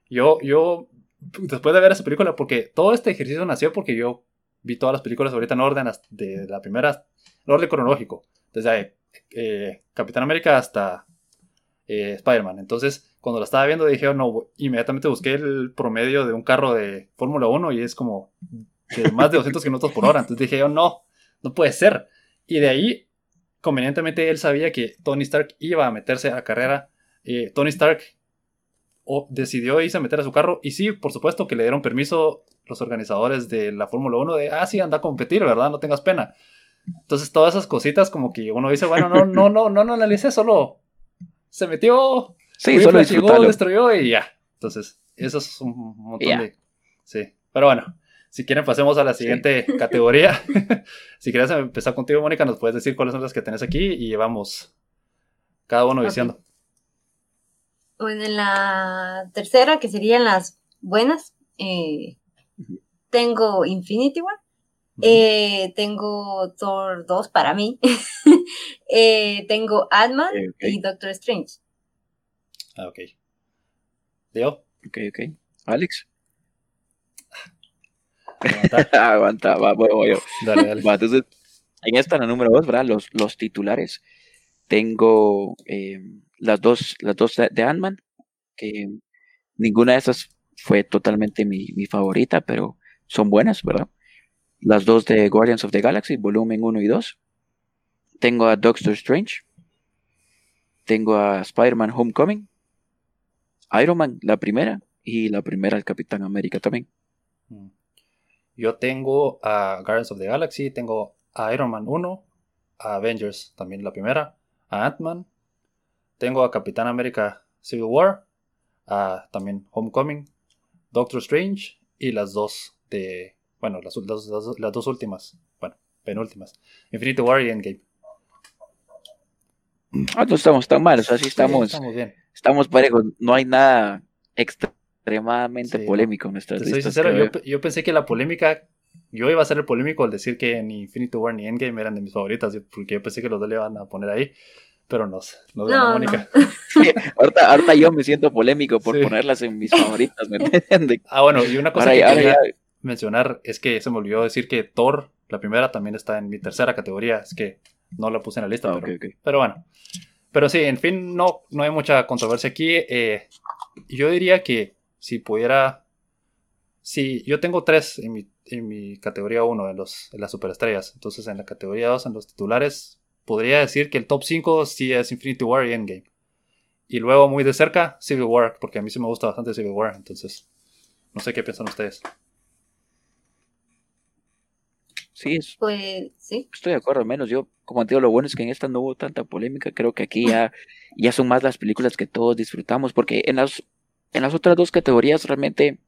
Yo, yo, después de ver esa película, porque todo este ejercicio nació porque yo vi todas las películas ahorita en orden, de la primera, en orden cronológico, desde eh, Capitán América hasta eh, Spider-Man. Entonces, cuando la estaba viendo dije, oh, no, inmediatamente busqué el promedio de un carro de Fórmula 1 y es como de más de 200 kilómetros por hora. Entonces dije, oh, no, no puede ser. Y de ahí, convenientemente, él sabía que Tony Stark iba a meterse a carrera. Eh, Tony Stark decidió irse a meter a su carro y sí, por supuesto que le dieron permiso los organizadores de la Fórmula 1 de, ah, sí, anda a competir, ¿verdad? No tengas pena. Entonces todas esas cositas como que uno dice, bueno, no, no, no, no, no analicé, solo se metió, sí, solo llegó, destruyó y ya. Entonces, eso es un montón de... Sí, pero bueno, si quieren pasemos a la siguiente categoría. si quieres empezar contigo, Mónica, nos puedes decir cuáles son las que tenés aquí y llevamos cada uno diciendo. Bueno, en la tercera, que serían las buenas, eh, tengo Infinity War. Eh, tengo Thor 2 para mí. Eh, tengo Ant-Man y Doctor Strange. Ah, ok. ¿Leo? Ok, ok. Alex. Aguanta, va, voy, voy. Dale, dale. entonces, en esta, la número 2, ¿verdad? Los, los titulares. Tengo las dos, las dos de Ant-Man, que ninguna de esas fue totalmente mi, favorita, pero son buenas, ¿verdad? Las dos de Guardians of the Galaxy, volumen 1 y 2. Tengo a Doctor Strange. Tengo a Spider-Man Homecoming. Iron Man, la primera. Y la primera, el Capitán América también. Mm. Yo tengo a Guardians of the Galaxy, tengo a Iron Man 1, a Avengers, también la primera, a Ant-Man, tengo a Capitán América Civil War, a también Homecoming, Doctor Strange y las dos de. Bueno, las, dos últimas. Bueno, penúltimas. Infinity War y Endgame. Ah, no estamos tan mal, o sea, sí estamos. estamos bien. Estamos parejos, no hay nada extremadamente polémico en nuestras Soy sincero, yo, yo, pensé que la polémica yo iba a ser el polémico al decir que ni Infinity War ni Endgame eran de mis favoritas, porque yo pensé que los dos le iban a poner ahí pero no sé, no, no, Mónica. ahorita, yo me siento polémico por ponerlas en mis favoritas, ¿me entiendes? Ah, bueno, y una cosa que quería mencionar es que se me olvidó decir que Thor, la primera, también está en mi tercera categoría, es que no la puse en la lista, ah, pero, pero, bueno. Pero sí, en fin, no, no hay mucha controversia aquí. Eh, yo diría que si pudiera... Si yo tengo tres en mi, en mi categoría 1 en, los, en las superestrellas, entonces en la categoría 2 en los titulares podría decir que el top 5 sí es Infinity War y Endgame. Y luego muy de cerca, Civil War, porque a mí sí me gusta bastante Civil War, entonces no sé qué piensan ustedes. Sí, pues sí. Estoy de acuerdo, menos yo, como te digo, lo bueno es que en esta no hubo tanta polémica, creo que aquí ya, ya son más las películas que todos disfrutamos, porque en las, en las otras dos categorías realmente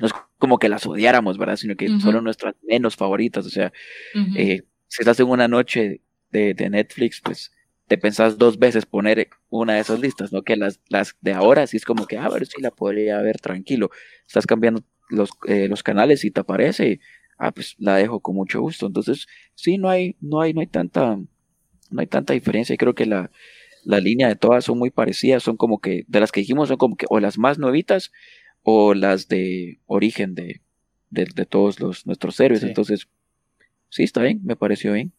no es como que las odiáramos, ¿verdad? Sino que fueron nuestras menos favoritas, o sea, eh, si estás en una noche de, Netflix, pues te pensás dos veces poner una de esas listas, ¿no? Que las, las de ahora sí es como que, ah, a ver si la podría ver tranquilo. Estás cambiando los, eh, los canales y te aparece, ah, pues la dejo con mucho gusto. Entonces, sí, no hay, no hay, no hay tanta, no hay tanta diferencia. Y creo que la, la línea de todas son muy parecidas. Son como que, de las que dijimos, son como que o las más nuevitas o las de origen de, de, todos los, nuestros héroes. Entonces, sí, está bien, me pareció bien.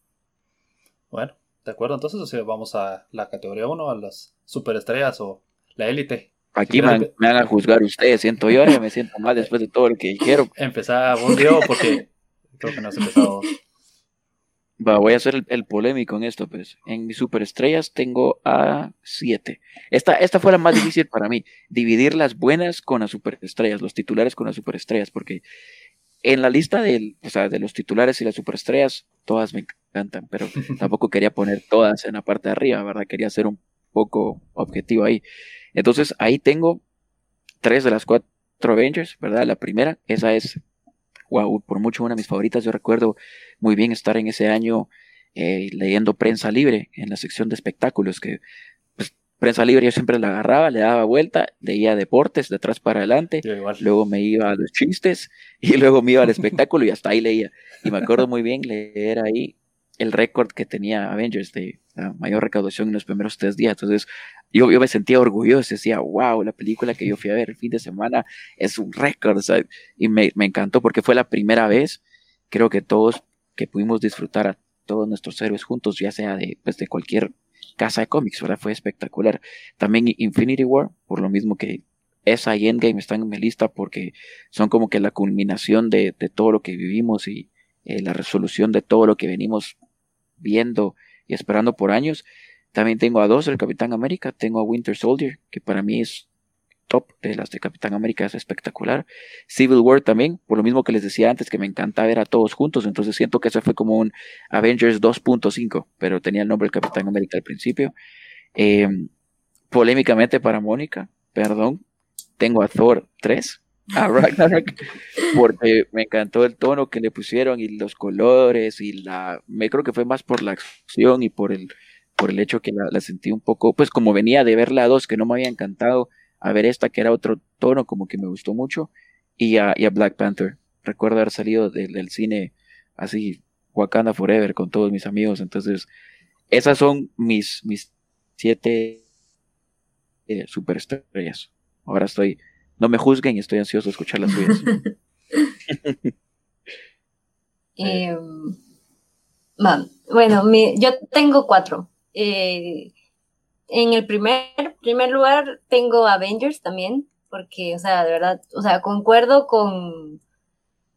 Bueno, de acuerdo, entonces vamos a la categoría 1, a las superestrellas o la élite. Aquí me, van a juzgar ustedes, siento yo, me siento mal después de todo lo que dijeron. Empezar un día porque creo que no has empezado. Va, voy a hacer el, polémico en esto, pues. En mis superestrellas tengo a 7. Esta, esta fue la más difícil para mí, dividir las buenas con las superestrellas, los titulares con las superestrellas, porque en la lista de, o sea, de los titulares y las superestrellas, todas me, encantan, pero tampoco quería poner todas en la parte de arriba, ¿verdad? Quería ser un poco objetivo ahí. Entonces ahí tengo tres de las cuatro Avengers, ¿verdad? La primera, esa es, wow, por mucho una de mis favoritas. Yo recuerdo muy bien estar en ese año eh, leyendo prensa libre en la sección de espectáculos, que pues, prensa libre yo siempre la agarraba, le daba vuelta, leía deportes de atrás para adelante, luego me iba a los chistes y luego me iba al espectáculo y hasta ahí leía. Y me acuerdo muy bien leer ahí el récord que tenía Avengers de la mayor recaudación en los primeros tres días. Entonces, yo, yo me sentía orgulloso, decía, wow, la película que yo fui a ver el fin de semana es un récord, y me, me, encantó porque fue la primera vez, creo que todos que pudimos disfrutar a todos nuestros héroes juntos, ya sea de, pues, de cualquier casa de cómics, ¿verdad? Fue espectacular. También Infinity War, por lo mismo que esa y Endgame están en mi lista porque son como que la culminación de, de todo lo que vivimos y eh, la resolución de todo lo que venimos viendo y esperando por años. También tengo a dos del Capitán América, tengo a Winter Soldier, que para mí es top de las de Capitán América, es espectacular. Civil War también, por lo mismo que les decía antes, que me encanta ver a todos juntos, entonces siento que ese fue como un Avengers 2.5, pero tenía el nombre del Capitán América al principio. Em, polémicamente para Mónica, perdón, tengo a Thor 3, a Ragnarok porque me encantó el tono que le pusieron y los colores y la me creo que fue más por la acción y por el por el hecho que la, sentí un poco pues como venía de ver la 2 que no me había encantado a ver esta que era otro tono como que me gustó mucho y a, y a Black Panther. Recuerdo haber salido del cine así Wakanda Forever con todos mis amigos entonces esas son mis mis siete eh, superestrellas. Ahora estoy no me juzguen estoy ansioso de escuchar las suyas. Em, bueno, yo tengo cuatro. Eh, en el primer, primer lugar tengo Avengers también, porque, o sea, de verdad, o sea, concuerdo con,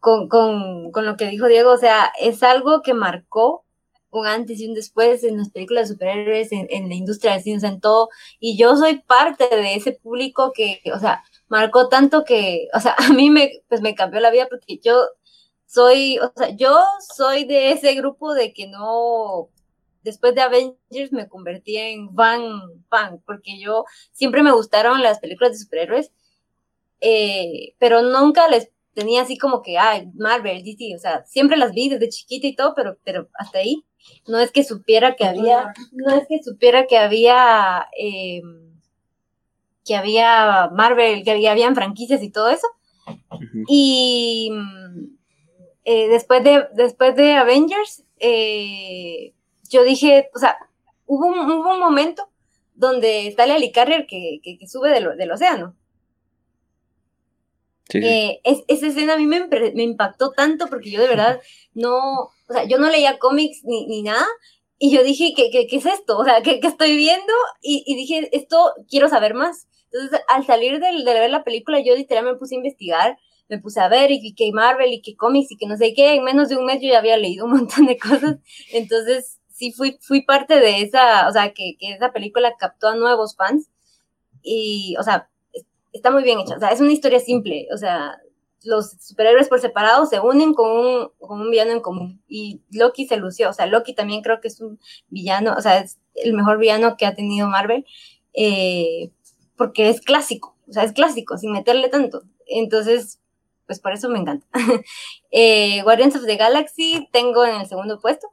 con, con, con lo que dijo Diego, o sea, es algo que marcó un antes y un después en las películas de superhéroes, en, en la industria del cine, en todo, y yo soy parte de ese público que, o sea, marcó tanto que, o sea, a mí me, pues me cambió la vida porque yo soy, o sea, yo soy de ese grupo de que no, después de Avengers me convertí en fan, fan, porque yo siempre me gustaron las películas de superhéroes, eh, pero nunca les tenía así como que, ay, Marvel, DC, o sea, siempre las vi desde chiquita y todo, pero, pero hasta ahí. No es que supiera que había, no es que supiera que había, eh, que había Marvel, que había, habían franquicias y todo eso. Y eh, después, de, después de Avengers, eh, yo dije, o sea, hubo un, un momento donde está Lily Carrier que, que, sube del, del océano. Eh, esa escena a mí me, me, impactó tanto porque yo de verdad no, o sea, yo no leía cómics ni, ni nada y yo dije, ¿qué, qué, qué es esto? O sea, ¿qué, qué estoy viendo? Y, y, dije, esto quiero saber más. Entonces, al salir de, ver la película, yo literalmente me puse a investigar, me puse a ver y que Marvel y que cómics y que no sé qué. En menos de un mes yo ya había leído un montón de cosas. Entonces, sí fui, fui parte de esa, o sea, que, que esa película captó a nuevos fans. Y, o sea, está muy bien hecha. O sea, es una historia simple. O sea, los superhéroes por separado se unen con un, con un villano en común. Y Loki se lució. O sea, Loki también creo que es un villano, o sea, es el mejor villano que ha tenido Marvel. Eh, porque es clásico, o sea, es clásico, sin meterle tanto. Entonces, pues por eso me encanta. eh, Guardians of the Galaxy tengo en el segundo puesto.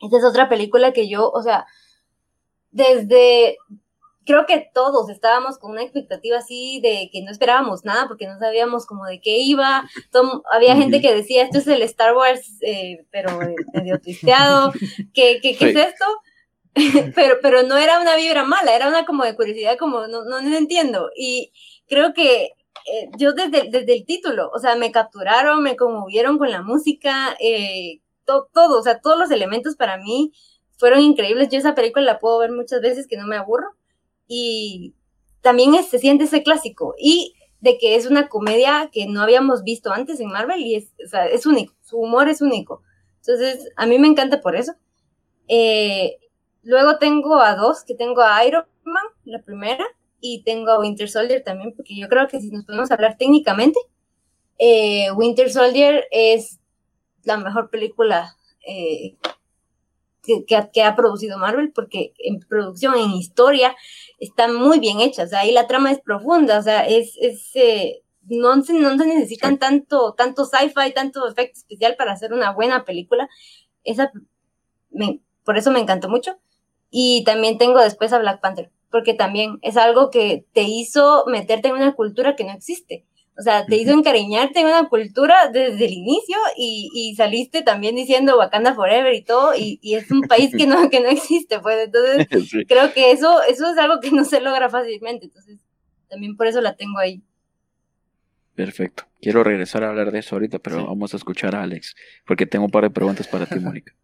Esta es otra película que yo, o sea, desde, creo que todos estábamos con una expectativa así de que no esperábamos nada porque no sabíamos como de qué iba. había gente que decía, esto es el Star Wars, eh, pero medio tristeado. ¿Qué, qué, qué es esto? pero, pero no era una vibra mala, era una como de curiosidad, como no, no, entiendo. Y creo que eh, yo desde, desde el título, o sea, me capturaron, me conmovieron con la música, eh, todo, o sea, todos los elementos para mí fueron increíbles. Yo esa película la puedo ver muchas veces que no me aburro. Y también se siente ese clásico. Y de que es una comedia que no habíamos visto antes en Marvel y es, o sea, es único, su humor es único. Entonces, a mí me encanta por eso. Eh, Luego tengo a dos, que tengo a Iron Man, la primera, y tengo a Winter Soldier también, porque yo creo que si nos podemos hablar técnicamente, eh, Winter Soldier es la mejor película eh, que, ha, producido Marvel, porque en producción, en historia, está muy bien hecha, o sea, ahí la trama es profunda, o sea, es, es eh, no, se, no se necesitan tanto, tanto sci-fi, tanto efecto especial para hacer una buena película. Esa, por eso me encantó mucho. Y también tengo después a Black Panther, porque también es algo que te hizo meterte en una cultura que no existe. O sea, te hizo encariñarte en una cultura desde el inicio y, saliste también diciendo Wakanda Forever y todo, y, es un país que no, que no existe, pues entonces creo que eso, eso es algo que no se logra fácilmente, entonces también por eso la tengo ahí. Perfecto. Quiero regresar a hablar de eso ahorita, pero vamos a escuchar a Alex, porque tengo un par de preguntas para ti, Mónica.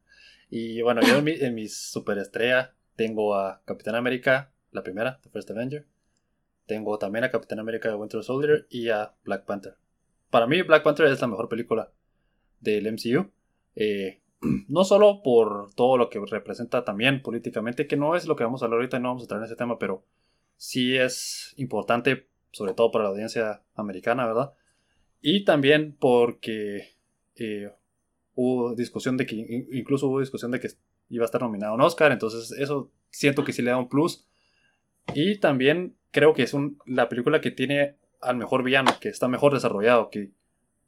Y bueno, yo en mi, en superestrella tengo a Capitán América, la primera, The First Avenger. Tengo también a Capitán América de Winter Soldier y a Black Panther. Para mí, Black Panther es la mejor película del MCU. Eh, no solo por todo lo que representa también políticamente, que no es lo que vamos a hablar ahorita, no vamos a entrar en ese tema, pero sí es importante, sobre todo para la audiencia americana, ¿verdad? Y también porque eh, hubo discusión de que, incluso hubo discusión de que iba a estar nominado a un Oscar, entonces eso siento que sí le da un plus. Y también creo que es un, la película que tiene al mejor villano, que está mejor desarrollado, que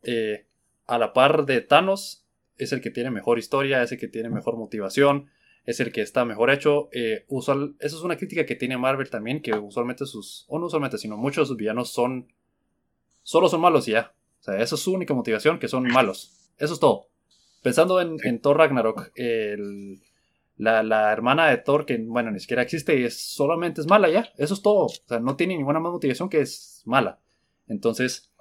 eh, a la par de Thanos es el que tiene mejor historia, es el que tiene mejor motivación, es el que está mejor hecho. Eh, usual, eso es una crítica que tiene Marvel también, que usualmente sus, o no usualmente, sino muchos de sus villanos son, solo son malos y ya. O sea, esa es su única motivación, que son malos. Eso es todo. Pensando en, en Thor Ragnarok, el, la, hermana de Thor, que bueno, ni siquiera existe y es, solamente es mala ya. Eso es todo. O sea, no tiene ninguna más motivación que es mala. Entonces,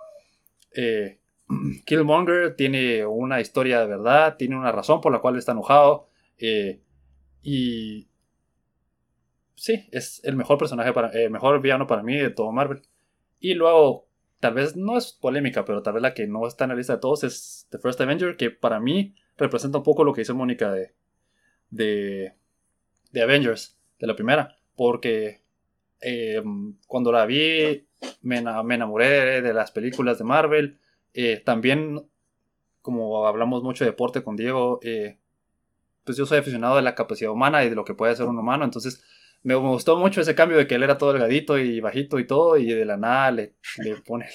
eh, Killmonger tiene una historia de verdad, tiene una razón por la cual está enojado. Eh, y sí, es el mejor personaje para, el mejor villano para mí de todo Marvel. Y luego, tal vez no es polémica, pero tal vez la que no está en la lista de todos es The First Avenger, que para mí representa un poco lo que hizo Mónica de, de, de Avengers, de la primera, porque eh, cuando la vi me, enamoré de las películas de Marvel. Eh, también, como hablamos mucho de deporte con Diego, eh, pues yo soy aficionado de la capacidad humana y de lo que puede hacer un humano, entonces me, gustó mucho ese cambio de que él era todo delgadito y bajito y todo, y de la nada le, le pone,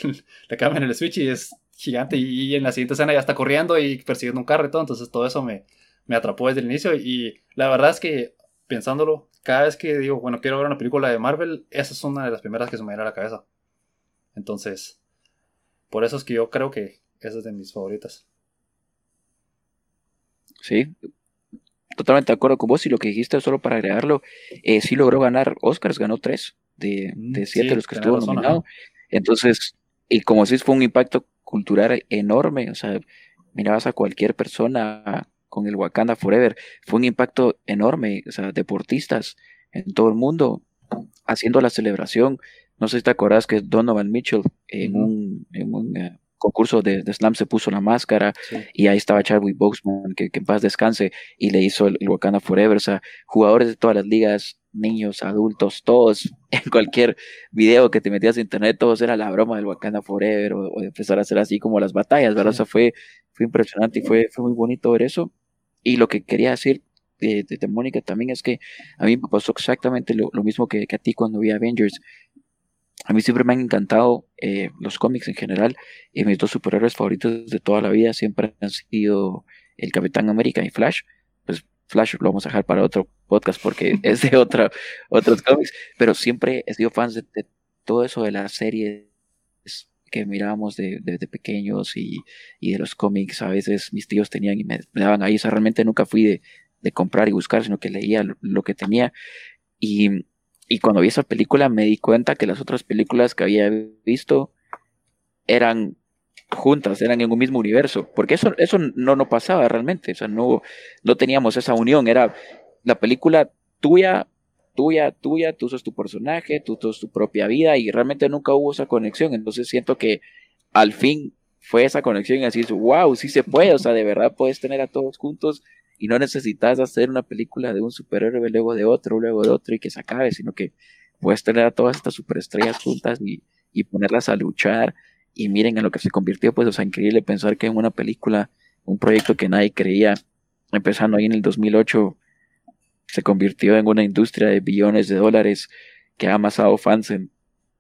le cambian el switch y es gigante, y, en la siguiente escena ya está corriendo y persiguiendo un carro y todo, entonces todo eso me, me atrapó desde el inicio y la verdad es que pensándolo, cada vez que digo, bueno, quiero ver una película de Marvel, esa es una de las primeras que se me viene a la cabeza. Entonces, por eso es que yo creo que esa es de mis favoritas. Sí, totalmente de acuerdo con vos y lo que dijiste solo para agregarlo, eh, sí logró ganar Oscars, ganó tres de, mm, de siete de los que estuvo nominado. Entonces, y como decís, fue un impacto cultural enorme, o sea, mirabas a cualquier persona con el Wakanda Forever. Fue un impacto enorme, o sea, deportistas en todo el mundo haciendo la celebración. No sé si te acuerdas que Donovan Mitchell en un, eh, concurso de, Slam se puso la máscara y ahí estaba Chadwick Boseman, que, en paz descanse, y le hizo el, Wakanda Forever. O sea, jugadores de todas las ligas, niños, adultos, todos, en cualquier video que te metías en internet, todos era la broma del Wakanda Forever o, de empezar a hacer así como las batallas, ¿verdad? O sea, fue, fue impresionante y fue, fue muy bonito ver eso. Y lo que quería decir de, Mónica también es que a mí me pasó exactamente lo, mismo que, a ti cuando vi Avengers. A mí siempre me han encantado eh, los cómics en general y mis dos superhéroes favoritos de toda la vida siempre han sido el Capitán América y Flash. Pues Flash lo vamos a dejar para otro podcast porque es de otra, otros cómics, pero siempre he sido fan de, de todo eso de la serie que mirábamos de, pequeños y, de los cómics a veces mis tíos tenían y me, daban ahí. O sea, realmente nunca fui de, comprar y buscar, sino que leía lo, que tenía. Y, cuando vi esa película me di cuenta que las otras películas que había visto eran juntas, eran en un mismo universo, porque eso, eso no, no pasaba realmente, o sea, no, no teníamos esa unión, era la película tuya tuya, tuya, tú sos tu personaje, tú sos tu propia vida y realmente nunca hubo esa conexión. Entonces siento que al fin fue esa conexión y así, wow, sí se puede, o sea, de verdad puedes tener a todos juntos y no necesitas hacer una película de un superhéroe luego de otro, luego de otro y que se acabe, sino que puedes tener a todas estas superestrellas juntas y, y ponerlas a luchar y miren en lo que se convirtió, pues, o sea, increíble pensar que en una película, un proyecto que nadie creía, empezando ahí en el 2008, se convirtió en una industria de billones de dólares que ha amasado fans en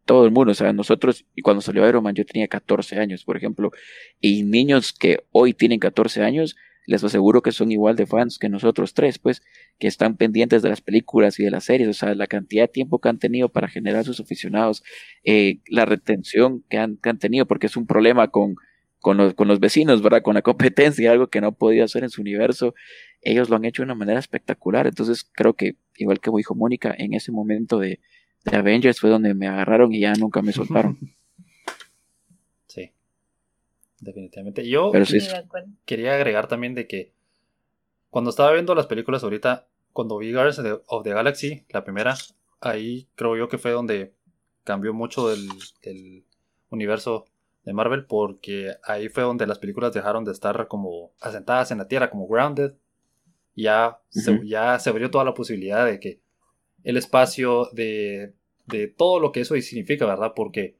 todo el mundo. O sea, nosotros, y cuando salió Iron Man, yo tenía 14 años, por ejemplo, y niños que hoy tienen 14 años, les aseguro que son igual de fans que nosotros tres, pues, que están pendientes de las películas y de las series, o sea, la cantidad de tiempo que han tenido para generar sus aficionados, eh, la retención que han, tenido, porque es un problema con, con, los, con los vecinos, ¿verdad? Con la competencia, algo que no podía hacer en su universo, ellos lo han hecho de una manera espectacular, entonces creo que, igual que dijo Mónica, en ese momento de, de Avengers fue donde me agarraron y ya nunca me soltaron. Definitivamente. Yo quería agregar también de que cuando estaba viendo las películas ahorita, cuando vi Guardians of the Galaxy, la primera, ahí creo yo que fue donde cambió mucho el, universo de Marvel porque ahí fue donde las películas dejaron de estar como asentadas en la tierra, como grounded. Ya, ya se abrió toda la posibilidad de que el espacio, de, todo lo que eso significa, ¿verdad? Porque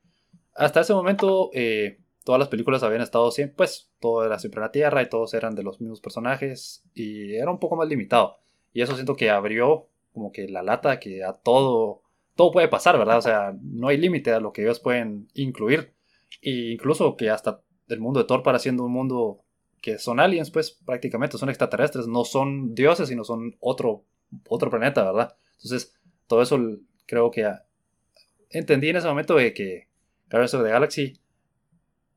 hasta ese momento eh, todas las películas habían estado siempre, pues todo era siempre la Tierra y todos eran de los mismos personajes y era un poco más limitado. Y eso siento que abrió como que la lata que a todo, todo puede pasar, ¿verdad? O sea, no hay límite a lo que ellos pueden incluir. E incluso que hasta el mundo de Thor para siendo un mundo que son aliens, pues prácticamente son extraterrestres, no son dioses, sino son otro, otro planeta, ¿verdad? Entonces, todo eso creo que entendí en ese momento de que Guardians of the Galaxy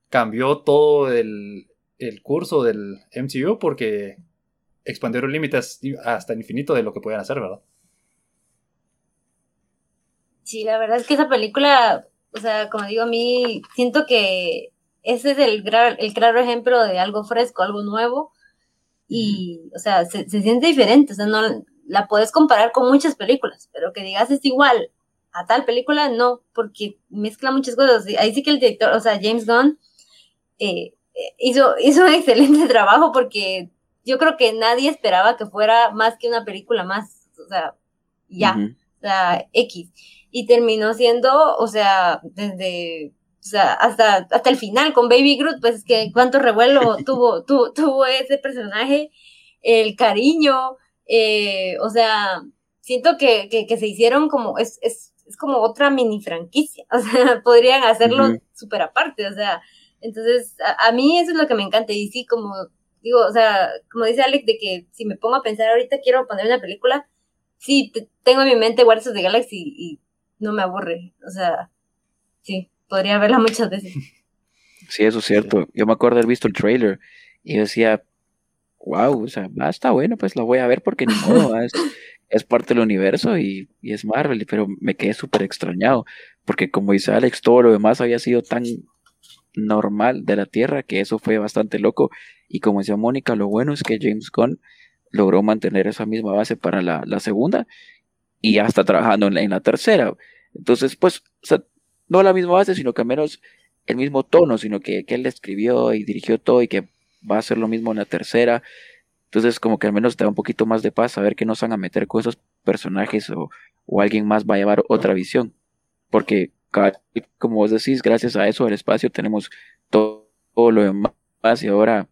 cambió todo el, curso del MCU porque expandieron límites hasta el infinito de lo que podían hacer, ¿verdad? Sí, la verdad es que esa película, o sea, como digo, a mí siento que ese es el, el claro ejemplo de algo fresco, algo nuevo. Y, o sea, se, se siente diferente. O sea, no, la puedes comparar con muchas películas, pero que digas es igual a tal película, no, porque mezcla muchas cosas. Ahí sí que el director, o sea, James Gunn, eh, eh, hizo, hizo un excelente trabajo porque yo creo que nadie esperaba que fuera más que una película más, o sea, ya, o sea, X. Y terminó siendo, o sea, desde, o sea, hasta, hasta el final con Baby Groot, pues que cuánto revuelo tuvo, tuvo, tuvo ese personaje, el cariño, eh, o sea, siento que, se hicieron como, es, es, como otra mini franquicia, o sea, podrían hacerlo súper aparte, o sea, entonces, a, mí eso es lo que me encanta, y sí, como digo, o sea, como dice Alex, de que si me pongo a pensar ahorita quiero poner una película, sí, tengo en mi mente Guardians of the Galaxy y no me aburre, o sea, sí, podría verla muchas veces. Sí, eso es cierto. Yo me acuerdo haber visto el trailer y decía, wow, o sea, está bueno, pues la voy a ver porque ni modo, es, parte del universo y, es Marvel, pero me quedé súper extrañado, porque como dice Alex, todo lo demás había sido tan normal de la Tierra que eso fue bastante loco. Y como decía Mónica, lo bueno es que James Gunn logró mantener esa misma base para la, segunda y ya está trabajando en la, tercera. Entonces, pues, no la misma base, sino que al menos el mismo tono, sino que, que él escribió y dirigió todo y que va a ser lo mismo en la tercera. Entonces, como que al menos te da un poquito más de paz saber que no se van a meter con esos personajes o, alguien más va a llevar otra visión. Porque, como vos decís, gracias a eso, el espacio, tenemos todo, lo demás y ahora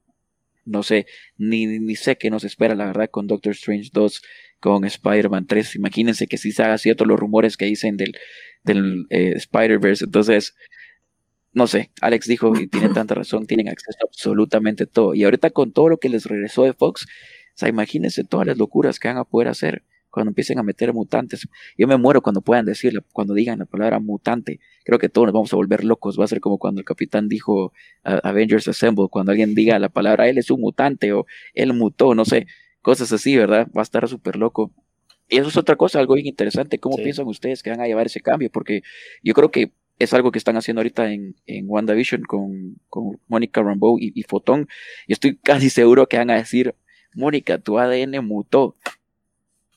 no sé, ni, ni sé qué nos espera, la verdad, con Doctor Strange 2, con Spider-Man 3. Imagínense que si se haga cierto los rumores que dicen del, del eh, Spider-Verse. Entonces, no sé, Alex dijo y tiene tanta razón, tienen acceso a absolutamente todo. Y ahorita con todo lo que les regresó de Fox, o sea, imagínense todas las locuras que van a poder hacer cuando empiecen a meter mutantes. Yo me muero cuando puedan decirlo, cuando digan la palabra mutante. Creo que todos nos vamos a volver locos. Va a ser como cuando el capitán dijo Avengers Assemble, cuando alguien diga la palabra él es un mutante o él mutó, no sé, cosas así, ¿verdad? Va a estar súper loco. Y eso es otra cosa, algo bien interesante. ¿Cómo piensan ustedes que van a llevar ese cambio? Porque yo creo que es algo que están haciendo ahorita en, en WandaVision con, con Mónica Rambeau y, y, Fotón. Y estoy casi seguro que van a decir, Mónica, tu ADN mutó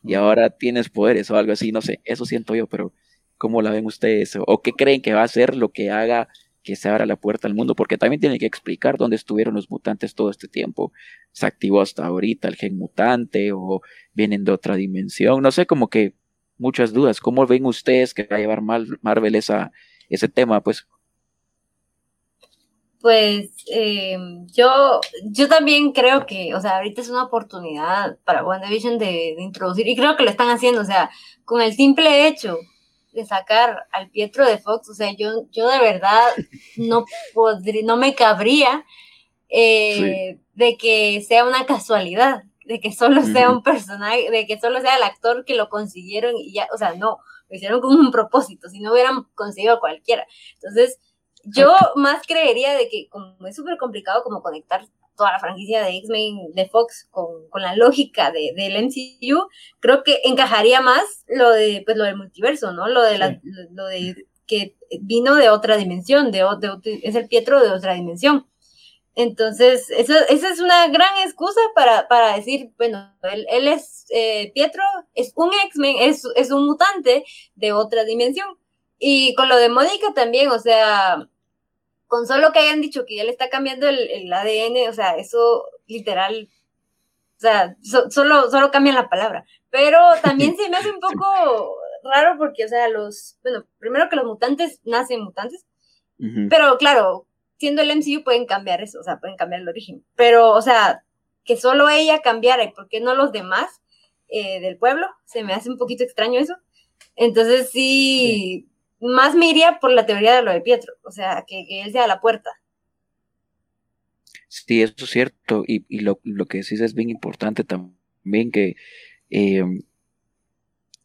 y ahora tienes poderes o algo así, no sé, eso siento yo, pero ¿cómo la ven ustedes? ¿O qué creen que va a ser lo que haga que se abra la puerta al mundo? Porque también tienen que explicar dónde estuvieron los mutantes todo este tiempo. ¿Se activó hasta ahorita el gen mutante o vienen de otra dimensión? No sé, como que muchas dudas. ¿Cómo ven ustedes que va a llevar Marvel esa ese tema, pues. Pues eh, yo, yo también creo que, o sea, ahorita es una oportunidad para WandaVision de, de introducir, y creo que lo están haciendo, o sea, con el simple hecho de sacar al Pietro de Fox, o sea, yo, yo de verdad no podría, no me cabría eh, de que sea una casualidad, de que solo sea un personaje, de que solo sea el actor que lo consiguieron y ya, o sea, no, lo hicieron con un propósito, si no hubieran conseguido cualquiera. Entonces, yo más creería de que como es súper complicado como conectar toda la franquicia de X-Men de Fox con, con, la lógica de, del MCU, creo que encajaría más lo de pues lo del multiverso, ¿no? Lo de la, sí. lo, de que vino de otra dimensión, de, de, es el Pietro de otra dimensión. Entonces, eso, esa es una gran excusa para, para decir, bueno, él, él es eh, Pietro, es un X-Men, es, es un mutante de otra dimensión. Y con lo de Mónica también, o sea, con solo que hayan dicho que ya le está cambiando el, el ADN, o sea, eso literal, o sea, so, solo, solo cambian la palabra. Pero también se me hace un poco raro porque, o sea, los, bueno, primero que los mutantes nacen mutantes, uh -huh. pero claro, siendo el MCU pueden cambiar eso, o sea, pueden cambiar el origen. Pero, o sea, que solo ella cambiara y por qué no los demás eh, del pueblo, se me hace un poquito extraño eso. Entonces sí, sí más me iría por la teoría de lo de Pietro, o sea, que, que él sea la puerta. Sí, eso es cierto, y, lo, lo, que decís es bien importante también, que, eh,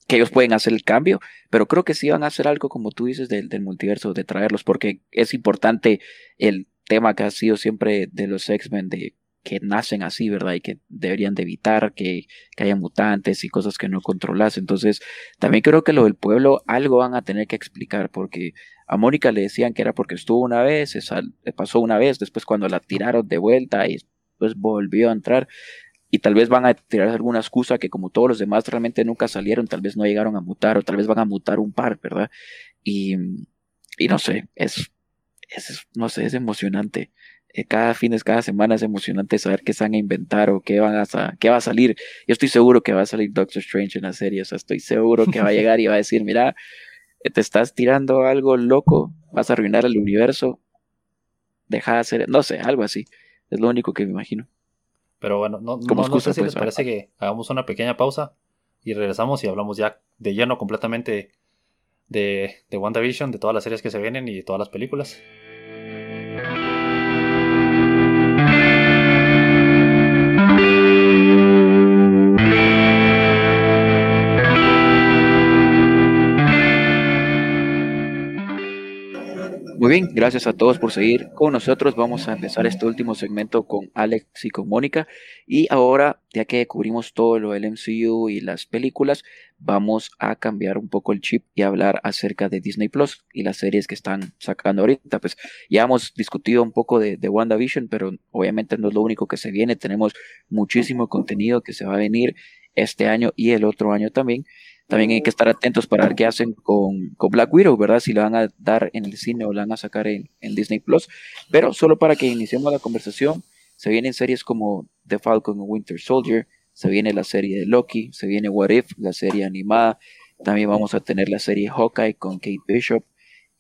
que ellos pueden hacer el cambio, pero creo que sí van a hacer algo, como tú dices, del, del multiverso, de traerlos, porque es importante el tema que ha sido siempre de los X-Men, de que nacen así, ¿verdad? Y que deberían de evitar que, que haya mutantes y cosas que no controlas. Entonces, también creo que lo del pueblo algo van a tener que explicar, porque a Mónica le decían que era porque estuvo una vez, se pasó una vez, después cuando la tiraron de vuelta y después volvió a entrar. Y tal vez van a tirar alguna excusa que como todos los demás realmente nunca salieron, tal vez no llegaron a mutar o tal vez van a mutar un par, ¿verdad? Y, y no sé, es, es, no sé, es emocionante cada fin de cada semana es emocionante saber qué se van a inventar o qué, van a, qué va a salir. Yo estoy seguro que va a salir Doctor Strange en la serie, o sea, estoy seguro que va a llegar y va a decir, mira, te estás tirando algo loco, vas a arruinar el universo, deja de hacer, no sé, algo así. Es lo único que me imagino. Pero bueno, no, no, no sé si les parece que hagamos una pequeña pausa y regresamos y hablamos ya de lleno completamente de, de WandaVision, de todas las series que se vienen y de todas las películas. Bien, gracias a todos por seguir con nosotros. Vamos a empezar este último segmento con Alex y con Mónica. Y ahora, ya que cubrimos todo lo del MCU y las películas, vamos a cambiar un poco el chip y hablar acerca de Disney Plus y las series que están sacando ahorita. Pues ya hemos discutido un poco de, de WandaVision, pero obviamente no es lo único que se viene. Tenemos muchísimo contenido que se va a venir este año y el otro año también. También hay que estar atentos para ver qué hacen con, con, Black Widow, ¿verdad? Si la van a dar en el cine o la van a sacar en, en, Disney Plus. Pero solo para que iniciemos la conversación, se vienen series como The Falcon and Winter Soldier, se viene la serie de Loki, se viene What If, la serie animada. También vamos a tener la serie Hawkeye con Kate Bishop.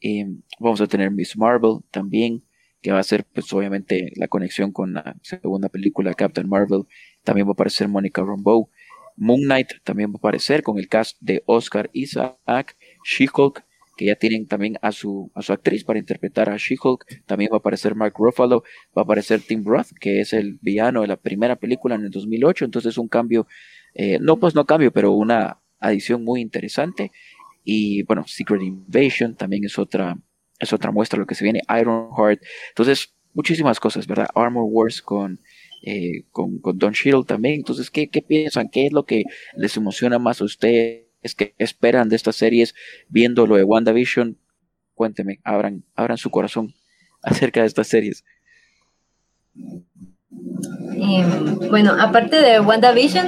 Eh, vamos a tener Miss Marvel también, que va a ser, pues, obviamente, la conexión con la segunda película Captain Marvel. También va a aparecer Monica Rambeau. Moon Knight también va a aparecer con el cast de Oscar Isaac, She-Hulk, que ya tienen también a su, a su actriz para interpretar a She-Hulk. También va a aparecer Mark Ruffalo, va a aparecer Tim Roth, que es el villano de la primera película en el 2008. Entonces un cambio, eh, no pues no cambio, pero una adición muy interesante. Y bueno, Secret Invasion también es otra, es otra muestra lo que se viene. Ironheart. Entonces, muchísimas cosas, ¿verdad? Armor Wars con eh, con, con, Don Cheadle también. Entonces, ¿qué, ¿qué, piensan? ¿Qué es lo que les emociona más a ustedes? ¿Qué esperan de estas series viendo lo de WandaVision? Cuénteme, abran, abran su corazón acerca de estas series. Eh, bueno, aparte de WandaVision,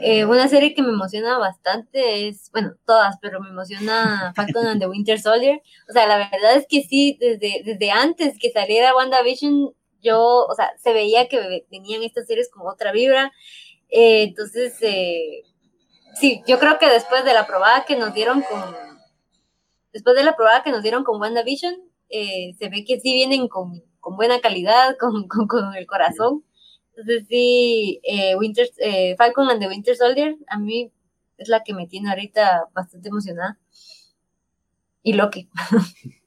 eh, una serie que me emociona bastante es, bueno, todas, pero me emociona Falcon and the Winter Soldier. O sea, la verdad es que sí, desde, desde antes que saliera WandaVision, yo, o sea, se veía que venían estas series con otra vibra. Eh, entonces, eh, sí, yo creo que después de la probada que nos dieron con, después de la probada que nos dieron con WandaVision, eh, se ve que sí vienen con, con buena calidad, con, con, el corazón. Entonces sí, eh, Winter, Falcon and the Winter Soldier, a mí es la que me tiene ahorita bastante emocionada. Y Loki.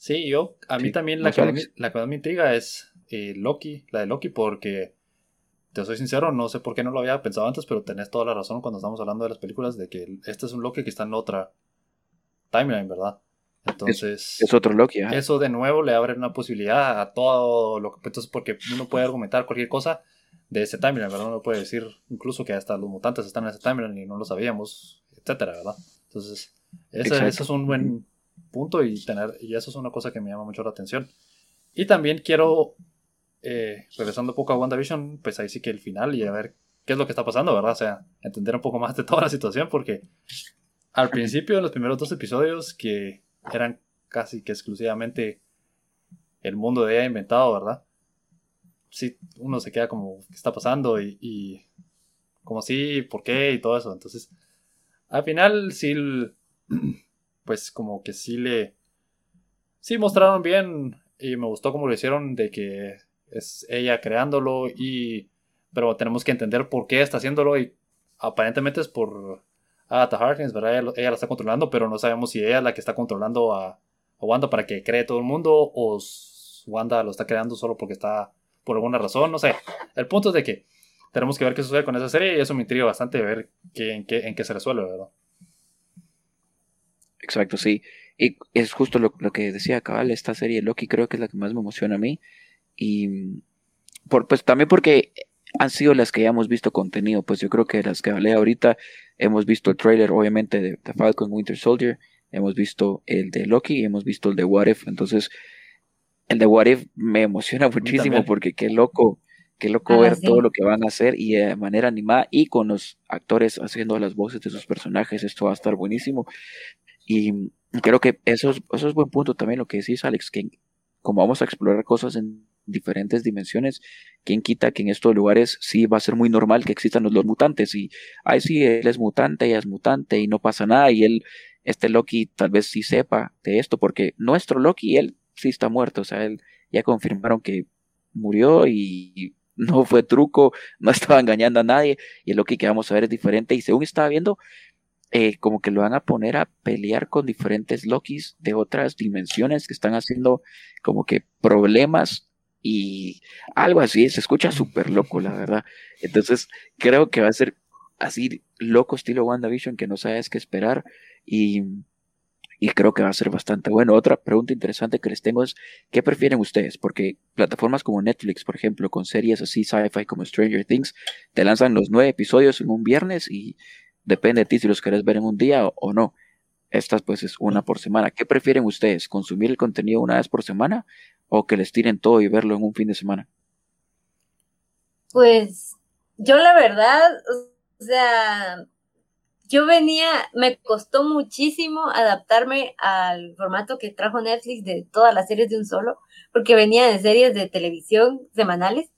Sí, yo, a mí también la que, la que más me intriga es eh, Loki, la de Loki, porque te soy sincero, no sé por qué no lo había pensado antes, pero tenés toda la razón cuando estamos hablando de las películas de que este es un Loki que está en otra timeline, ¿verdad? Entonces, es, otro Loki. Eso de nuevo le abre una posibilidad a todo lo que. Entonces, porque uno puede argumentar cualquier cosa de ese timeline, ¿verdad? Uno puede decir incluso que hasta los mutantes están en ese timeline y no lo sabíamos, etcétera, ¿verdad? Entonces, ese, es un buen punto y, tener, y eso es una cosa que me llama mucho la atención. Y también quiero, eh, regresando un poco a WandaVision, pues ahí sí que el final y a ver qué es lo que está pasando, ¿verdad? O sea, entender un poco más de toda la situación porque al principio de los primeros dos episodios que eran casi que exclusivamente el mundo de ella inventado, ¿verdad? Sí, uno se queda como, ¿qué está pasando? Y, y como sí, ¿por qué? Y todo eso. Entonces, al final sí, pues como que sí le, sí mostraron bien y me gustó como lo hicieron de que es ella creándolo y, pero tenemos que entender por qué está haciéndolo y aparentemente es por Agatha Harkness, ¿verdad? Ella, la está controlando, pero no sabemos si ella es la que está controlando a, Wanda para que cree todo el mundo o Wanda lo está creando solo porque está por alguna razón, no sé. El punto es de que tenemos que ver qué sucede con esa serie y eso me intriga bastante ver qué, en, qué, en qué se resuelve, ¿verdad? Exacto, sí. Y es justo lo, que decía Cabal, esta serie Loki creo que es la que más me emociona a mí. Y por, pues también porque han sido las que ya hemos visto contenido, pues yo creo que las que hablé ahorita, hemos visto el trailer obviamente de, The Falcon Winter Soldier, hemos visto el de Loki y hemos visto el de What If, entonces el de What If me emociona muchísimo porque qué loco, qué loco ah, ver todo lo que van a hacer y de manera animada y con los actores haciendo las voces de sus personajes, esto va a estar buenísimo. Y creo que eso es, eso es buen punto también lo que decís Alex, que como vamos a explorar cosas en diferentes dimensiones, ¿quién quita que en estos lugares sí va a ser muy normal que existan los, mutantes? Y, ay, sí, él es mutante, ella es mutante y no pasa nada, y él, este Loki tal vez sí sepa de esto, porque nuestro Loki, él sí está muerto, o sea, él ya confirmaron que murió y no fue truco, no estaba engañando a nadie, y el Loki que vamos a ver es diferente, y según estaba viendo, eh, como que lo van a poner a pelear con diferentes Lokis de otras dimensiones que están haciendo como que problemas y algo así, se escucha súper loco, la verdad. Entonces, creo que va a ser así loco estilo WandaVision que no sabes qué esperar y, y creo que va a ser bastante bueno. Otra pregunta interesante que les tengo es, ¿qué prefieren ustedes? Porque plataformas como Netflix, por ejemplo, con series así sci-fi como Stranger Things, te lanzan los nueve episodios en un viernes y depende de ti si los querés ver en un día o no. Estas pues es una por semana. ¿Qué prefieren ustedes? ¿Consumir el contenido una vez por semana o que les tiren todo y verlo en un fin de semana? Pues yo la verdad, o sea, yo venía, me costó muchísimo adaptarme al formato que trajo Netflix de todas las series de un solo, porque venía de series de televisión semanales.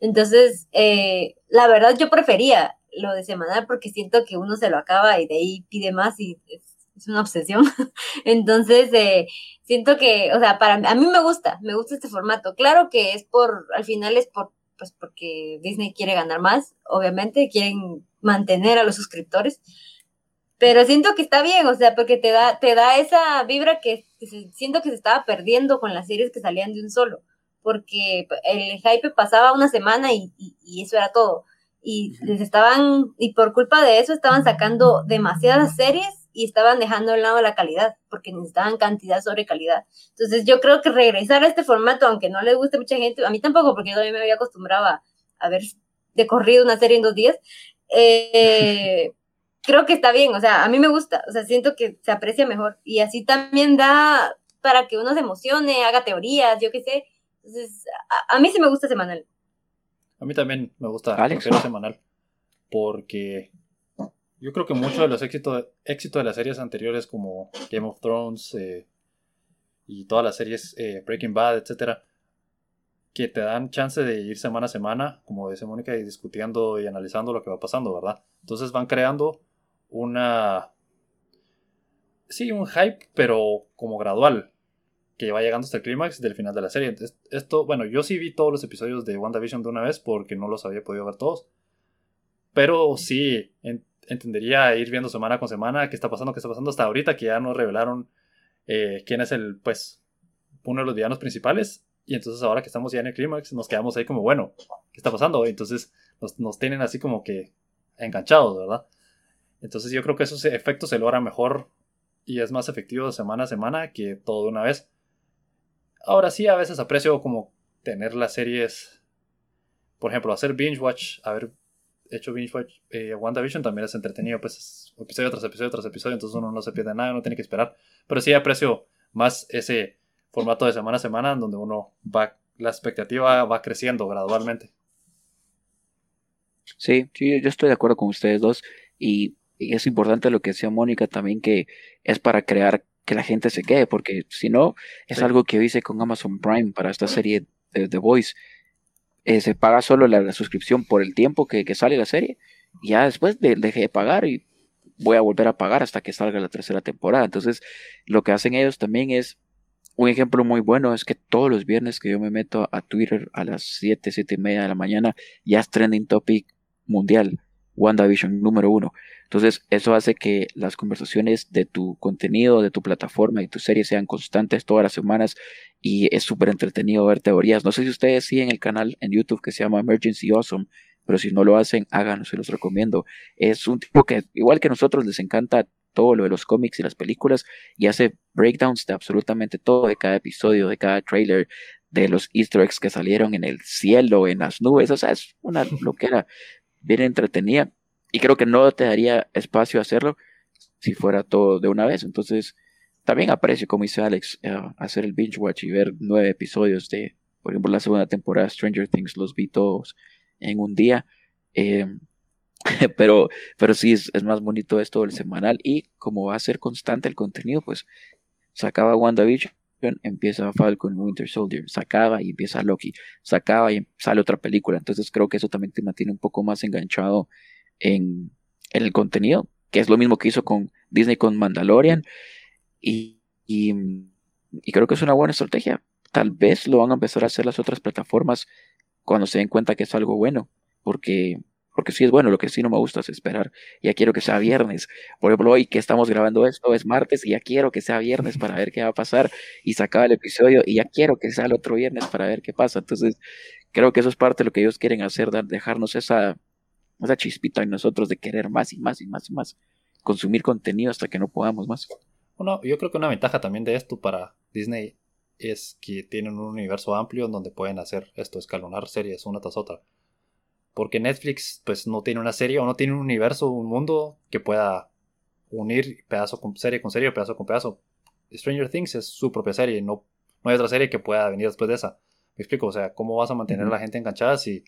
Entonces, eh, la verdad yo prefería lo de semanal porque siento que uno se lo acaba y de ahí pide más y es una obsesión. Entonces, eh, siento que, o sea, para a mí me gusta, me gusta este formato. Claro que es por, al final es por, pues porque Disney quiere ganar más, obviamente, quieren mantener a los suscriptores. Pero siento que está bien, o sea, porque te da, te da esa vibra que, siento que se estaba perdiendo con las series que salían de un solo. Porque el hype pasaba una semana y, y eso era todo. Y les estaban, y por culpa de eso estaban sacando demasiadas series y estaban dejando al lado la calidad, porque necesitaban cantidad sobre calidad. Entonces yo creo que regresar a este formato, aunque no le guste mucha gente, a mí tampoco, porque yo también me había acostumbrado a, ver de corrido una serie en dos días, eh, creo que está bien, o sea, a mí me gusta, o sea, siento que se aprecia mejor y así también da para que uno se emocione, haga teorías, yo qué sé. Entonces, a, mí sí me gusta semanal. A mí también me gusta Alex. semanal, porque yo creo que mucho de los éxitos, éxito de las series anteriores como Game of Thrones eh, y todas las series eh, Breaking Bad, etcétera, que te dan chance de ir semana a semana, como dice Mónica, y discutiendo y analizando lo que va pasando, ¿verdad? Entonces van creando una... Sí, un hype, pero como gradual. Que va llegando hasta el clímax del final de la serie. Esto, bueno, yo sí vi todos los episodios de WandaVision de una vez porque no los había podido ver todos. Pero sí, entendería ir viendo semana con semana qué está pasando, qué está pasando hasta ahorita que ya nos revelaron eh, quién es el, pues, uno de los villanos principales. Y entonces ahora que estamos ya en el clímax, nos quedamos ahí como, bueno, ¿qué está pasando? entonces nos, nos, tienen así como que enganchados, ¿verdad? Entonces yo creo que esos efectos se logran mejor y es más efectivo semana a semana que todo de una vez. Ahora sí, a veces aprecio como tener las series, por ejemplo, hacer binge watch, haber hecho binge watch eh, WandaVision también es entretenido, pues episodio tras episodio tras episodio, entonces uno no se pierde nada, no tiene que esperar. Pero sí aprecio más ese formato de semana a semana donde uno va, la expectativa va creciendo gradualmente. Sí, sí, yo estoy de acuerdo con ustedes dos y, es importante lo que decía Mónica también que es para crear que la gente se quede, porque si no, es algo que hice con Amazon Prime para esta serie de The Voice. Eh, se paga solo la, suscripción por el tiempo que, sale la serie. Y ya después de, dejé de pagar y voy a volver a pagar hasta que salga la tercera temporada. Entonces, lo que hacen ellos también es, un ejemplo muy bueno es que todos los viernes que yo me meto a Twitter a las 7, 7 y media de la mañana, ya es trending topic mundial, WandaVision número uno. Entonces, eso hace que las conversaciones de tu contenido, de tu plataforma y tu serie sean constantes todas las semanas y es súper entretenido ver teorías. No sé si ustedes siguen el canal en YouTube que se llama Emergency Awesome, pero si no lo hacen, háganlo, se los recomiendo. Es un tipo que, igual que nosotros, les encanta todo lo de los cómics y las películas y hace breakdowns de absolutamente todo, de cada episodio, de cada trailer, de los easter eggs que salieron en el cielo, en las nubes, o sea, es una loquera bien entretenida y creo que no te daría espacio a hacerlo si fuera todo de una vez. Entonces, también aprecio, como dice Alex, eh, hacer el binge watch y ver nueve episodios de, por ejemplo, la segunda temporada Stranger Things, los vi todos en un día. Eh, pero, pero sí, es, más bonito esto del semanal y como va a ser constante el contenido, pues sacaba WandaVision, empieza Falcon Winter Soldier, sacaba y empieza Loki, sacaba y sale otra película. Entonces creo que eso también te mantiene un poco más enganchado en, el contenido, que es lo mismo que hizo con Disney con Mandalorian. Y, y, creo que es una buena estrategia. Tal vez lo van a empezar a hacer las otras plataformas cuando se den cuenta que es algo bueno, porque porque sí es bueno, lo que sí no me gusta es esperar. Ya quiero que sea viernes. Por ejemplo, hoy que estamos grabando esto es martes y ya quiero que sea viernes para ver qué va a pasar y sacar el episodio y ya quiero que sea el otro viernes para ver qué pasa. Entonces, creo que eso es parte de lo que ellos quieren hacer, dejarnos esa, esa chispita en nosotros de querer más y más y más y más, consumir contenido hasta que no podamos más. Bueno, yo creo que una ventaja también de esto para Disney es que tienen un universo amplio en donde pueden hacer esto, escalonar series una tras otra. Porque Netflix pues no tiene una serie o no tiene un universo, un mundo que pueda unir pedazo con serie con serie, pedazo con pedazo. Stranger Things es su propia serie, no, no hay otra serie que pueda venir después de esa. Me explico, o sea, ¿cómo vas a mantener a la gente enganchada si,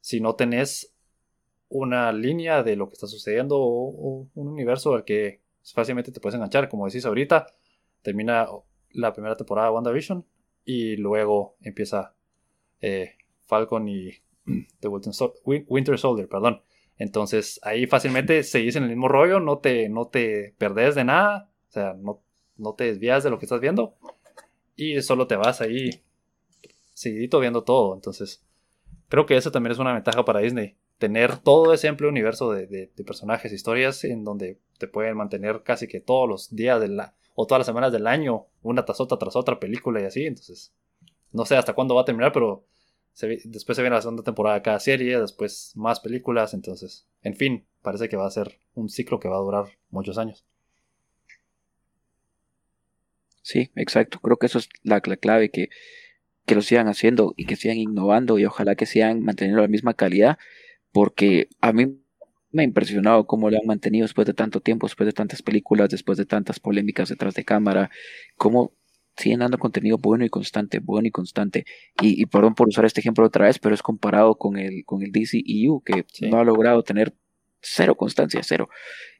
si no tenés una línea de lo que está sucediendo o, un universo al que fácilmente te puedes enganchar. Como decís ahorita, termina la primera temporada de WandaVision y luego empieza eh, Falcon y The Winter Soldier, perdón. Entonces ahí fácilmente seguís en el mismo rollo, no te, no te perdés de nada, o sea, no, no te desvías de lo que estás viendo y solo te vas ahí seguidito viendo todo. Entonces, creo que eso también es una ventaja para Disney tener todo ese amplio universo de, de, personajes, historias, en donde te pueden mantener casi que todos los días de la, o todas las semanas del año, una tras otra, tras otra película y así. Entonces, no sé hasta cuándo va a terminar, pero después se viene la segunda temporada de cada serie, después más películas, entonces, en fin, parece que va a ser un ciclo que va a durar muchos años. Sí, exacto. Creo que eso es la, la clave, que, que lo sigan haciendo y que sigan innovando y ojalá que sigan manteniendo la misma calidad porque a mí me ha impresionado cómo lo han mantenido después de tanto tiempo, después de tantas películas, después de tantas polémicas detrás de cámara, cómo siguen dando contenido bueno y constante, bueno y constante. Y, perdón por usar este ejemplo otra vez, pero es comparado con el, con el DCEU, que no ha logrado tener cero constancia, cero.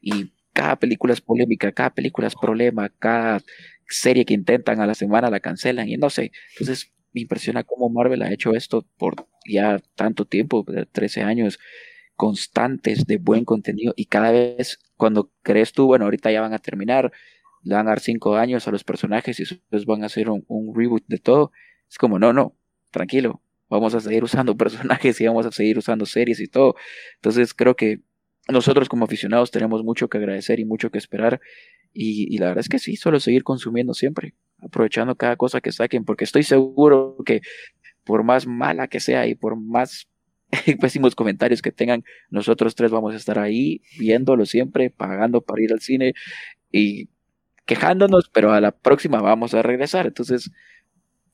Y cada película es polémica, cada película es problema, cada serie que intentan a la semana la cancelan y no sé. Entonces, me impresiona cómo Marvel ha hecho esto por ya tanto tiempo, 13 años constantes de buen contenido y cada vez cuando crees tú, bueno, ahorita ya van a terminar, le van a dar cinco años a los personajes y después van a hacer un, reboot de todo. Es como, no, no, tranquilo, vamos a seguir usando personajes y vamos a seguir usando series y todo. Entonces creo que nosotros como aficionados tenemos mucho que agradecer y mucho que esperar. Y, la verdad es que sí, solo seguir consumiendo siempre, aprovechando cada cosa que saquen, porque estoy seguro que por más mala que sea y por más pésimos comentarios que tengan, nosotros tres vamos a estar ahí viéndolo siempre, pagando para ir al cine y quejándonos, pero a la próxima vamos a regresar. Entonces,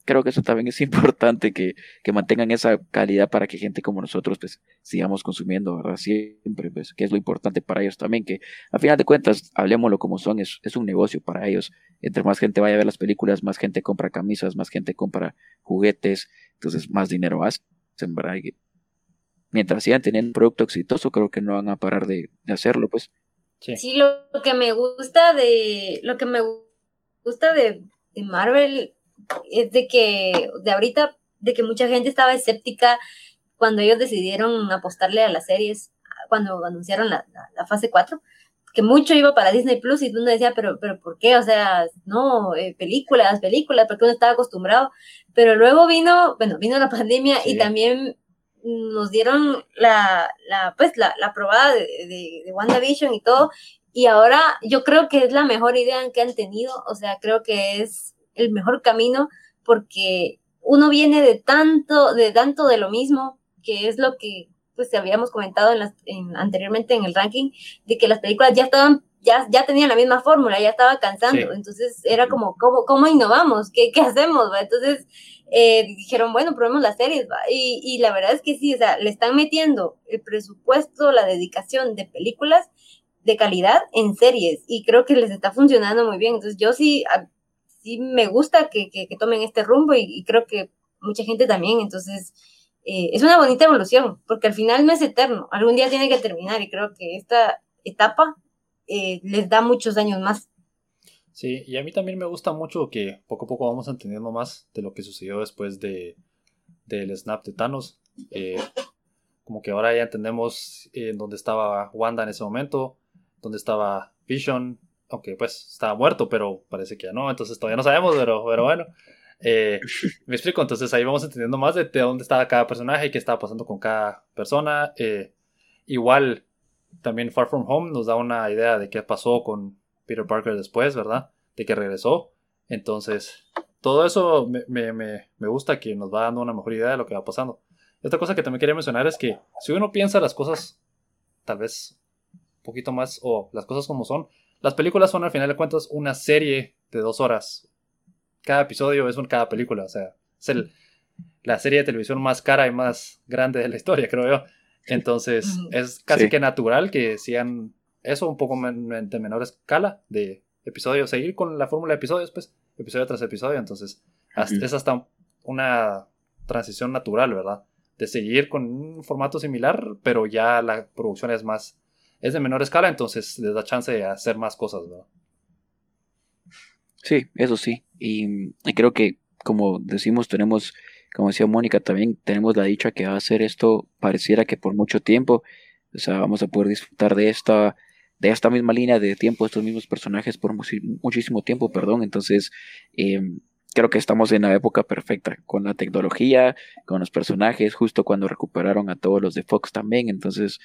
creo que eso también es importante que, que, mantengan esa calidad para que gente como nosotros pues sigamos consumiendo, ¿verdad? Siempre, pues, que es lo importante para ellos también, que a final de cuentas, hablemoslo como son, es, es un negocio para ellos. Entre más gente vaya a ver las películas, más gente compra camisas, más gente compra juguetes, entonces más dinero hacen, ¿verdad? mientras sigan teniendo un producto exitoso, creo que no van a parar de, de hacerlo, pues. Sí. sí, lo que me gusta de, lo que me gusta de, de Marvel es de que de ahorita, de que mucha gente estaba escéptica cuando ellos decidieron apostarle a las series, cuando anunciaron la, la, fase 4, que mucho iba para Disney Plus y uno decía, pero, pero ¿por qué? O sea, no, eh, películas, películas, porque uno estaba acostumbrado. Pero luego vino, bueno, vino la pandemia y también nos dieron la, la pues, la, la probada de, de, de WandaVision y todo. Y ahora yo creo que es la mejor idea que han tenido. O sea, creo que es el mejor camino porque uno viene de tanto, de tanto de lo mismo, que es lo que pues habíamos comentado en las, anteriormente en el ranking, de que las películas ya estaban, ya, ya tenían la misma fórmula, ya estaba cansando, entonces era como, ¿cómo, cómo innovamos? ¿Qué, qué hacemos? Entonces eh, dijeron, bueno, probemos las series, Y, y la verdad es que sí, o sea, le están metiendo el presupuesto, la dedicación de películas de calidad en series, y creo que les está funcionando muy bien, entonces yo sí, sí me gusta que, que, tomen este rumbo y, creo que mucha gente también, entonces eh, es una bonita evolución, porque al final no es eterno, algún día tiene que terminar y creo que esta etapa eh, les da muchos años más. Sí, y a mí también me gusta mucho que poco a poco vamos entendiendo más de lo que sucedió después de del snap de Thanos. Eh, como que ahora ya entendemos dónde estaba Wanda en ese momento, dónde estaba Vision, aunque pues estaba muerto, pero parece que ya no, entonces todavía no sabemos, pero, pero bueno. Eh, me explico, entonces ahí vamos entendiendo más de, dónde estaba cada personaje y qué estaba pasando con cada persona. Eh, igual, también Far From Home nos da una idea de qué pasó con Peter Parker después, ¿verdad? De que regresó. Entonces, todo eso me, me, me, gusta que nos va dando una mejor idea de lo que va pasando. Y otra cosa que también quería mencionar es que si uno piensa las cosas tal vez un poquito más, o las cosas como son, las películas son al final de cuentas una serie de dos horas. Cada episodio es un, cada película, o sea, es el, la serie de televisión más cara y más grande de la historia, creo yo. Entonces, es casi que natural que sean eso un poco de menor escala de episodios, seguir con la fórmula de episodios, pues, episodio tras episodio. Entonces, es hasta una transición natural, ¿verdad? De seguir con un formato similar, pero ya la producción es más es de menor escala, entonces les da chance de hacer más cosas, ¿verdad? Sí, eso sí. Y, creo que, como decimos, tenemos, como decía Mónica, también tenemos la dicha que va a hacer esto, pareciera que por mucho tiempo, o sea, vamos a poder disfrutar de esta, de esta misma línea de tiempo, estos mismos personajes por muchísimo tiempo, perdón. Entonces, em, creo que estamos en la época perfecta, con la tecnología, con los personajes, justo cuando recuperaron a todos los de Fox también. Entonces,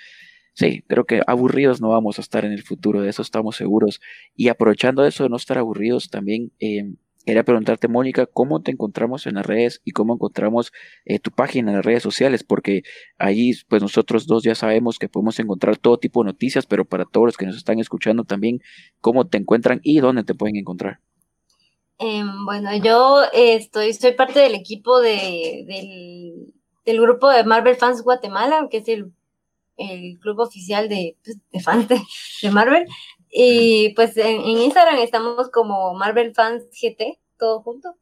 Sí, creo que aburridos no vamos a estar en el futuro, de eso estamos seguros. Y aprovechando eso de no estar aburridos, también eh, quería preguntarte, Mónica, ¿cómo te encontramos en las redes y cómo encontramos eh, tu página en las redes sociales? Porque ahí, pues nosotros dos ya sabemos que podemos encontrar todo tipo de noticias, pero para todos los que nos están escuchando también, ¿cómo te encuentran y dónde te pueden encontrar? Em, bueno, yo estoy, soy parte del equipo de, del, del grupo de Marvel Fans Guatemala, que es el el club oficial de, pues, de fans de, Marvel. Y pues en, Instagram estamos como Marvel Fans GT, todo junto.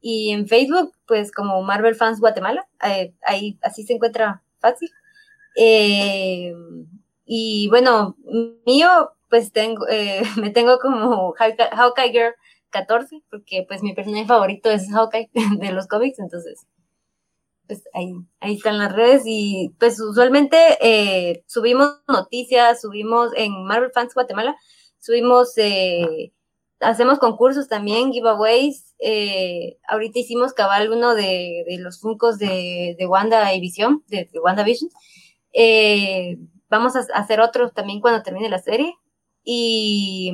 Y en Facebook, pues como Marvel Fans Guatemala. Eh, ahí así se encuentra fácil. Eh, y bueno, mío, pues tengo, eh, me tengo como Hawkeye Girl 14, porque pues mi personaje favorito es Hawkeye de los cómics, entonces pues ahí, ahí están las redes y pues usualmente eh, subimos noticias, subimos en Marvel Fans Guatemala, subimos eh, hacemos concursos también, giveaways. Eh, ahorita hicimos cabal uno de, los funcos de, de Wanda y Visión, de, de WandaVision. Eh, vamos a hacer otro también cuando termine la serie. Y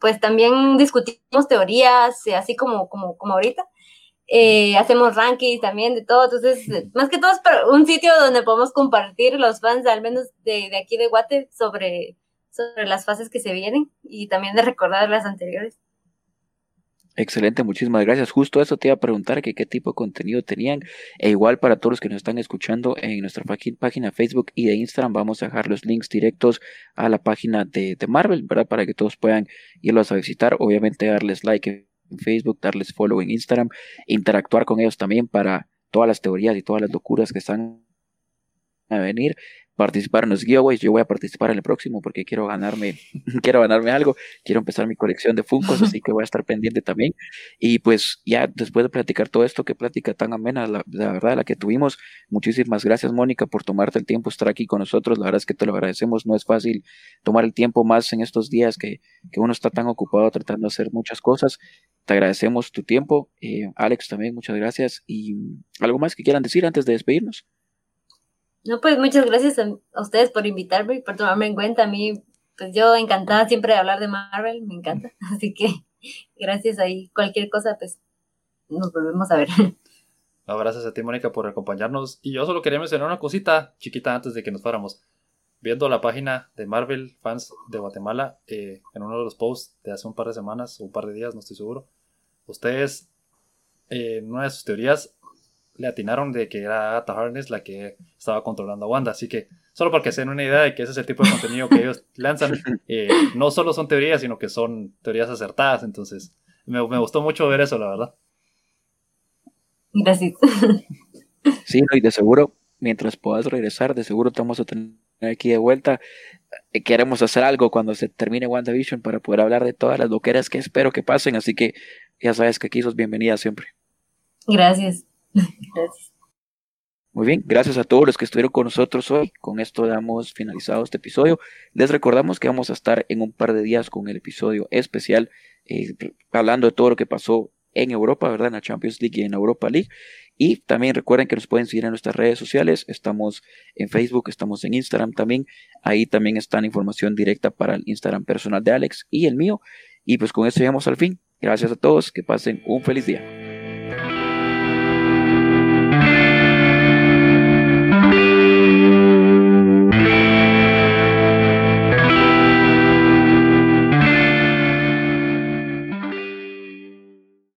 pues también discutimos teorías, así como, como, como ahorita. Eh, hacemos rankings también de todo, entonces, más que todo es un sitio donde podemos compartir los fans, al menos de, de aquí de Guate, sobre, sobre las fases que se vienen y también de recordar las anteriores. Excelente, muchísimas gracias. Justo eso te iba a preguntar que qué tipo de contenido tenían. E igual para todos los que nos están escuchando en nuestra página Facebook y de Instagram vamos a dejar los links directos a la página de, de Marvel, ¿verdad? Para que todos puedan irlos a visitar. Obviamente darles like en Facebook, darles follow en Instagram, interactuar con ellos también para todas las teorías y todas las locuras que están a venir participar en los giveaways. Yo voy a participar en el próximo porque quiero ganarme, quiero ganarme algo, quiero empezar mi colección de Funkos, así que voy a estar pendiente también. Y pues ya después de platicar todo esto, qué plática tan amena, la, verdad, la que tuvimos. Muchísimas gracias, Mónica, por tomarte el tiempo estar aquí con nosotros. La verdad es que te lo agradecemos. No es fácil tomar el tiempo más en estos días que, que uno está tan ocupado tratando de hacer muchas cosas. Te agradecemos tu tiempo. Eh, Alex, también muchas gracias. ¿Y algo más que quieran decir antes de despedirnos? No, pues muchas gracias a, ustedes por invitarme y por tomarme en cuenta. A mí, pues yo encantada siempre de hablar de Marvel, me encanta. Así que gracias ahí. Cualquier cosa, pues nos volvemos a ver. gracias a ti, Mónica, por acompañarnos. Y yo solo quería mencionar una cosita chiquita antes de que nos fuéramos. Viendo la página de Marvel Fans de Guatemala, eh, en uno de los posts de hace un par de semanas o un par de días, no estoy seguro, ustedes, eh, en una de sus teorías, le atinaron de que era Agatha Harness la que estaba controlando a Wanda. Así que, solo para que se den una idea de que ese es el tipo de contenido que ellos lanzan, eh, no solo son teorías, sino que son teorías acertadas. Entonces, me, gustó mucho ver eso, la verdad. Gracias. Sí, y de seguro, mientras puedas regresar, de seguro te vamos a tener aquí de vuelta. Eh, queremos hacer algo cuando se termine WandaVision para poder hablar de todas las loqueras que espero que pasen. Así que ya sabes que aquí sos bienvenida siempre. Gracias. Muy bien, gracias a todos los que estuvieron con nosotros hoy. Con esto damos finalizado este episodio. Les recordamos que vamos a estar en un par de días con el episodio especial eh, hablando de todo lo que pasó en Europa, ¿verdad? En la Champions League y en Europa League. Y también recuerden que nos pueden seguir en nuestras redes sociales. Estamos en Facebook, estamos en Instagram también. Ahí también está la información directa para el Instagram personal de Alex y el mío. Y pues con esto llegamos al fin. Gracias a todos. Que pasen un feliz día.